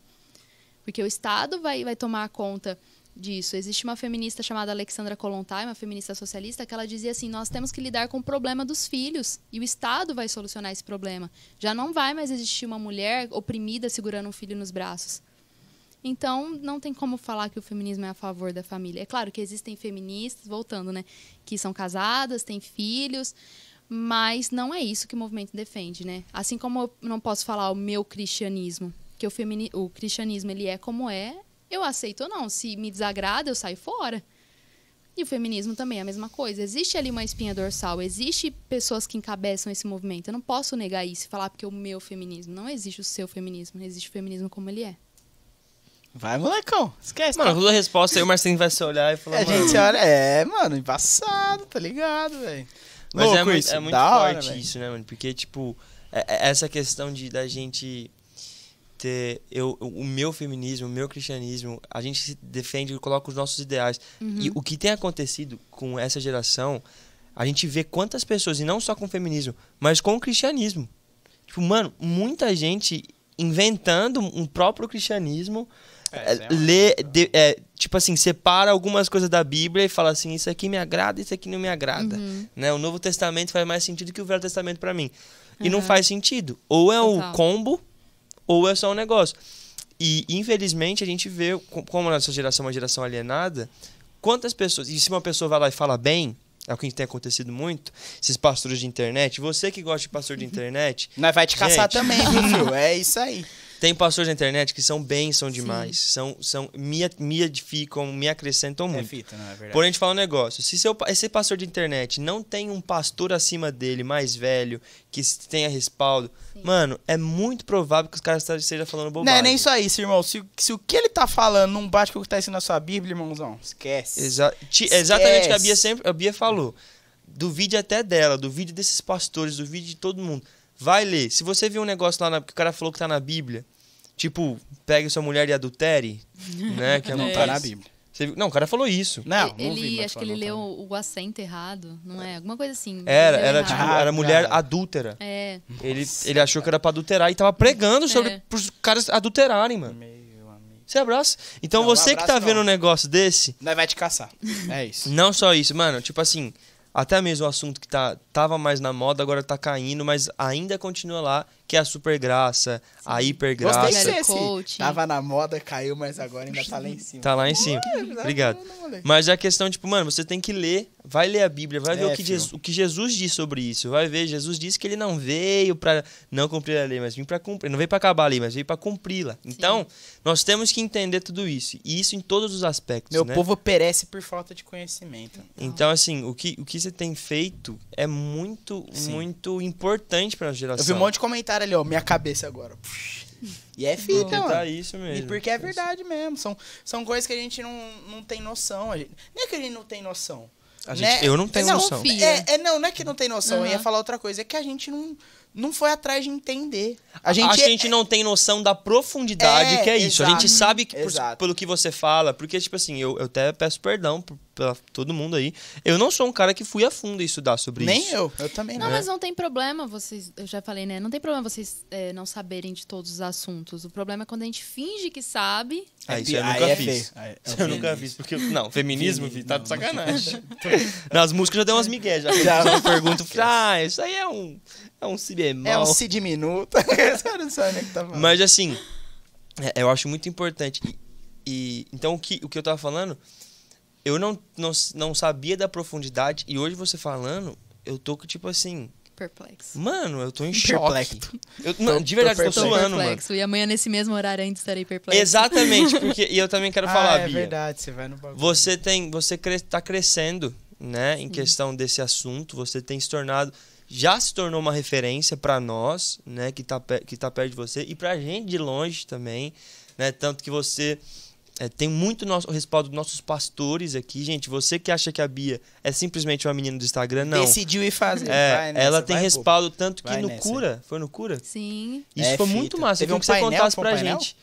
Porque o Estado vai, vai tomar conta disso. Existe uma feminista chamada Alexandra Kollontai, uma feminista socialista, que ela dizia assim: nós temos que lidar com o problema dos filhos e o Estado vai solucionar esse problema. Já não vai mais existir uma mulher oprimida segurando um filho nos braços. Então, não tem como falar que o feminismo é a favor da família. É claro que existem feministas, voltando, né, que são casadas, têm filhos, mas não é isso que o movimento defende, né? Assim como eu não posso falar o meu cristianismo, que o, o cristianismo ele é como é, eu aceito ou não. Se me desagrada, eu saio fora. E o feminismo também é a mesma coisa. Existe ali uma espinha dorsal, existe pessoas que encabeçam esse movimento. Eu não posso negar isso e falar porque é o meu feminismo. Não existe o seu feminismo, existe o feminismo como ele é. Vai, molecão. Esquece. Mano, toda a resposta aí o Marcelinho vai se olhar e falar, a mano, gente olha. É, mano, embaçado, tá ligado, velho? Mas é, Louco muito, isso, é muito da hora, forte velho. isso, né, mano? Porque, tipo, é- é essa questão de da gente ter eu, o meu feminismo, o meu cristianismo, a gente se defende e coloca os nossos ideais. E o que tem acontecido com essa geração, a gente vê quantas pessoas, e não só com o feminismo, mas com o cristianismo. Tipo, mano, muita gente inventando um próprio cristianismo, É, isso é lê, de- é, tipo assim, separa algumas coisas da Bíblia e fala assim, isso aqui me agrada, isso aqui não me agrada. Né? O Novo Testamento faz mais sentido que o Velho Testamento pra mim. E não Aham. faz sentido. Ou é o Total. combo, ou é só um negócio. E, infelizmente, a gente vê, co- como a nossa geração é uma geração alienada, quantas pessoas. E se uma pessoa vai lá e fala bem, é o que tem acontecido muito, esses pastores de internet, você que gosta de pastor de internet, Nós vai te caçar Gente. também, viu? É isso aí. Tem pastores de internet que são bênção demais. São, são, me, me edificam, me acrescentam É muito. fita, não é verdade? Porém, a gente fala um negócio. Se seu, esse pastor de internet não tem um pastor acima dele, mais velho, que tenha respaldo, mano, é muito provável que os caras estejam falando Não bobagem. é nem só isso, irmão. Se, se o que ele tá falando não bate com o que tá escrito na sua Bíblia, irmãozão, esquece. Exa ti- exatamente o que a Bia Esquece. sempre a Bia falou. Duvide até dela, duvide desses pastores, duvide de todo mundo. Vai ler. Se você viu um negócio lá na- que o cara falou que tá na Bíblia, tipo, pegue sua mulher e adultere, né? Que é Não tá na Bíblia. Não, o cara falou isso. Não, não ele, vi, acho que ele não leu tá. o, o acento errado, não é? Alguma coisa assim. Era, era errado. tipo, Ah, era mulher cara. adúltera. É, Ele, ele achou que era pra adulterar e tava pregando sobre É. pros caras adulterarem, mano. Meu amigo. Você abraça? Então Não, você que abraço tá vendo não. um negócio desse, Nós vai te caçar. É isso. não só isso, mano, tipo assim, até mesmo o assunto que tá, tava mais na moda, agora tá caindo, mas ainda continua lá, que é a super graça, a Gostei hipergraça. que Velho você esse. coaching. Tava na moda, caiu, mas agora ainda tá lá em cima. Tá lá em cima. Obrigado. Mas é a questão, tipo, mano, você tem que ler, vai ler a Bíblia, vai ver É, o que. Jesus, o que Jesus diz sobre isso. Vai ver, Jesus disse que ele não veio pra não cumprir a lei, mas veio pra cumprir. Não veio pra acabar a lei, mas veio pra cumpri-la. Então, nós temos que entender tudo isso. E isso em todos os aspectos, Meu né? povo perece por falta de conhecimento. Então, assim, o que, o que você tem feito é muito, Sim. muito importante pra geração. Eu vi um monte de comentário ali, ó, minha cabeça agora. E é fita, mano. isso E mesmo. porque é verdade mesmo. São, são coisas que a gente não, não tem noção. A gente, nem é que a gente não tem noção. A né? gente- eu não tenho não, noção. É, é, não, não é que não tem noção. Eu ia falar outra coisa. É que a gente não, não foi atrás de entender. A gente, Acho que a gente não tem noção da profundidade É, que é isso. A gente exato. sabe que por- Exato. pelo que você fala, porque, tipo assim, eu, eu até peço perdão por- pra todo mundo aí. Eu não sou um cara que fui a fundo estudar sobre Nem isso. eu. Eu também Não, não. mas não tem problema vocês. Eu já falei, né? Não tem problema vocês é, não saberem de todos os assuntos. O problema é quando a gente finge que sabe. Ah, isso eu Aí nunca é fiz. Aí- é Isso eu nunca fiz. Porque, não, feminismo, filho, tá de não. sacanagem. Nas músicas já deu umas migué, já. Já. Eu pergunto, ah, isso aí é um, é um si bemol. É um si diminuto. Você não sabe nem o que tá falando. Mas assim, é, eu acho muito importante. E, e- então o que, o que eu tava falando, eu não, não, não sabia da profundidade e hoje você falando, eu tô tipo assim, Perplexo. mano, eu tô em Perplexo. choque. Eu, mano, de tô verdade, eu tô perplexo. suando, mano. perplexo. E amanhã, nesse mesmo horário, ainda estarei perplexo. Exatamente, porque e eu também quero ah, falar, é Bia. verdade. Você vai no bagulho. Você tem, você cre tá crescendo, né, em questão desse assunto, você tem se tornado já se tornou uma referência pra nós, né, que tá que tá perto de você e pra gente de longe também, né, tanto que você é, tem muito nosso o respaldo dos nossos pastores aqui, gente. Você que acha que a Bia é simplesmente uma menina do Instagram, não. Decidiu ir fazer. É, vai nessa, ela tem pô. respaldo tanto que Vai no nessa. Cura, foi no Cura? Sim. Isso É foi fita. muito massa. Teve Eu um queria que você painel, contasse foi um pra painel? gente.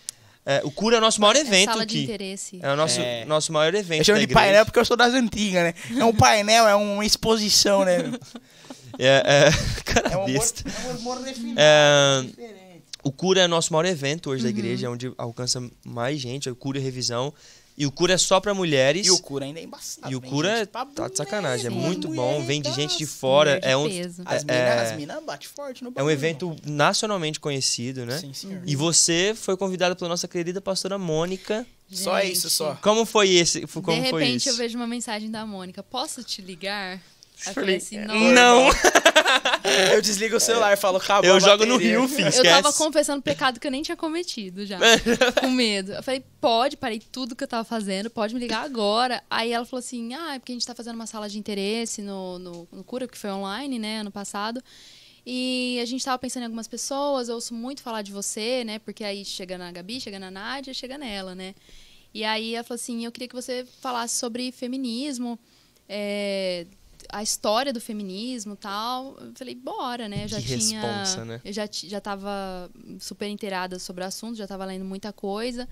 É, o Cura é o nosso maior É evento sala de aqui. interesse. É o nosso, É. nosso maior evento. Eu chamo da de painel porque eu sou das antigas, né? É um painel, é uma exposição, né? É, é, cara É um humor, besta. é um humor refinado. É, diferente. O Cura é o nosso maior evento hoje da Uhum. igreja, é onde alcança mais gente. É o Cura e Revisão. E o Cura é só pra mulheres. E o cura ainda é embaçado. E o cura tá de sacanagem. É muito mulher, bom. Vem de gente de fora. De É um, peso. As é- minas as mina batem forte no é um bagulho, evento nacionalmente conhecido, né? Sim, senhor. E você foi convidada pela nossa querida pastora Mônica. Só Gente, isso, só. Como foi esse? Como de foi repente isso? eu vejo uma mensagem da Mônica. Posso te ligar? Aí eu Falei, falei assim, não. Eu desligo o celular e falo, acabou Eu a jogo no rio, filho. Eu tava esquece. confessando pecado que eu nem tinha cometido já. com medo. Eu falei, pode, parei tudo que eu tava fazendo, pode me ligar agora. Aí ela falou assim: ah, é porque a gente tá fazendo uma sala de interesse no, no, no Cura, que foi online, né, ano passado. E a gente tava pensando em algumas pessoas, eu ouço muito falar de você, né? Porque aí chega na Gabi, chega na Nádia, chega nela, né? E aí ela falou assim: eu queria que você falasse sobre feminismo, é, a história do feminismo tal. Eu falei, bora, né? Eu já Que tinha. responsa, né? Eu já, já tava super inteirada sobre o assunto, já tava lendo muita coisa.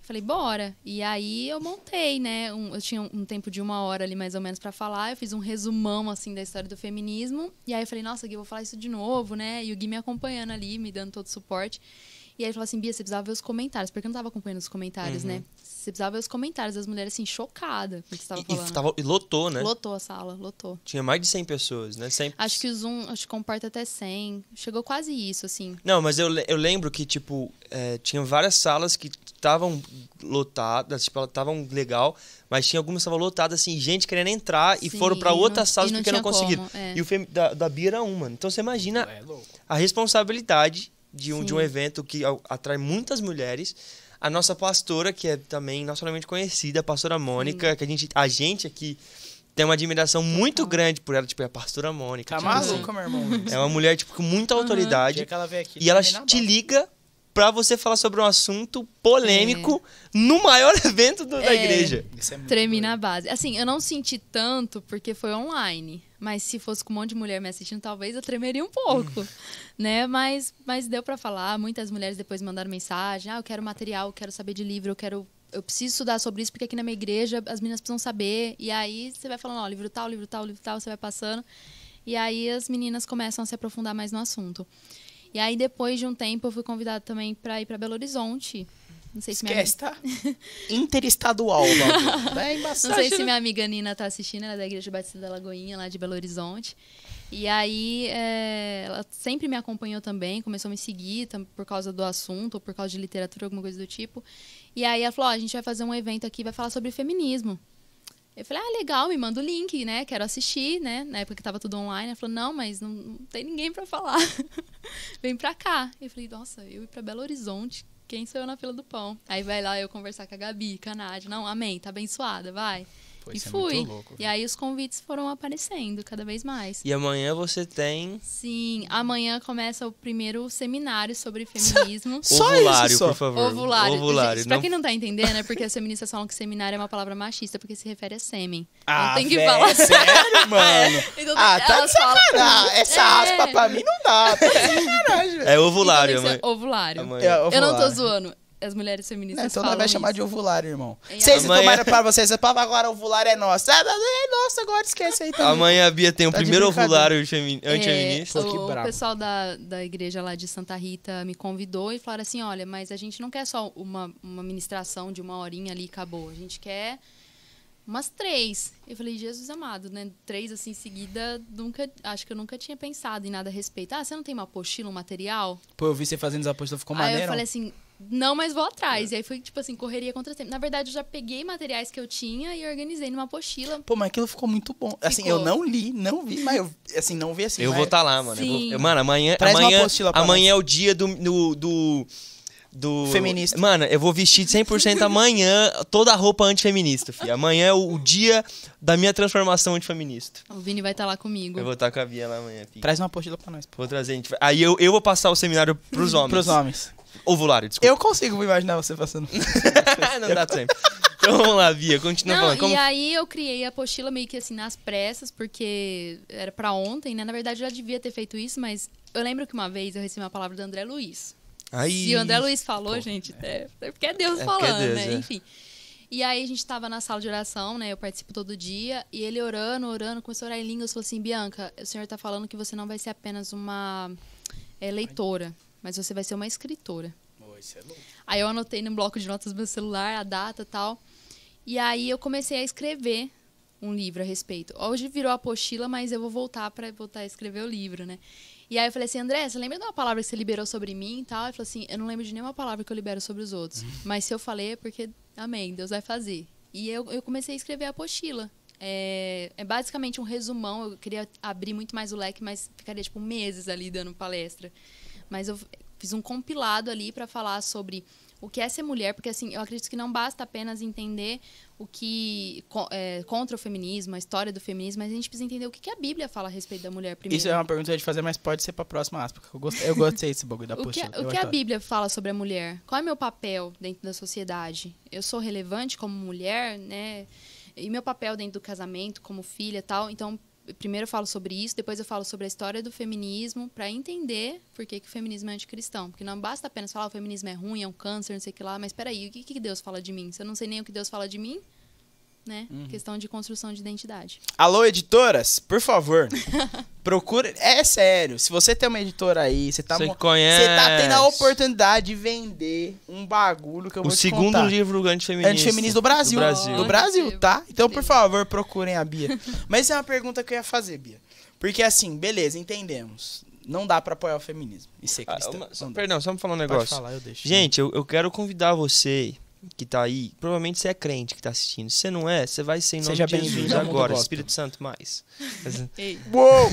Falei, bora. E aí eu montei, né? um- eu tinha um tempo de uma hora ali mais ou menos pra falar. Eu fiz um resumão, assim, da história do feminismo. E aí eu falei, nossa, Gui, eu vou falar isso de novo, né? E o Gui me acompanhando ali, me dando todo o suporte. E aí ele falou assim, Bia, você precisava ver os comentários, porque eu não tava acompanhando os comentários, né? Você precisava ver os comentários das mulheres, assim, chocadas com o que você tava E, falando. e, tava- e lotou, né? Lotou a sala, lotou. Tinha mais de 100 pessoas, né? 100... Acho que o Zoom, acho que comporta até 100. Chegou quase isso, assim. Não, mas eu, eu lembro que, tipo, é, tinha várias salas que estavam lotadas, tipo, elas estavam legal, mas tinha algumas que estavam lotadas, assim, gente querendo entrar e Sim, foram pra não- outras salas não porque não conseguiram. como, é. E o da, da Bia era uma. Então você imagina É a responsabilidade de um, de um Sim. evento que atrai muitas mulheres. A nossa pastora, que é também nacionalmente conhecida, a pastora Mônica, que a gente, a gente aqui tem uma admiração muito grande por ela, tipo, é a pastora Mônica. Tá tipo assim. maluco, meu irmão? É uma mulher, tipo, com muita autoridade. ela aqui, E ela te liga pra você falar sobre um assunto polêmico no maior evento do- da É. igreja. Isso é muito Tremi doido. na base. Assim, eu não senti tanto porque foi online. Mas se fosse com um monte de mulher me assistindo, talvez eu tremeria um pouco, né? Mas, mas deu pra falar. Muitas mulheres depois mandaram mensagem. Ah, eu quero material, eu quero saber de livro, eu quero... Eu preciso estudar sobre isso porque aqui na minha igreja as meninas precisam saber. E aí você vai falando, ó, livro tal, livro tal, livro tal, você vai passando. E aí as meninas começam a se aprofundar mais no assunto. E aí depois de um tempo eu fui convidada também pra ir pra Belo Horizonte. Não sei se minha Esquece, tá? Interestadual, embaçado. Não sei se minha amiga Nina tá assistindo, ela é da Igreja Batista da Lagoinha, lá de Belo Horizonte. E aí, é, ela sempre me acompanhou também, começou a me seguir por causa do assunto, ou por causa de literatura, alguma coisa do tipo. E aí ela falou, ó, a gente vai fazer um evento aqui, vai falar sobre feminismo. Eu falei, ah, legal, me manda o link, né? Quero assistir, né? Na época que tava tudo online. Ela falou, não, mas não, não tem ninguém pra falar. Vem pra cá. Eu falei, nossa, eu ir pra Belo Horizonte. Quem sou eu na fila do pão? Aí vai lá eu conversar com a Gabi, com a Nádia. Não, amém, tá abençoada, vai. Pô, e é fui. muito louco, e aí os convites foram aparecendo cada vez mais. E amanhã você tem Sim, amanhã começa o primeiro seminário sobre feminismo. Só ovulário, isso, só. por favor. Ovulário. Ovulário. Gente, pra quem não tá entendendo, é porque as feministas falam que seminário é uma palavra machista, porque se refere a sêmen. Ah, não tem que falar. é sério, mano? Então, ah, tá de falam- sacanagem. Essa É. aspa pra mim não dá. Tá de sacanagem, velho. É ovulário Então, amanhã. ovulário. amanhã. É, Eu não tô ovulário. zoando. As mulheres feministas então falam vai chamar isso. de ovulário, irmão. Em Vocês amanhã- tomaram pra vocês, essa palavra agora ovulário é nossa. Ah, é nossa, agora esquece aí também. Amanhã a Bia tem o Tá de primeiro brincadeira. ovulário femi- antifeminista. Que o brabo. pessoal da, da igreja lá de Santa Rita me convidou e falaram assim: olha, mas a gente não quer só uma, uma ministração de uma horinha ali e acabou. A gente quer umas três. Eu falei, Jesus amado, né? Três assim em seguida, nunca, acho que eu nunca tinha pensado em nada a respeito. Ah, você não tem uma apostila, um material? Pô, eu vi você fazendo as apostas, ficou Aí maneiro. eu falei assim, não, mas vou atrás. E aí foi, tipo assim, correria contra o tempo. Na verdade, eu já peguei materiais que eu tinha e organizei numa apostila. Pô, mas aquilo ficou muito bom. Assim, Ficou. eu não li, não vi, mas eu, assim, não vi assim. Eu mas- vou estar lá, mano. Eu vou- Sim. eu- mano, amanhã. Traz uma amanhã, apostila amanhã é o dia do. do, do do- Feminista. Mano, eu vou vestir 100% amanhã toda a roupa antifeminista, filho. Amanhã é o, o dia da minha transformação antifeminista. O Vini vai estar lá comigo. Eu vou estar com a Bia lá amanhã, filho. Traz uma apostila pra nós. pô. Vou trazer. a gente Aí eu, eu vou passar o seminário pros homens. Pros homens. Ovulário, desculpa. Eu consigo imaginar você passando. Não dá tempo. Então vamos lá, Bia. Continua Não, falando. Como... e aí eu criei a apostila meio que assim nas pressas, porque era pra ontem, né? Na verdade eu já devia ter feito isso, mas eu lembro que uma vez eu recebi uma palavra do André Luiz. Aí... Se o André Luiz falou, gente, é, é porque é Deus É porque é falando, Deus, né? é. Enfim. E aí a gente tava na sala de oração, né? Eu participo todo dia. E ele orando, orando, começou a orar em línguas. Falou assim, Bianca, o senhor tá falando que você não vai ser apenas uma é, leitora, mas você vai ser uma escritora. Aí eu anotei no bloco de notas do meu celular a data tal. E aí eu comecei a escrever um livro a respeito. Hoje virou apostila, mas eu vou voltar para voltar a escrever o livro, né? E aí eu falei assim, André, você lembra de uma palavra que você liberou sobre mim e tal? Ele falou assim, eu não lembro de nenhuma palavra que eu libero sobre os outros. Mas se eu falei é porque, amém, Deus vai fazer. E eu, eu comecei a escrever a apostila. É, é basicamente um resumão. Eu queria abrir muito mais o leque, mas ficaria, tipo, meses ali dando palestra. Mas eu fiz um compilado ali para falar sobre o que é ser mulher, porque assim, eu acredito que não basta apenas entender o que é, contra o feminismo, a história do feminismo, mas a gente precisa entender o que, que a Bíblia fala a respeito da mulher primeiro. Isso é uma pergunta que eu ia te fazer, mas pode ser pra próxima aspa. porque Eu gostei, eu gostei desse bagulho da O que, apostila. o que a. Bíblia fala sobre a mulher? Qual é meu papel dentro da sociedade? Eu sou relevante como mulher, né? E meu papel dentro do casamento, como filha e tal. Então, primeiro eu falo sobre isso, depois eu falo sobre a história do feminismo, para entender por que, que o feminismo é anticristão. Porque não basta apenas falar o feminismo é ruim, é um câncer, não sei o que lá, mas peraí, o que, que Deus fala de mim? Se eu não sei nem o que Deus fala de mim, né? Uhum. Questão de construção de identidade. Alô, editoras, por favor. procure. É sério. Se você tem uma editora aí, você tá, Você mo- conhece. você tá tendo a oportunidade de vender um bagulho que eu O vou te segundo contar. livro antifeminista. Antifeminista do Brasil. Do Brasil. Do Brasil, tá? Então, por favor, procurem a Bia. Mas isso é uma pergunta que eu ia fazer, Bia. Porque assim, beleza, entendemos. Não dá pra apoiar o feminismo e ser Ah, cristão. uma- só- perdão, só me falar um Pode negócio. falar, eu deixo. Gente, eu, eu quero convidar você que tá aí. Provavelmente você é crente que tá assistindo. Se você não é, você vai ser em nome Seja de Jesus agora. Espírito Santo mais. Uou!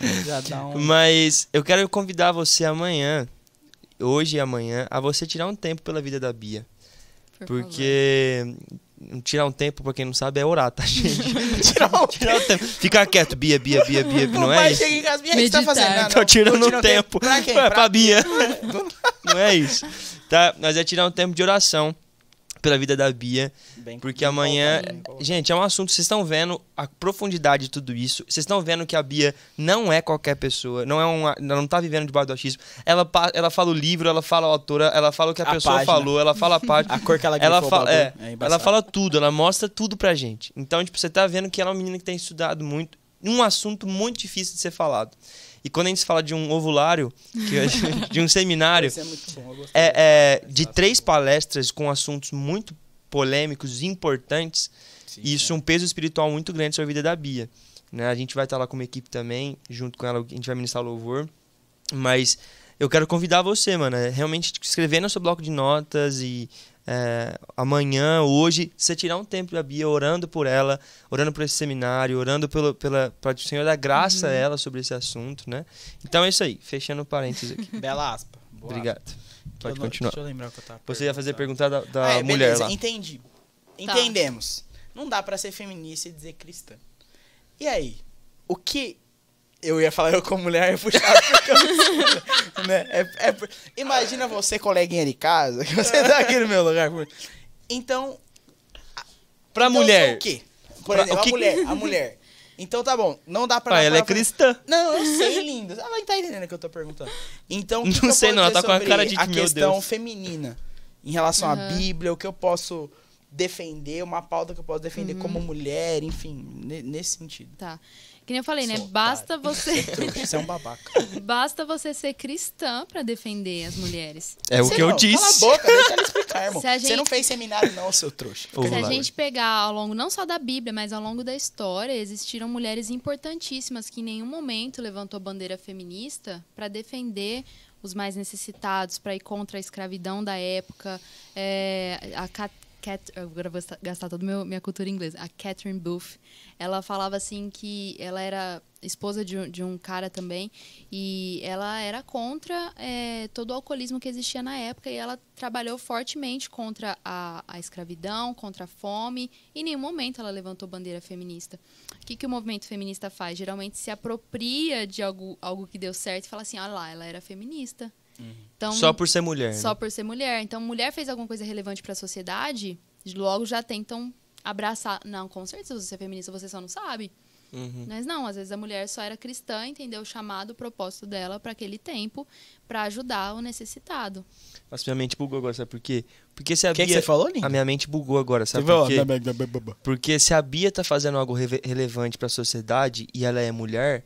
Já dá um... Mas eu quero convidar você amanhã, hoje e amanhã, a você tirar um tempo pela vida da Bia. por favor. Tirar um tempo, pra quem não sabe, é orar, tá, gente? Tirar um tirar um tempo. Ficar quieto, Bia, Bia, Bia, Bia, não é isso? chega em casa, Bia, o que você tá Meditar. fazendo? Ah, Tô tirando Tô um tempo. Pra quem? Pra pra Bia. não é isso. Tá? Mas é tirar um tempo de oração pela vida da Bia. Bem- Porque amanhã, bem gente, é um assunto, vocês estão vendo a profundidade de tudo isso. Vocês estão vendo que a Bia não é qualquer pessoa, não é uma, ela não tá vivendo debaixo do achismo. Ela, ela fala o livro, ela fala a autora, ela fala o que a, A pessoa página. falou, ela fala a página. A cor que ela ela fala, é, bagulho, ela fala tudo, ela mostra tudo pra gente. Então, tipo, você tá vendo que ela é uma menina que tem estudado muito, um assunto muito difícil de ser falado. E quando a gente fala de um ovulário, de um seminário, é bom, é, é, de três palestras com assuntos muito polêmicos e importantes, Sim, e isso é um peso espiritual muito grande sobre a vida da Bia. Né? A gente vai estar lá como equipe também, junto com ela, a gente vai ministrar louvor. Mas eu quero convidar você, mano, é realmente escrever no seu bloco de notas e é, amanhã, hoje, você tirar um tempo da Bia orando por ela, orando por esse seminário, orando pelo, pela, para o Senhor dar graça a ela sobre esse assunto, né? Então é isso aí, fechando parênteses aqui. Bela aspa. Boa Obrigado. aspa. Pode Deixa eu- continuar. Deixa eu lembrar o que eu tava Você ia fazer perguntar da, da Ah, é, mulher beleza, lá. entendi. Tá. Entendemos. Não dá pra ser feminista e dizer cristã. E aí? O que... Eu ia falar eu como mulher, eu eu não sei, né? É- é por- Imagina você, coleguinha de casa, que você tá aqui no meu lugar. Então... Pra então mulher. O quê? Por Pra- exemplo, o que- a mulher, a mulher. Então tá bom, não dá pra... Dar ela é cristã. Não, eu sei, lindo. Ela tá entendendo o que eu tô perguntando. Então, Não que eu sei não, ela tá com a cara de a meu questão Deus. feminina em relação à Aham. Bíblia, o que eu posso defender, uma pauta que eu posso defender como mulher, enfim, ne- nesse sentido. Tá. Que nem eu falei, né? Sou Basta você, Você é um babaca. basta você ser cristã pra defender as mulheres. É o Você que eu não, Cala a disse. boca, deixa ela explicar, irmão. A Você gente- não fez seminário não, seu trouxa. Se a gente pegar ao longo não só da Bíblia, mas ao longo da história, existiram mulheres importantíssimas que em nenhum momento levantou bandeira feminista para defender os mais necessitados, para ir contra a escravidão da época. É, a Cat, agora vou gastar- toda a minha cultura inglesa. A Catherine Booth, ela falava assim que ela era esposa de de um cara também e ela era contra é, todo o alcoolismo que existia na época e ela trabalhou fortemente contra a, a escravidão, contra a fome e em nenhum momento ela levantou bandeira feminista. O que, que o movimento feminista faz? Geralmente se apropria de algo, algo que deu certo e fala assim, olha lá, ela era feminista. Então, Só por ser mulher. só né? por ser mulher. Então, mulher fez alguma coisa relevante para a sociedade, logo já tentam abraçar. Não, com certeza, você é feminista, você só não sabe. Uhum. Mas não, às vezes a mulher só era cristã, entendeu o chamado, o propósito dela para aquele tempo, para ajudar o necessitado. Nossa, minha mente bugou agora, sabe por quê? Porque se a O que, que Bia... você falou, Lindo? A minha mente bugou agora, sabe Você por quê? Porque se a Bia tá fazendo algo reve- relevante pra sociedade e ela é mulher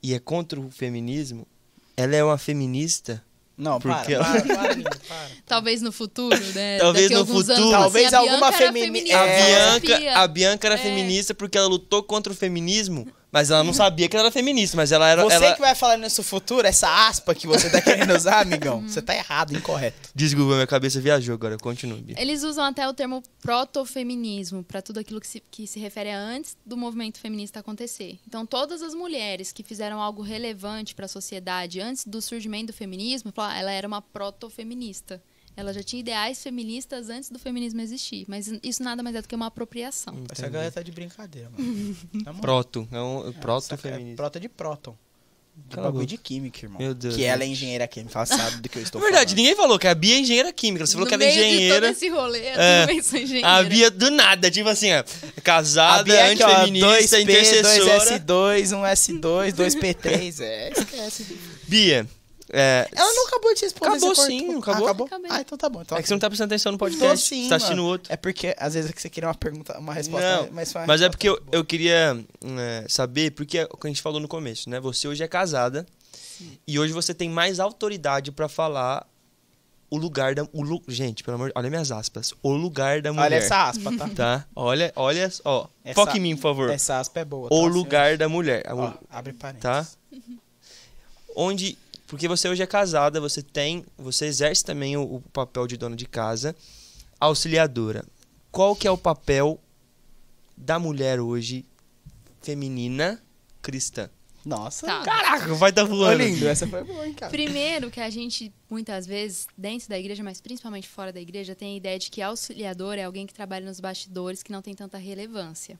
e é contra o feminismo, ela é uma feminista. Não, para, Porque- para, para, Lindo, para. Talvez no futuro, né? Talvez daqui no futuro. anos, Talvez assim, a alguma Bianca era femini- feminista, A É. ela Bianca, a Bianca era É. feminista porque ela lutou contra o feminismo, mas ela não sabia que ela era feminista, mas ela era Você ela... que vai falar nisso futuro, essa aspa que você tá querendo usar, amigão, você tá errado, incorreto. Desculpa, minha cabeça viajou agora, continue. Eles usam até o termo protofeminismo para tudo aquilo que se, que se refere a antes do movimento feminista acontecer. Então, todas as mulheres que fizeram algo relevante para a sociedade antes do surgimento do feminismo, "Ah, ela era uma protofeminista. Ela já tinha ideais feministas antes do feminismo existir. Mas isso nada mais é do que uma apropriação. Essa Entendi. galera tá de brincadeira, mano. Moral. Proto, é um Essa é proto-feminista. prota de próton. De Cala a bagulho de química, irmão. Meu Deus, Que ela é engenheira química, ela sabe do que eu estou Na verdade, falando. ninguém falou que a Bia é engenheira química, você falou no que ela é meio de todo engenheira. esse rolê, É. também sou engenheira. A Bia do nada, tipo assim, ó, A casada, Bia é aqui, ó, antifeminista, 2P, intercessora. 2S2, 1S2, 2P3, é, esquece. Bia, É, Ela não acabou de responder. Acabou sim, cortou. acabou? Ah, acabou? Acabei. Ah, então tá bom. Então é que você não tá prestando atenção no Tô podcast. sim, você tá assistindo mano. outro. É porque às vezes é que você queria uma pergunta, uma resposta Não, mais fácil. Mas é porque eu, eu queria é, saber, porque é o que a gente falou no começo, né? Você hoje é casada e hoje você tem mais autoridade pra falar o lugar da. O, lu- gente, pelo amor de Olha minhas aspas. O lugar da mulher. Olha essa aspa, tá? Tá? Olha, olha. Ó, Essa- foca em mim, por favor. Essa aspa é boa. o tá? lugar da mulher. Ó, abre parênteses. tá? Onde. Porque você hoje é casada, você tem. Você exerce também o, o papel de dona de casa, auxiliadora. Qual que é o papel da mulher hoje, feminina, cristã? Nossa. Tá. Caraca, vai tá Ô, voando. lindo, essa foi boa, hein, cara. Primeiro que a gente, muitas vezes, dentro da igreja, mas principalmente fora da igreja, tem a ideia de que auxiliador é alguém que trabalha nos bastidores que não tem tanta relevância.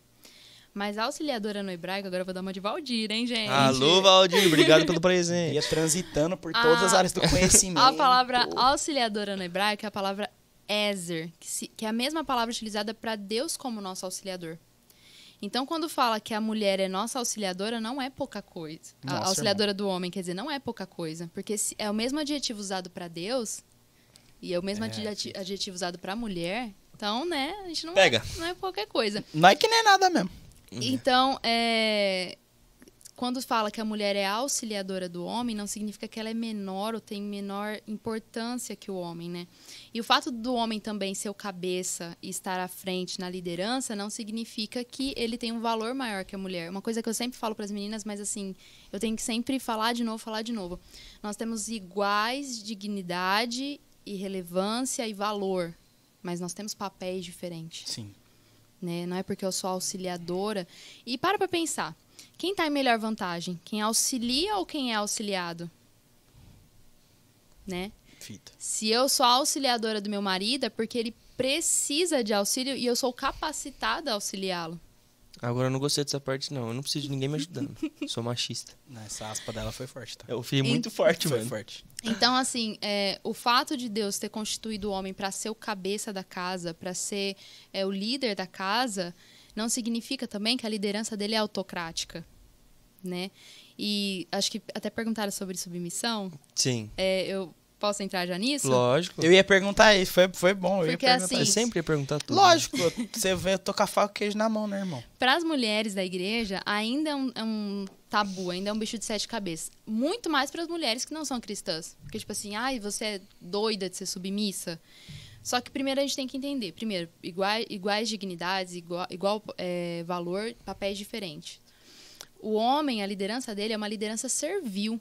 Mas auxiliadora no hebraico, agora eu vou dar uma de Valdir, hein, gente? Alô, Valdir, obrigado pelo presente. Ia transitando por todas as A- áreas do conhecimento. A palavra auxiliadora no hebraico é a palavra Ezer, que, se- que é a mesma palavra utilizada para Deus como nosso auxiliador. Então, quando fala que a mulher é nossa auxiliadora, não é pouca coisa. A Nossa, auxiliadora do homem, quer dizer, não é pouca coisa. Porque se é o mesmo adjetivo usado para Deus e é o mesmo É, adjeti- adjetivo usado para mulher, então, né, a gente não, Pega. É, não é qualquer coisa. Não é que nem nada mesmo. Então, é, quando fala que a mulher é auxiliadora do homem, não significa que ela é menor ou tem menor importância que o homem, né? E o fato do homem também ser o cabeça e estar à frente na liderança não significa que ele tem um valor maior que a mulher. Uma coisa que eu sempre falo para as meninas, mas assim, eu tenho que sempre falar de novo, falar de novo. Nós temos iguais dignidade e relevância e valor, mas nós temos papéis diferentes Sim. Né? Não é porque eu sou auxiliadora. E para pra pensar. Quem está em melhor vantagem? Quem auxilia ou quem é auxiliado? Né? Fita. Se eu sou auxiliadora do meu marido, é porque ele precisa de auxílio e eu sou capacitada a auxiliá-lo. Agora eu não gostei dessa parte, não. Eu não preciso de ninguém me ajudando. Sou machista. Essa aspa dela foi forte, tá? Eu fui muito forte, foi mano. forte. Então, assim, é, o fato de Deus ter constituído o homem para ser o cabeça da casa, para ser é, o líder da casa, não significa também que a liderança dele é autocrática, né? E acho que até perguntaram sobre submissão. Sim. É, eu posso entrar já nisso? Lógico. Eu ia perguntar isso, foi, foi bom. Eu ia perguntar Eu assim, sempre ia perguntar tudo. Lógico, você vê, eu tô com a faca e o queijo na mão, né, irmão? Para as mulheres da igreja, ainda é um, é um tabu, ainda é um bicho de sete cabeças. Muito mais para as mulheres que não são cristãs. Porque, tipo assim, ai, você é doida de ser submissa. Só que primeiro a gente tem que entender. Primeiro, iguais, iguais dignidades, igual, igual é, valor, papéis diferentes. O homem, a liderança dele é uma liderança servil.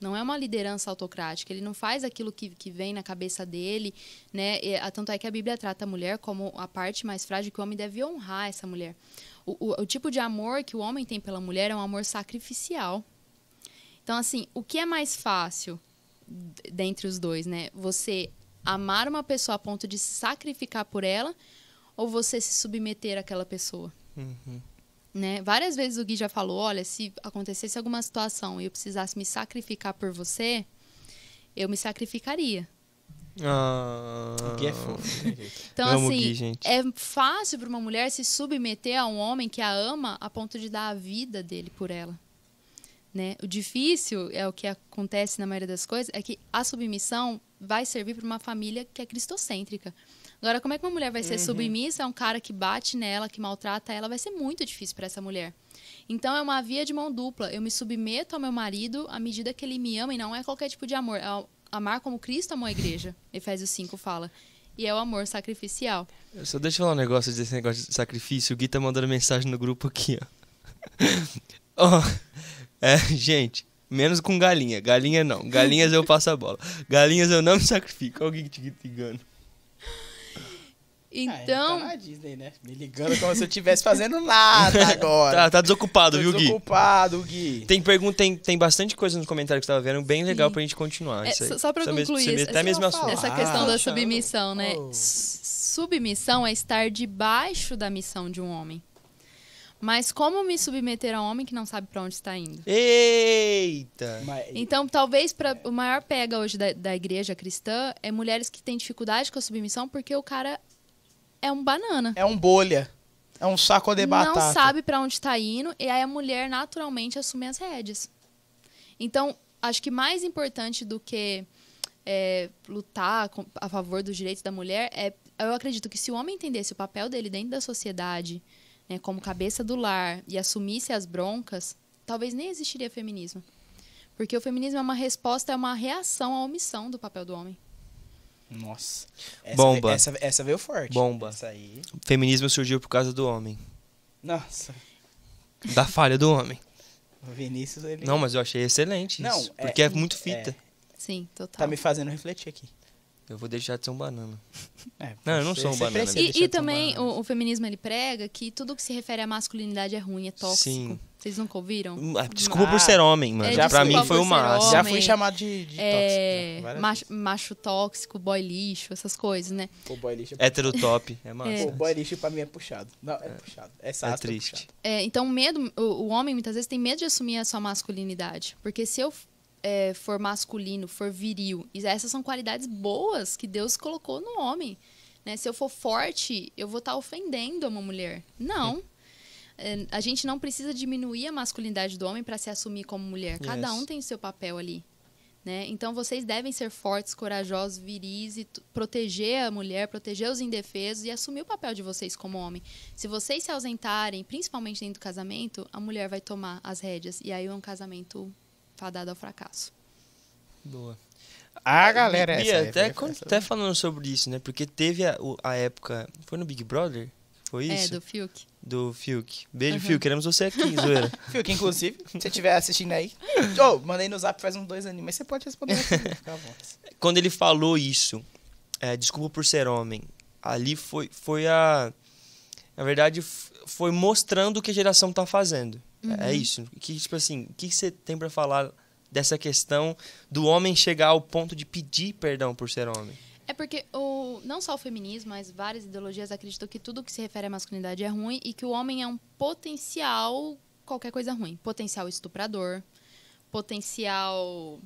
Não é uma liderança autocrática. Ele não faz aquilo que, que vem na cabeça dele, né? E, a- tanto é que a Bíblia trata a mulher como a parte mais frágil que o homem deve honrar essa mulher. O, o, o tipo de amor que o homem tem pela mulher é um amor sacrificial. Então, assim, o que é mais fácil dentre os dois, né? Você amar uma pessoa a ponto de se sacrificar por ela ou você se submeter àquela pessoa? Uhum. Né? Várias vezes o Gui já falou, olha, se acontecesse alguma situação e eu precisasse me sacrificar por você, eu me sacrificaria. Ah, O que é fofo. né? Então, assim, Gui, gente. é fácil para uma mulher se submeter a um homem que a ama a ponto de dar a vida dele por ela. Né? O difícil é o que acontece na maioria das coisas, é que a submissão vai servir para uma família que é cristocêntrica. Agora, como é que uma mulher vai ser submissa a um cara que bate nela, que maltrata ela? Vai ser muito difícil para essa mulher. Então, é uma via de mão dupla. Eu me submeto ao meu marido à medida que ele me ama, e não é qualquer tipo de amor. É amar como Cristo amou a igreja. Efésios 5 fala. E é o amor sacrificial. Só deixa eu falar um negócio desse negócio de sacrifício. O Gui tá mandando mensagem no grupo aqui, ó. Ó, é, gente, menos com galinha. Galinha não. Galinhas eu passo a bola. Galinhas eu não me sacrifico. Olha o Gui te ligando. Ah, ele Então, tá na Disney, né? Me ligando como se eu estivesse fazendo nada agora. Tá, tá desocupado, Tô viu, Gui? desocupado, Gui. Tem pergunta, tem, tem bastante coisa nos comentários que você tava vendo, bem legal Sim. pra gente continuar. É, isso aí. só- só pra concluir você isso, até essa mesmo assunto. essa Ah, questão da chama. submissão, né? Oh. Submissão é estar debaixo da missão de um homem. Mas como me submeter a um homem que não sabe para onde está indo? Eita! Então, talvez pra, o maior pega hoje da, da igreja cristã é mulheres que têm dificuldade com a submissão porque o cara é um banana. É um bolha. É um saco de batata. Não sabe para onde está indo e aí a mulher naturalmente assume as rédeas. Então, acho que mais importante do que é, lutar a favor dos direitos da mulher é eu acredito que se o homem entendesse o papel dele dentro da sociedade, né, como cabeça do lar e assumisse as broncas, talvez nem existiria feminismo. Porque o feminismo é uma resposta, é uma reação à omissão do papel do homem. Nossa. Essa Bomba. veio- essa, essa veio forte. Bomba. Essa aí. O feminismo surgiu por causa do homem. Nossa. Da falha do homem. O Vinícius, ele. Não, mas eu achei excelente Não, isso. é- Porque é, muito fita. Sim, total. Tá me fazendo refletir aqui. Eu vou deixar de ser um banana. É, Não, eu não sou um banana. E, e de ser um também banana. o, o feminismo ele prega que tudo que se refere à masculinidade é ruim, é tóxico. Sim. Vocês nunca ouviram? Ah, Desculpa Ah, por ser homem, mano. é, Já pra mim foi o máximo. Já fui chamado de, de É, tóxico. várias macho, macho tóxico, boy lixo, essas coisas, né? Pô, boy lixo. Hétero top. É massa. É. Pô, boy lixo pra mim é puxado. Não, é, puxado. É, É sastre, triste. puxado. É, então, medo, o, o homem muitas vezes tem medo de assumir a sua masculinidade. Porque se eu é, for masculino, for viril, e essas são qualidades boas que Deus colocou no homem. Né? Se eu for forte, eu vou estar ofendendo uma mulher. Não. É, a gente não precisa diminuir a masculinidade do homem para se assumir como mulher. Cada Yes. um tem o seu papel ali. Né? Então vocês devem ser fortes, corajosos, viris e proteger a mulher, proteger os indefesos e assumir o papel de vocês como homem. Se vocês se ausentarem, principalmente dentro do casamento, a mulher vai tomar as rédeas e aí é um casamento fadado ao fracasso. Boa. Ah, galera, Bia, essa até, foi- quando- essa- até falando sobre isso, né? Porque teve a, a época. Foi no Big Brother? Foi É, isso? do Fiuk. do Fiuk. Beijo, Uhum. Fiuk. Queremos você aqui, zoeira. Que, inclusive, se você estiver assistindo aí. Ô, mandei no zap faz uns dois anos, mas você pode responder aqui. Fica à vontade. Quando ele falou isso, é, desculpa por ser homem, ali foi, foi a. Na verdade, foi mostrando o que a geração tá fazendo. É- É isso. Que, tipo assim, o que você tem pra falar dessa questão do homem chegar ao ponto de pedir perdão por ser homem? É porque o, não só o feminismo, mas várias ideologias acreditam que tudo que se refere à masculinidade é ruim e que o homem é um potencial qualquer coisa ruim. Potencial estuprador, potencial,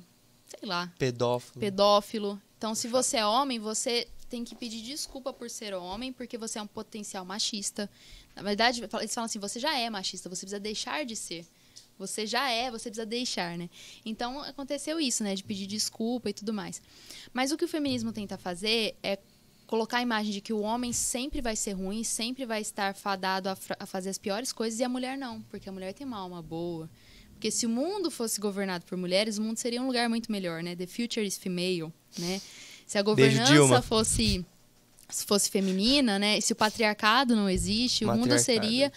sei lá, Pedófilo. pedófilo. Então, se você é homem, você tem que pedir desculpa por ser homem, porque você é um potencial machista. Na verdade, eles falam assim: você já é machista, você precisa deixar de ser. Você já é, você precisa deixar, né? Então, aconteceu isso, né? De pedir desculpa e tudo mais. Mas o que o feminismo tenta fazer é colocar a imagem de que o homem sempre vai ser ruim, sempre vai estar fadado a, a fazer as piores coisas e a mulher não, porque a mulher tem uma alma boa. Porque se o mundo fosse governado por mulheres, o mundo seria um lugar muito melhor, né? The future is female, né? Se a governança fosse se fosse feminina, né? Se o patriarcado não existe, o mundo seria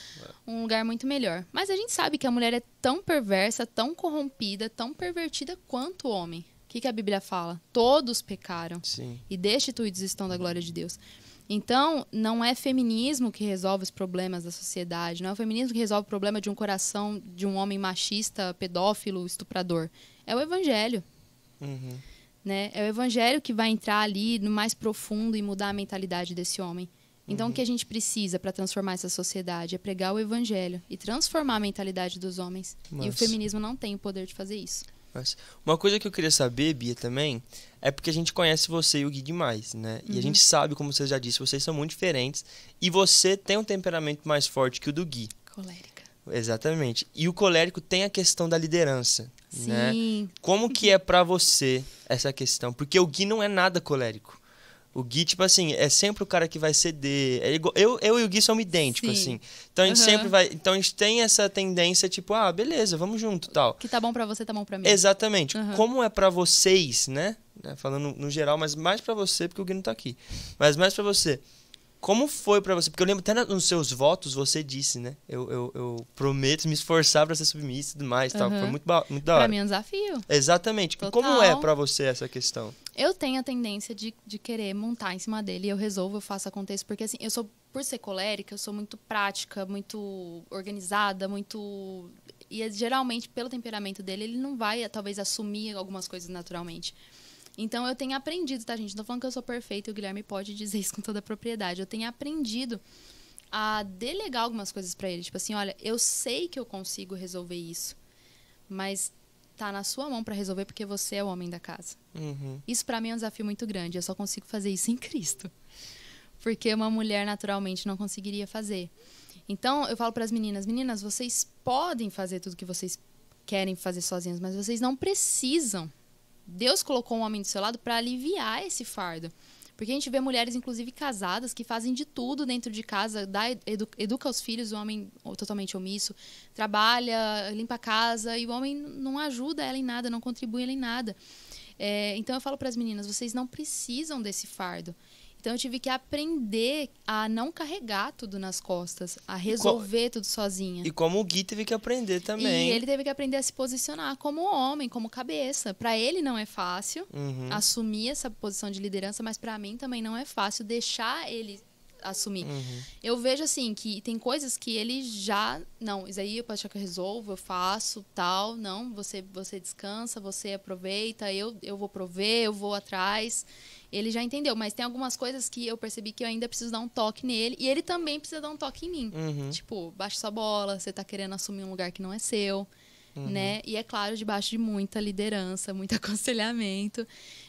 um lugar muito melhor. Mas a gente sabe que a mulher é tão perversa, tão corrompida, tão pervertida quanto o homem. O que, que a Bíblia fala? Todos pecaram Sim. e destituídos estão da glória de Deus. Então, não é feminismo que resolve os problemas da sociedade, não é o feminismo que resolve o problema de um coração de um homem machista, pedófilo, estuprador. É o evangelho, Uhum. Né? É o evangelho que vai entrar ali no mais profundo e mudar a mentalidade desse homem. Então, o que a gente precisa para transformar essa sociedade é pregar o evangelho e transformar a mentalidade dos homens. E o feminismo não tem o poder de fazer isso. Uma coisa que eu queria saber, Bia, também, é porque a gente conhece você e o Gui demais, né? E a gente sabe, como você já disse, vocês são muito diferentes. E você tem um temperamento mais forte que o do Gui. Colérica. Exatamente. E o colérico tem a questão da liderança, né? Sim. Como que é pra você essa questão? Porque o Gui não é nada colérico. O Gui, tipo assim, é sempre o cara que vai ceder. É igual- eu, eu e o Gui somos idênticos, Sim. assim. Então a gente Aham. sempre vai. Então a gente tem essa tendência, tipo, ah, beleza, vamos junto tal. Que tá bom pra você, tá bom pra mim. Exatamente. Aham. Como é pra vocês, né? Né, Falando no geral, mas mais pra você, porque o Gui não tá aqui. Mas mais pra você. Como foi pra você? Porque eu lembro até nos seus votos você disse, né? Eu, eu, eu prometo me esforçar pra ser submissa e tudo mais. Tal. Aham. Foi muito, muito da Pra hora. mim é um desafio. Exatamente. Total. Como é pra você essa questão? Eu tenho a tendência de, de querer montar em cima dele. e Eu resolvo, eu faço acontecer. Porque, assim, eu sou, por ser colérica, eu sou muito prática, muito organizada, muito. E é, geralmente, pelo temperamento dele, ele não vai, talvez, assumir algumas coisas naturalmente. Então, eu tenho aprendido, tá, gente? Não tô falando que eu sou perfeita e o Guilherme pode dizer isso com toda a propriedade. Eu tenho aprendido a delegar algumas coisas pra ele. Tipo assim, olha, eu sei que eu consigo resolver isso, mas tá na sua mão pra resolver porque você é o homem da casa. Uhum. Isso pra mim é um desafio muito grande. Eu só consigo fazer isso em Cristo. Porque uma mulher naturalmente não conseguiria fazer. Então, eu falo para as meninas, meninas, vocês podem fazer tudo que vocês querem fazer sozinhas, mas vocês não precisam. Deus colocou um homem do seu lado para aliviar esse fardo. Porque a gente vê mulheres, inclusive casadas, que fazem de tudo dentro de casa, dá, edu, educa os filhos, o homem totalmente omisso, trabalha, limpa a casa, e o homem não ajuda ela em nada, não contribui ela em nada. É, então eu falo para as meninas, vocês não precisam desse fardo. Então eu tive que aprender a não carregar tudo nas costas, a resolver tudo sozinha. E como o Gui teve que aprender também. E ele teve que aprender a se posicionar como homem, como cabeça. Para ele não é fácil Uhum. assumir essa posição de liderança, mas para mim também não é fácil deixar ele assumir. Uhum. Eu vejo assim que tem coisas que ele já, não, isso aí eu posso achar que eu resolvo, eu faço, tal, não, você você descansa, você aproveita, eu eu vou prover, eu vou atrás. Ele já entendeu, mas tem algumas coisas que eu percebi que eu ainda preciso dar um toque nele e ele também precisa dar um toque em mim. Uhum. Tipo, baixa sua bola, você tá querendo assumir um lugar que não é seu, Uhum. né? E é claro, debaixo de muita liderança, muito aconselhamento.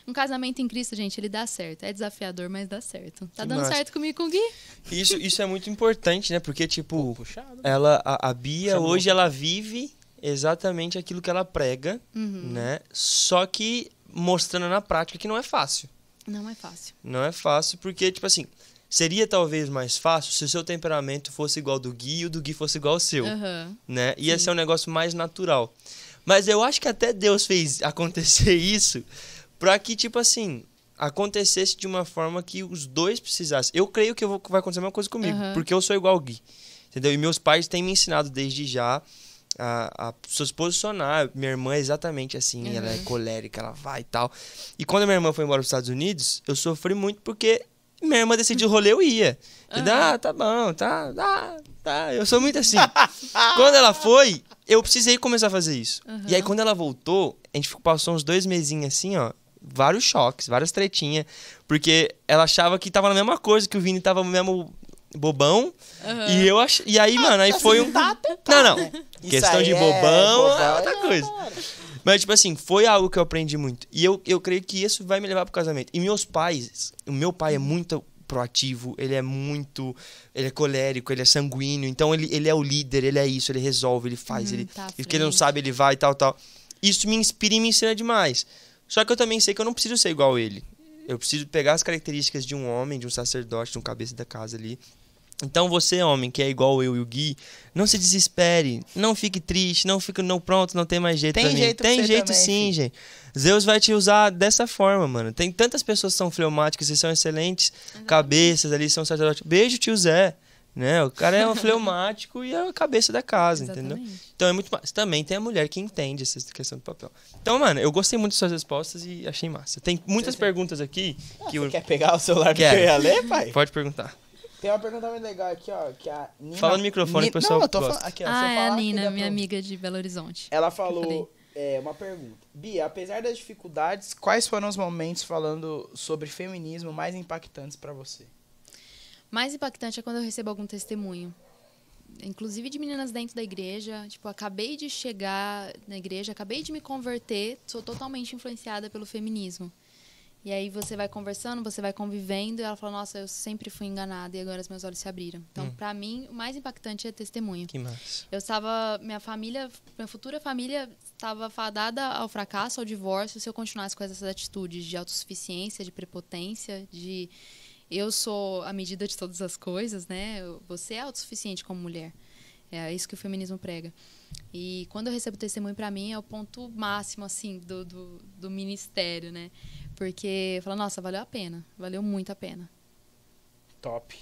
Um casamento em Cristo, gente, ele dá certo. É desafiador, mas dá certo. Tá dando massa. certo comigo e com o Gui? Isso, isso é muito importante, né? Porque, tipo, Puxado. ela, a, a Bia, Chamou. hoje, ela vive exatamente aquilo que ela prega, Uhum. né? Só que mostrando na prática que não é fácil. Não é fácil. Não é fácil porque, tipo assim, seria talvez mais fácil se o seu temperamento fosse igual ao do Gui e o do Gui fosse igual ao seu, Aham. né? Ia Sim. ser um negócio mais natural. Mas eu acho que até Deus fez acontecer isso pra que, tipo assim, acontecesse de uma forma que os dois precisassem. Eu creio que eu vou- vai acontecer a mesma coisa comigo, Aham. porque eu sou igual ao Gui. Entendeu? E meus pais têm me ensinado desde já a, a se posicionar. Minha irmã é exatamente assim, ela é Uhum. colérica, ela vai e tal. E quando a minha irmã foi embora para os Estados Unidos, eu sofri muito porque minha irmã decidiu o rolê, eu ia. Entendeu? Aham. Ah, tá bom, tá, tá, tá. Eu sou muito assim. quando ela foi, eu precisei começar a fazer isso. E aí, quando ela voltou, a gente passou uns dois mesinhos assim, ó. Vários choques, várias tretinhas. Porque ela achava que tava na mesma coisa, que o Vini tava no mesmo bobão. Aham. E eu ach... E aí, mano, aí foi um. Não, não. Isso Questão de é bobão é outra é, coisa. Mas, tipo assim, foi algo que eu aprendi muito. E eu, eu creio que isso vai me levar pro casamento. E meus pais, o meu pai é muito proativo, ele é muito. Ele é colérico, ele é sanguíneo. Então, ele, ele é o líder, ele é isso, ele resolve, ele faz. Uhum, ele, tá que ele não sabe, ele vai e tal, tal. Isso me inspira e me ensina demais. Só que eu também sei que eu não preciso ser igual ele. Eu preciso pegar as características de um homem, de um sacerdote, de um cabeça da casa ali. Então você, homem, que é igual eu e o Gui, não se desespere, não fique triste, não fique, não pronto, não tem mais jeito Tem pra mim. jeito pra tem você jeito também, sim, filho. gente. Zeus vai te usar dessa forma, mano. Tem tantas pessoas que são fleumáticas e são excelentes cabeças ali, são sacerdotes. Beijo, tio Zé. Né? O cara é um fleumático e é a cabeça da casa, entendeu? Exatamente. Então é muito massa. Também tem a mulher que entende essa questão do papel. Então, mano, eu gostei muito das suas respostas e achei massa. Tem muitas perguntas aqui que eu... Quer pegar o celular que Quero. eu ia ler, pai? Pode perguntar. Tem uma pergunta muito legal aqui, ó, que a Nina... Fala no microfone Ni- pessoal Não, eu tô gosta. falando... Aqui, ó, você Ah, é fala a Nina, minha pra- amiga de Belo Horizonte. Ela falou é, uma pergunta. Bia, apesar das dificuldades, quais foram os momentos falando sobre feminismo mais impactantes pra você? Mais impactante é quando eu recebo algum testemunho. Inclusive de meninas dentro da igreja. Tipo, acabei de chegar na igreja, acabei de me converter, sou totalmente influenciada pelo feminismo. E aí você vai conversando, você vai convivendo, e ela fala, nossa, eu sempre fui enganada e agora os meus olhos se abriram. Então, Hum. pra mim, o mais impactante é testemunho. Que massa. Eu estava, minha família, minha futura família estava fadada ao fracasso, ao divórcio, se eu continuasse com essas atitudes de autossuficiência, de prepotência, de eu sou a medida de todas as coisas, né? Você é autossuficiente como mulher. É isso que o feminismo prega. E quando eu recebo testemunho, para mim, é o ponto máximo, assim, do, do, do ministério, né? Porque fala, nossa, valeu a pena. Valeu muito a pena. Top.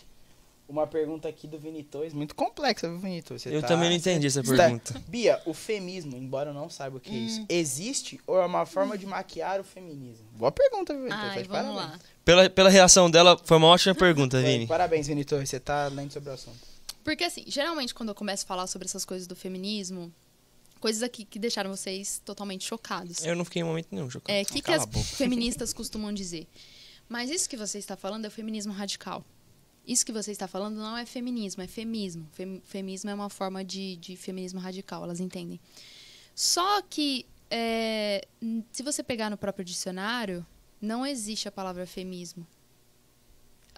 Uma pergunta aqui do Vinitois, muito complexa, viu, Vinitois? Você Eu tá- também não entendi essa você tá- pergunta. Bia, o feminismo, embora eu não saiba o que é isso, existe ou é uma forma de maquiar o feminismo? Boa pergunta, viu, Vinitois? Ai, de vamos parabéns. lá. Pela, pela reação dela, foi uma ótima pergunta, Vini. Parabéns, Vinitois, você tá lendo sobre o assunto. Porque, assim, geralmente quando eu começo a falar sobre essas coisas do feminismo, coisas aqui que deixaram vocês totalmente chocados. Eu não fiquei em momento nenhum chocado. É, o que, que as feministas costumam dizer? Mas isso que você está falando é o feminismo radical. Isso que você está falando não é feminismo, é femismo. Fem, feminismo é uma forma de, de feminismo radical, elas entendem. Só que, é, se você pegar no próprio dicionário, não existe a palavra feminismo.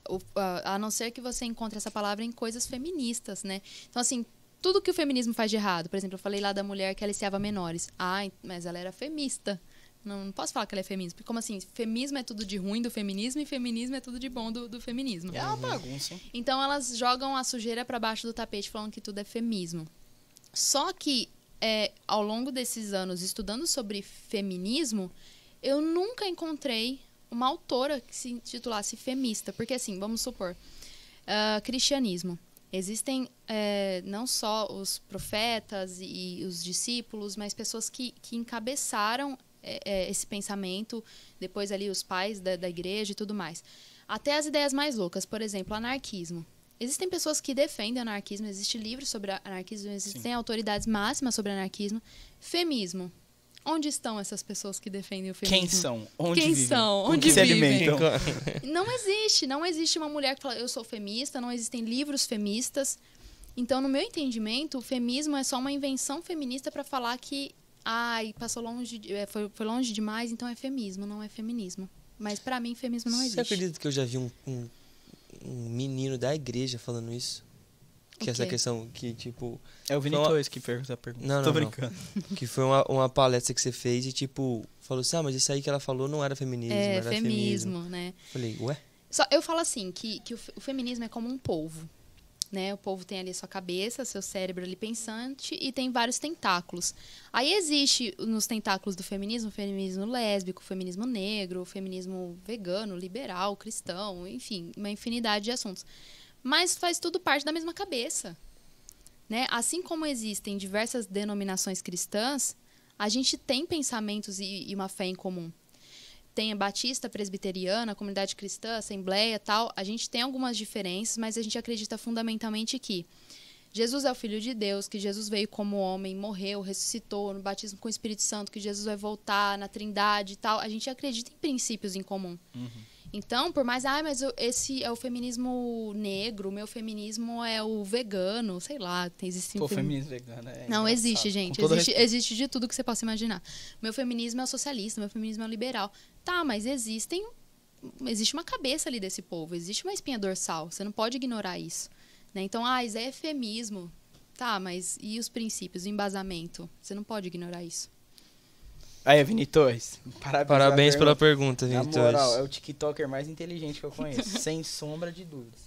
O- a, a não ser que você encontre essa palavra em coisas feministas, né? Então, assim, tudo que o feminismo faz de errado. Por exemplo, eu falei lá da mulher que aliciava menores. Ah, mas ela era femista. Não, não posso falar que ela é feminista. Porque como assim? Feminismo é tudo de ruim do feminismo e feminismo é tudo de bom do, do feminismo. É uma bagunça? Então elas jogam a sujeira para baixo do tapete falando que tudo é feminismo. Só que é, ao longo desses anos estudando sobre feminismo, eu nunca encontrei uma autora que se intitulasse femista, porque assim, vamos supor, ah, cristianismo. Existem é, não só os profetas e os discípulos, mas pessoas que, que encabeçaram é, é, esse pensamento, depois ali os pais da, da igreja e tudo mais. Até as ideias mais loucas, por exemplo, anarquismo. Existem pessoas que defendem anarquismo, existem livros sobre anarquismo, existem autoridades máximas sobre anarquismo. Femismo. Onde estão essas pessoas que defendem o feminismo? Quem são? Onde Quem vivem? são? Onde que se vivem? alimentam? Não existe, não existe uma mulher que fala eu sou feminista, não existem livros feministas. Então, no meu entendimento, o feminismo é só uma invenção feminista para falar que ai, passou longe, de- é, foi, foi longe demais, então é feminismo, não é feminismo. Mas para mim, feminismo não Você existe. acredita que eu já vi um, um, um menino da igreja falando isso? Que O essa questão que, tipo, É o Vini Foi uma- Torres que pergunta a pergunta. Não, Tô não, não. brincando. que foi uma, uma palestra que você fez e, tipo, falou assim, ah, mas isso aí que ela falou não era feminismo, É, era feminismo. feminismo, né? Falei, ué? Só, eu falo assim, que, que o, o feminismo é como um polvo. Né? O povo tem ali a sua cabeça, seu cérebro ali pensante e tem vários tentáculos. Aí existe nos tentáculos do feminismo, o feminismo lésbico, o feminismo negro, o feminismo vegano, liberal, cristão, enfim, uma infinidade de assuntos. Mas faz tudo parte da mesma cabeça. Né? Assim como existem diversas denominações cristãs, a gente tem pensamentos e, e uma fé em comum tem a batista, presbiteriana, comunidade cristã, assembleia tal, a gente tem algumas diferenças, mas a gente acredita fundamentalmente que Jesus é o Filho de Deus, que Jesus veio como homem, morreu, ressuscitou no batismo com o Espírito Santo, que Jesus vai voltar na Trindade e tal. A gente acredita em princípios em comum. Então, por mais, ah, mas esse é o feminismo negro, o meu feminismo é o vegano, sei lá, tem existe Pô, femi- feminismo vegano é não, existe, gente. Existe, respeito. existe de tudo que você possa imaginar. Meu feminismo é o socialista, meu feminismo é o liberal. Tá, mas existem. Existe uma cabeça ali desse povo, existe uma espinha dorsal. Você não pode ignorar isso. Né? Então, ah, isso é efemismo. Tá, mas e os princípios, o embasamento? Você não pode ignorar isso. Aí, Vini Torres. Parabéns, Parabéns pela pergunta. pergunta, Na Vitor. moral, é o TikToker mais inteligente que eu conheço, sem sombra de dúvidas.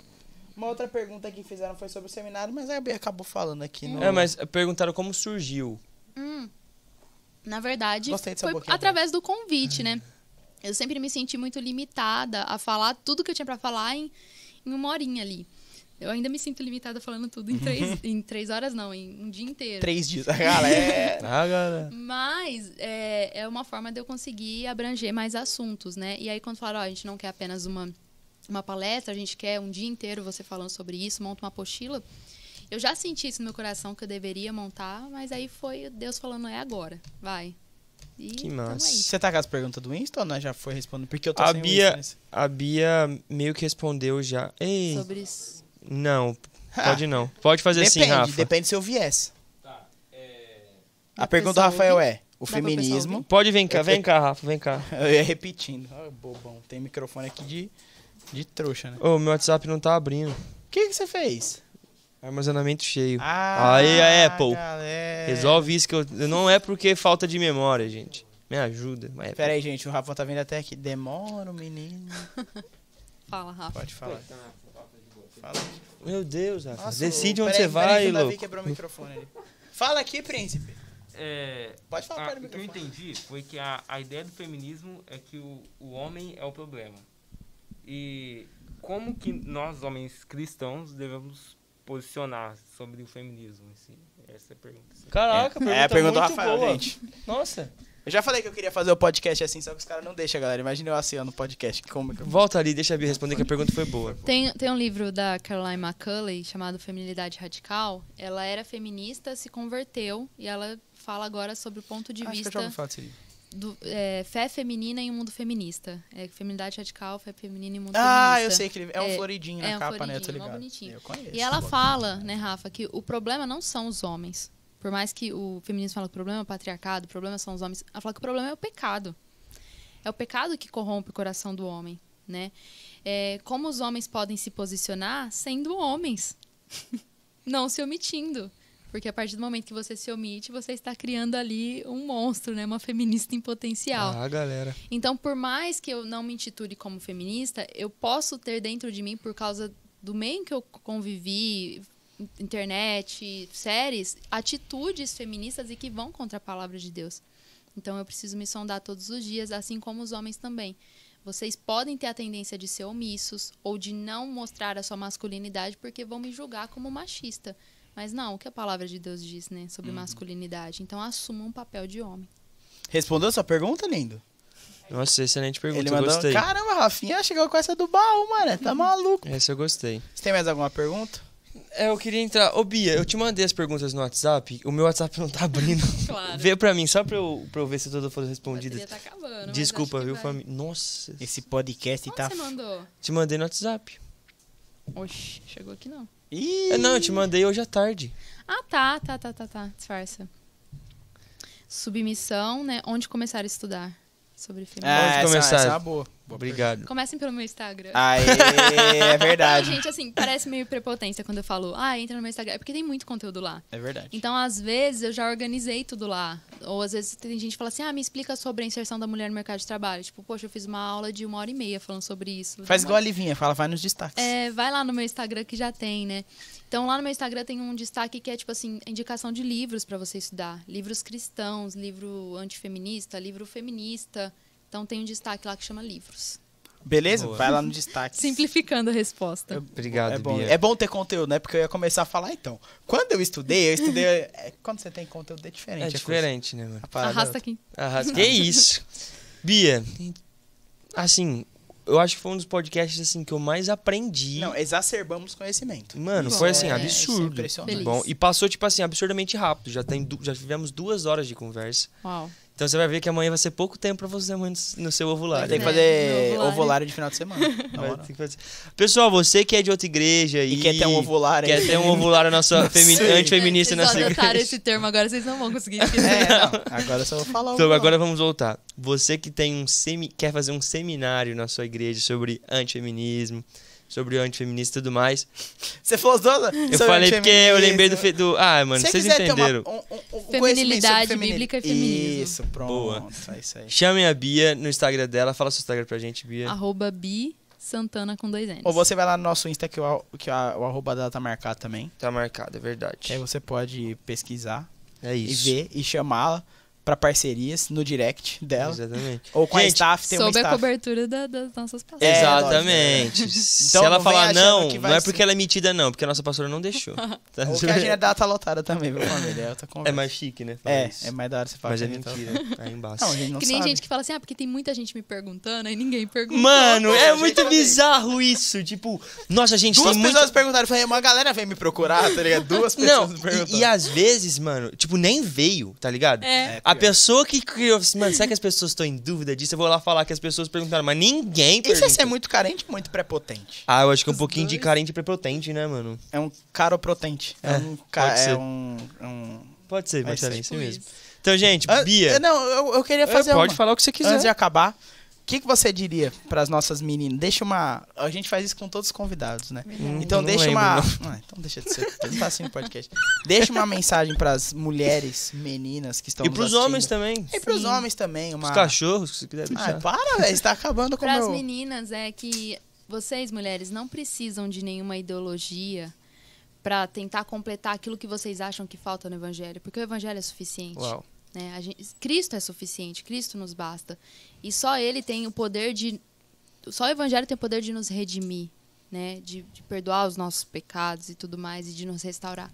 Uma outra pergunta que fizeram foi sobre o seminário, mas a Bia acabou falando aqui no... É, mas perguntaram como surgiu. Hum, na verdade, Gostei foi boquinha através do convite, né? Eu sempre me senti muito limitada a falar tudo que eu tinha pra falar em, em uma horinha ali. Eu ainda me sinto limitada falando tudo em três, em três horas, não, em um dia inteiro. Três dias. Galera, Ah, galera. Mas é, é uma forma de eu conseguir abranger mais assuntos, né? E aí, quando falaram, ó, a gente não quer apenas uma, uma palestra, a gente quer um dia inteiro você falando sobre isso, monta uma apostila. Eu já senti isso no meu coração que eu deveria montar, mas aí foi Deus falando, é agora, vai. E Que massa. você tá com as perguntas do Insta ou nós já foi respondendo? Porque eu tô A sem o Bia- Insta nesse. A Bia meio que respondeu já. Ei, Sobre isso. Não, pode não. Pode fazer Depende, assim, Rafa. depende do seu viés. Tá, é... A pergunta do Rafael ouvir? é, o Dá feminismo... Pode vir cá, vem cá, Rafa, vem cá. Eu ia repetindo. Ah, bobão. Tem microfone aqui de, de trouxa, né? Ô, meu WhatsApp não tá abrindo. O que, que você fez? Armazenamento cheio. Ah, Aí, a Apple. galera. Resolve isso que eu. Não é porque é falta de memória, gente. Me ajuda. Mas é Pera aí, gente. O Rafa tá vindo até aqui. Demora, o menino. Fala, Rafa. Pode falar. Fala. Meu Deus, Rafa. Nossa, Decide o- onde peraí, você peraí vai, o Davi louco. quebrou o microfone ali. Fala aqui, príncipe. É, Pode falar a- perto do o que eu microfone. entendi foi que a, a ideia do feminismo é que o, o homem é o problema. E como que nós, homens cristãos, devemos posicionar sobre o feminismo? Assim? Essa é a pergunta. assim. Caraca, É a pergunta do muito Rafael, boa. gente. Nossa. Eu já falei que eu queria fazer o podcast assim, só que os caras não deixam, galera. Imagina eu assim, ó, no podcast. Como é que eu... Volta ali, deixa a Bia responder que a pergunta foi boa. Tem, tem um livro da Caroline McCulley chamado Feminilidade Radical. Ela era feminista, se converteu e ela fala agora sobre o ponto de Acho que eu já vista ouvi falar livro. do é, fé feminina em um mundo feminista. É, feminilidade radical, fé feminina em um mundo Ah, feminista. eu sei que ele é um É, floridinho é na um capa, né? Eu tô floridinho, ligado. bonitinho. Eu conheço. E ela fala, né, Rafa, que o problema não são os homens. Por mais que o feminismo fala que o problema é o patriarcado, o problema são os homens, ela fala que o problema é o pecado. É o pecado que corrompe o coração do homem, né? É, como os homens podem se posicionar sendo homens, não se omitindo. Porque a partir do momento que você se omite, você está criando ali um monstro, né? Uma feminista em potencial. Ah, galera. Então, por mais que eu não me intitule como feminista, eu posso ter dentro de mim, por causa do meio em que eu convivi, internet, séries, atitudes feministas e que vão contra a palavra de Deus. Então, eu preciso me sondar todos os dias, assim como os homens também. Vocês podem ter a tendência de ser omissos ou de não mostrar a sua masculinidade porque vão me julgar como machista. Mas não, o que a palavra de Deus diz, né, sobre masculinidade? Então, assuma um papel de homem. Respondeu sua pergunta, lindo? Nossa, excelente pergunta. Ele eu mandou. gostei. Caramba, Rafinha chegou com essa do baú, mano. Tá maluco. Essa eu gostei. Você tem mais alguma pergunta? É, eu queria entrar. Ô, Bia, eu te mandei as perguntas no WhatsApp. O meu WhatsApp não tá abrindo. Claro. Vê pra mim, só pra eu, pra eu ver se todas foram A respondidas. tá acabando, Desculpa, viu, família? Nossa. Esse podcast Onde tá. você mandou? Te mandei no WhatsApp. Oxi, chegou aqui não. Ih, É, não, eu te mandei hoje à tarde. Ah, tá, tá, tá, tá, tá. Disfarça. Submissão, né? Onde começar a estudar sobre feminismo. Ah, essa, começar? essa é uma boa. Boa Obrigado. Comecem pelo meu Instagram. Aê, é verdade. gente, assim, parece meio prepotência quando eu falo, ah, entra no meu Instagram. É porque tem muito conteúdo lá. É verdade. Então, às vezes, eu já organizei tudo lá. Ou às vezes tem gente que fala assim, ah, me explica sobre a inserção da mulher no mercado de trabalho. Tipo, poxa, eu fiz uma aula de uma hora e meia falando sobre isso. Faz igual a Livinha, fala, vai nos destaques. É, vai lá no meu Instagram que já tem, né? Então lá no meu Instagram tem um destaque que é tipo assim, indicação de livros para você estudar, livros cristãos, livro antifeminista, livro feminista. Então tem um destaque lá que chama livros. Beleza? Boa. Vai lá no destaque. Simplificando a resposta. Obrigado, é bom, Bia. é bom ter conteúdo, né? Porque eu ia começar a falar então. Quando eu estudei, eu estudei. é, quando você tem conteúdo é diferente. É diferente, né, mano? Arrasta aqui. Arrasa. Que isso? Bia, assim, eu acho que foi um dos podcasts assim que eu mais aprendi. Não, exacerbamos conhecimento. Mano, Isso foi assim, é- absurdo. isso é impressionante. Bom, e passou, tipo assim, absurdamente rápido. Já, tem du- já tivemos duas horas de conversa. Uau. Então você vai ver que amanhã vai ser pouco tempo pra você amanhã no seu ovulário. Tem que É, fazer no ovulário. ovulário de final de semana. fazer. Pessoal, você que é de outra igreja E e, quer ter um ovulário quer aí. ter um ovulário na sua femi- antifeminista na Vocês sua igreja. esse termo agora, vocês não vão conseguir. É, não. Agora eu só vou falar Então, agora vamos voltar. Você que tem um semi, quer fazer um seminário na sua igreja sobre antifeminismo, sobre o antifeminista e tudo mais. Você falou as duas? Eu falei porque eu lembrei do, fe- do ah, mano, vocês entenderam. Ter uma, um, um, um Feminilidade bíblica e feminismo. Isso, pronto. Boa. É isso aí. Chamem a Bia no Instagram dela, fala seu Instagram pra gente, Bia. Arroba bi Santana com dois N's. Ou você vai lá no nosso Insta que, o, que a- o arroba dela tá marcado também. Tá marcado, é Que aí verdade. você pode pesquisar É e isso. ver e chamá-la pra parcerias no direct dela. Exatamente. Ou com a Gente, staff, tem uma Sob a staff. cobertura da- das nossas passagens. É, Exatamente. Se Então ela não vem falar achando não, não é ser- porque ela é metida, não, porque a nossa pastora não deixou. Tá Ou que a agenda tá lotada também, viu, família? É. É mais chique, né? falar É, isso. é mais da hora você falar Mas é a tá- mentira. Aí embaixo. Não, a gente não que nem sabe. gente que fala assim, ah, porque tem muita gente me perguntando, aí ninguém pergunta. Mano, é muito bizarro isso. Tipo, nossa, gente, Duas tem pessoas perguntaram, falei, uma galera veio me procurar, tá ligado? Duas Não, pessoas me perguntaram. e, e às vezes, mano, tipo, nem veio, tá ligado? É. É, A pessoa que criou, mano, será que as pessoas estão em dúvida disso? Eu vou lá falar que as pessoas perguntaram, mas ninguém Isso é perguntou. ser muito carente ou muito prepotente? Ah, eu acho que é um Os pouquinho de carente e prepotente, né, mano? É um caropotente. É, É, um... Ca... pode ser. É um, é um... Pode ser, Marcelinho, ser isso mesmo. Então, gente, Ah, Bia, Não, eu, eu queria fazer pode uma. falar o que você quiser. Antes de acabar, que, que você diria pras nossas meninas? Deixa uma... A gente faz isso com todos os convidados, né? Hum, Então não deixa lembro, uma... não. Ah, então deixa de ser. Não tá assim no podcast. Deixa uma mensagem pras mulheres, meninas que estão E pros assistindo. homens também. E pros Sim. homens também. Uma... Os cachorros, se quiser Ah, deixar. para, velho. Você tá acabando com o Para as meu... meninas é que vocês, mulheres, não precisam de nenhuma ideologia para tentar completar aquilo que vocês acham que falta no evangelho, porque o evangelho é suficiente. Uau. né? A gente- Cristo é suficiente, Cristo nos basta. E só ele tem o poder de só o evangelho tem o poder de nos redimir, né? De, de perdoar os nossos pecados e tudo mais e de nos restaurar.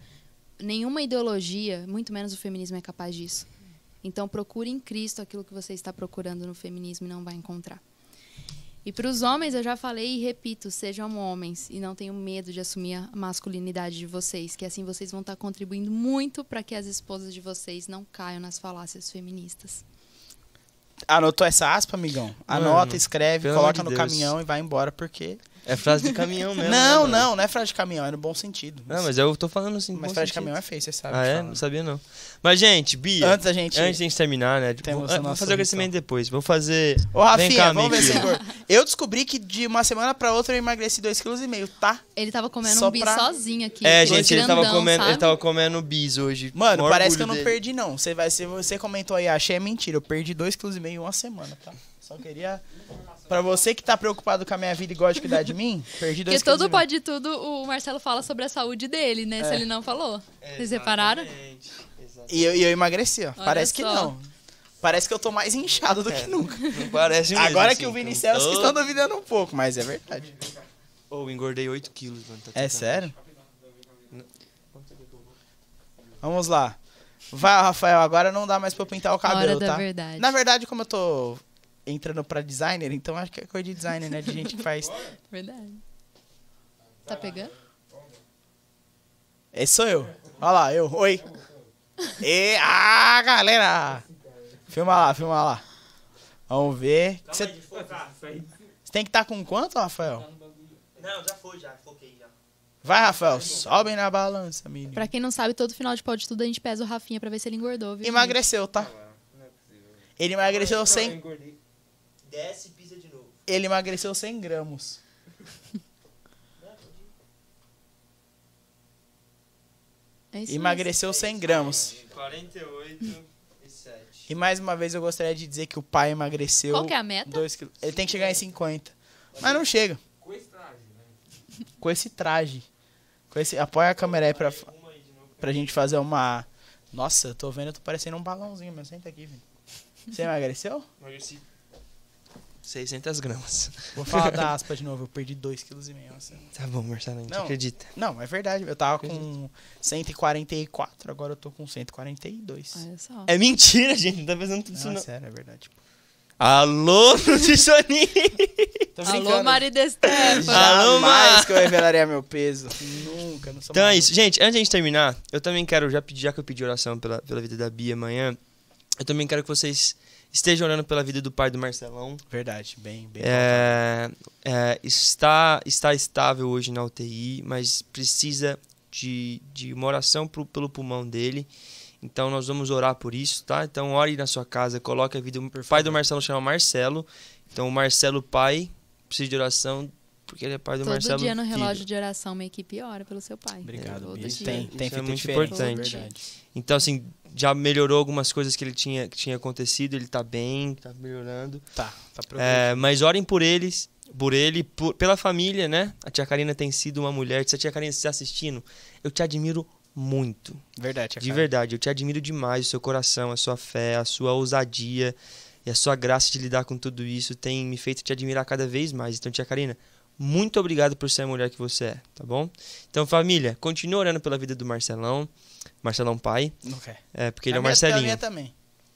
Nenhuma ideologia, muito menos o feminismo é capaz disso. Então procure em Cristo aquilo que você está procurando no feminismo e não vai encontrar. E para os homens, eu já falei e repito, sejam homens e não tenham medo de assumir a masculinidade de vocês, que assim vocês vão estar contribuindo muito para que as esposas de vocês não caiam nas falácias feministas. Anotou essa aspa, amigão? Mano, Anota, escreve, pelo coloca no de caminhão e vai embora, porque É frase de caminhão mesmo. Não, né, não, não é frase de caminhão, é no bom sentido. Não, mas eu tô falando assim. Mas frase de sentido. caminhão é feio, você sabe. Ah, é? falar. Não sabia não. Mas, gente, Bia. Antes da gente. Antes de a gente terminar, né? Temos vou, a ah, fazer o agradecimento depois. Vou fazer. Ô, Rafinha, Vem cá, vamos ver se engorda. Eu descobri que de uma semana pra outra eu emagreci 2,5 kg, tá? Ele tava comendo Só um bis pra- sozinho aqui. É, dois gente, ele tava, grandão, comendo, ele tava comendo bis hoje. Mano, parece que eu não dele. perdi, não. Você, vai, se você comentou aí, achei é mentira. Eu perdi 2,5 kg em uma semana, tá? Só queria. Pra você que tá preocupado com a minha vida e gosta de cuidar de mim, perdi 2,5 Porque todo pode tudo, o Marcelo fala sobre a saúde dele, né? Se ele não falou. Vocês repararam? Exatamente. E eu, e eu emagreci, ó. Olha Parece que só. não. Parece que eu tô mais inchado do É. que nunca. Não parece mesmo. Agora assim, que o Vini então. Que Tô- estão duvidando um pouco, mas é verdade. Ô, engordei 8 quilos, mano. tá É sério? Vamos lá. Vai, Rafael, agora não dá mais pra eu pintar o cabelo, Hora da tá? verdade. Na verdade, como eu tô entrando pra designer, então acho que é coisa de designer, né? De gente que faz. Verdade. Tá pegando? Esse sou eu. Olha lá, eu. Oi. E, ah, galera! Filma lá, filma lá. Vamos ver. Você você tem que estar com quanto, Rafael? Não, já foi, já. Foquei já. Vai, Rafael. Sobe na balança, menino. Pra quem não sabe, todo final de pode tudo a gente pesa o Rafinha pra ver se ele engordou, viu? Emagreceu, tá? Ele emagreceu 100, engordei. Desce e pisa de novo. ele emagreceu 100 gramas. É Emagreceu 100 gramas. 48 e 7. E mais uma vez eu gostaria de dizer que o pai emagreceu Qual que é a meta? 2 quilos. Ele tem que chegar em 50. Mas não chega. Com esse traje, né? Com esse traje. Com esse. Apoia a câmera aí pra, pra gente fazer uma. Nossa, eu tô vendo, eu tô parecendo um balãozinho, mas senta aqui, velho. Você emagreceu? Emagreci 600 gramas. Vou falar da aspa de novo, eu perdi 2,5 kg. Assim. Tá bom, Marcelo, a gente Não. acredita. Não, é verdade. Eu tava com 144, agora eu tô com 142. Olha só. É mentira, gente. Não tá fazendo tudo isso, Não, é não. sério, é verdade. Alô, nutricionista! Alô, Mari de Stefano. Alô, Jamais Mar. que eu revelaria meu peso. Nunca, não sou Então é maluco. isso. Gente, antes de a gente terminar, eu também quero, já, pedir, já que eu pedi oração pela, pela vida da Bia amanhã, eu também quero que vocês estejam orando pela vida do pai do Marcelão. Verdade, bem, bem. É, é, está, está estável hoje na UTI, mas precisa de, de uma oração pro, pelo pulmão dele. Então nós vamos orar por isso, tá? Então ore na sua casa, coloque a vida. O pai do Marcelo chama Marcelo. Então o Marcelo pai precisa de oração porque ele é pai do Todo Marcelo. dia no filho. relógio de oração, uma equipe ora pelo seu pai. Obrigado, Todo Bia. dia. Tem, Isso tem é feito muito importante. Então, assim, já melhorou algumas coisas que ele tinha, que tinha acontecido, ele tá bem, tá melhorando. Tá, tá. É, mas orem por eles, por ele, por- pela família, né? A tia Karina tem sido uma mulher. Se a tia Karina está assistindo, eu te admiro muito. Verdade, tia De verdade, eu te admiro demais. O seu coração, a sua fé, a sua ousadia e a sua graça de lidar com tudo isso tem me feito te admirar cada vez mais. Então, tia Karina, muito obrigado por ser a mulher que você é, tá bom? Então, família, continue orando pela vida do Marcelão. Marcelão pai, quer. é, porque ele é A o a Marcelinho. minha também.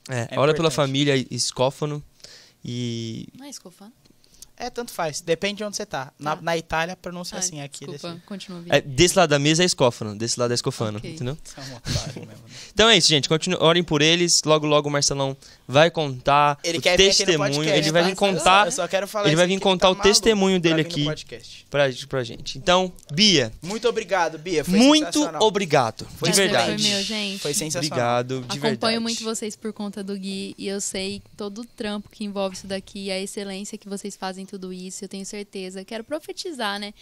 É, É ora pela família escófono e Não é escofano? É, tanto faz. Depende de onde você tá. Na, Tá. na Itália, pronuncia Ah, assim. Aqui desculpa, desse... continua vindo. é, desse lado da mesa é escófono, desse lado é escofano, Ok. entendeu? É um mesmo, né? Então é isso, gente. Continue, orem por eles. Logo, logo o Marcelão vai contar Ele o quer vir aqui no testemunho. podcast, ele vai tá? vir contar Eu só quero falar ele isso vai aqui vir contar o maluco testemunho dele aqui. pra, pra gente. Então, Bia, Muito obrigado, Bia. Foi muito obrigado. Foi de verdade. Foi meu, gente. Foi sensacional. Obrigado, de Acompanho verdade. muito vocês por conta do Gui e eu sei todo o trampo que envolve isso daqui, a excelência que vocês fazem tudo isso. Eu tenho certeza. Quero profetizar, né?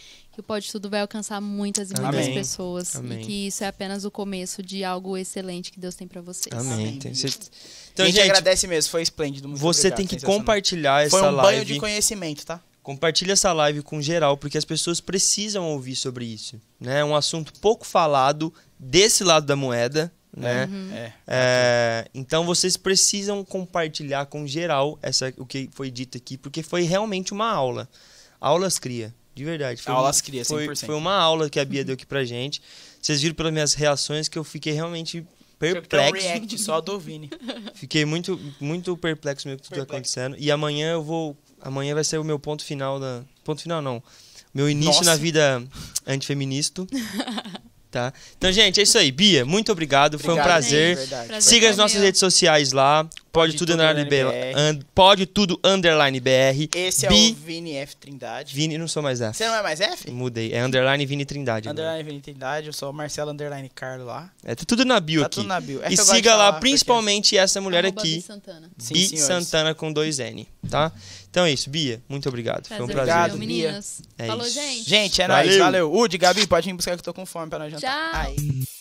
Que o Pode Tudo vai alcançar muitas e muitas Amém. pessoas. Amém. E que isso é apenas o começo de algo excelente que Deus tem pra vocês. Amém. Amém. Então, Então, a gente, gente, agradece mesmo. Foi esplêndido. Muito você obrigado, tem que compartilhar essa Foi um banho live. de conhecimento, tá? Compartilha essa live com geral, porque as pessoas precisam ouvir sobre isso. né? É um assunto pouco falado desse lado da moeda, né? É. É, então vocês precisam compartilhar com geral essa, o que foi dito aqui, porque foi realmente uma aula. Aulas cria, de verdade. Foi Aulas uma- cria, foi, 100%. foi uma aula que a Bia deu aqui pra gente. Vocês viram pelas minhas reações que eu fiquei realmente Tem um perplexo. react só do Vini. Fiquei muito, muito perplexo mesmo com tudo Perplexo. acontecendo. E amanhã eu vou. Amanhã vai ser o meu ponto final da. Ponto final não. Meu início Nossa. na vida antifeminista. Tá? Então, gente, é isso aí. Bia, muito obrigado. Foi um Obrigado, prazer. Prazer Siga as nossas meu. redes sociais lá. Pode, Pode tudo, tudo underline BR. an- pode tudo underline BR. Esse é Bi- o Vini F Trindade. Vini, não sou mais F. Você não é mais F? Mudei. É underline Vini Trindade. agora. Underline Vini Trindade, eu sou o Marcelo Underline Carlo lá. É tá tudo na bio Tá aqui. tudo na bio. É E siga lá falar, porque- principalmente essa mulher Arroba aqui, Bi Santana. Bi. Santana com dois N, tá? Então é isso, Bia. Muito obrigado. Foi um Prazer prazer. Obrigado, meninas. É Falou, isso. gente. Gente, é Valeu. nóis. Valeu. Udi, Gabi, pode vir buscar que eu tô com fome pra nós jantar. Tchau. Aí.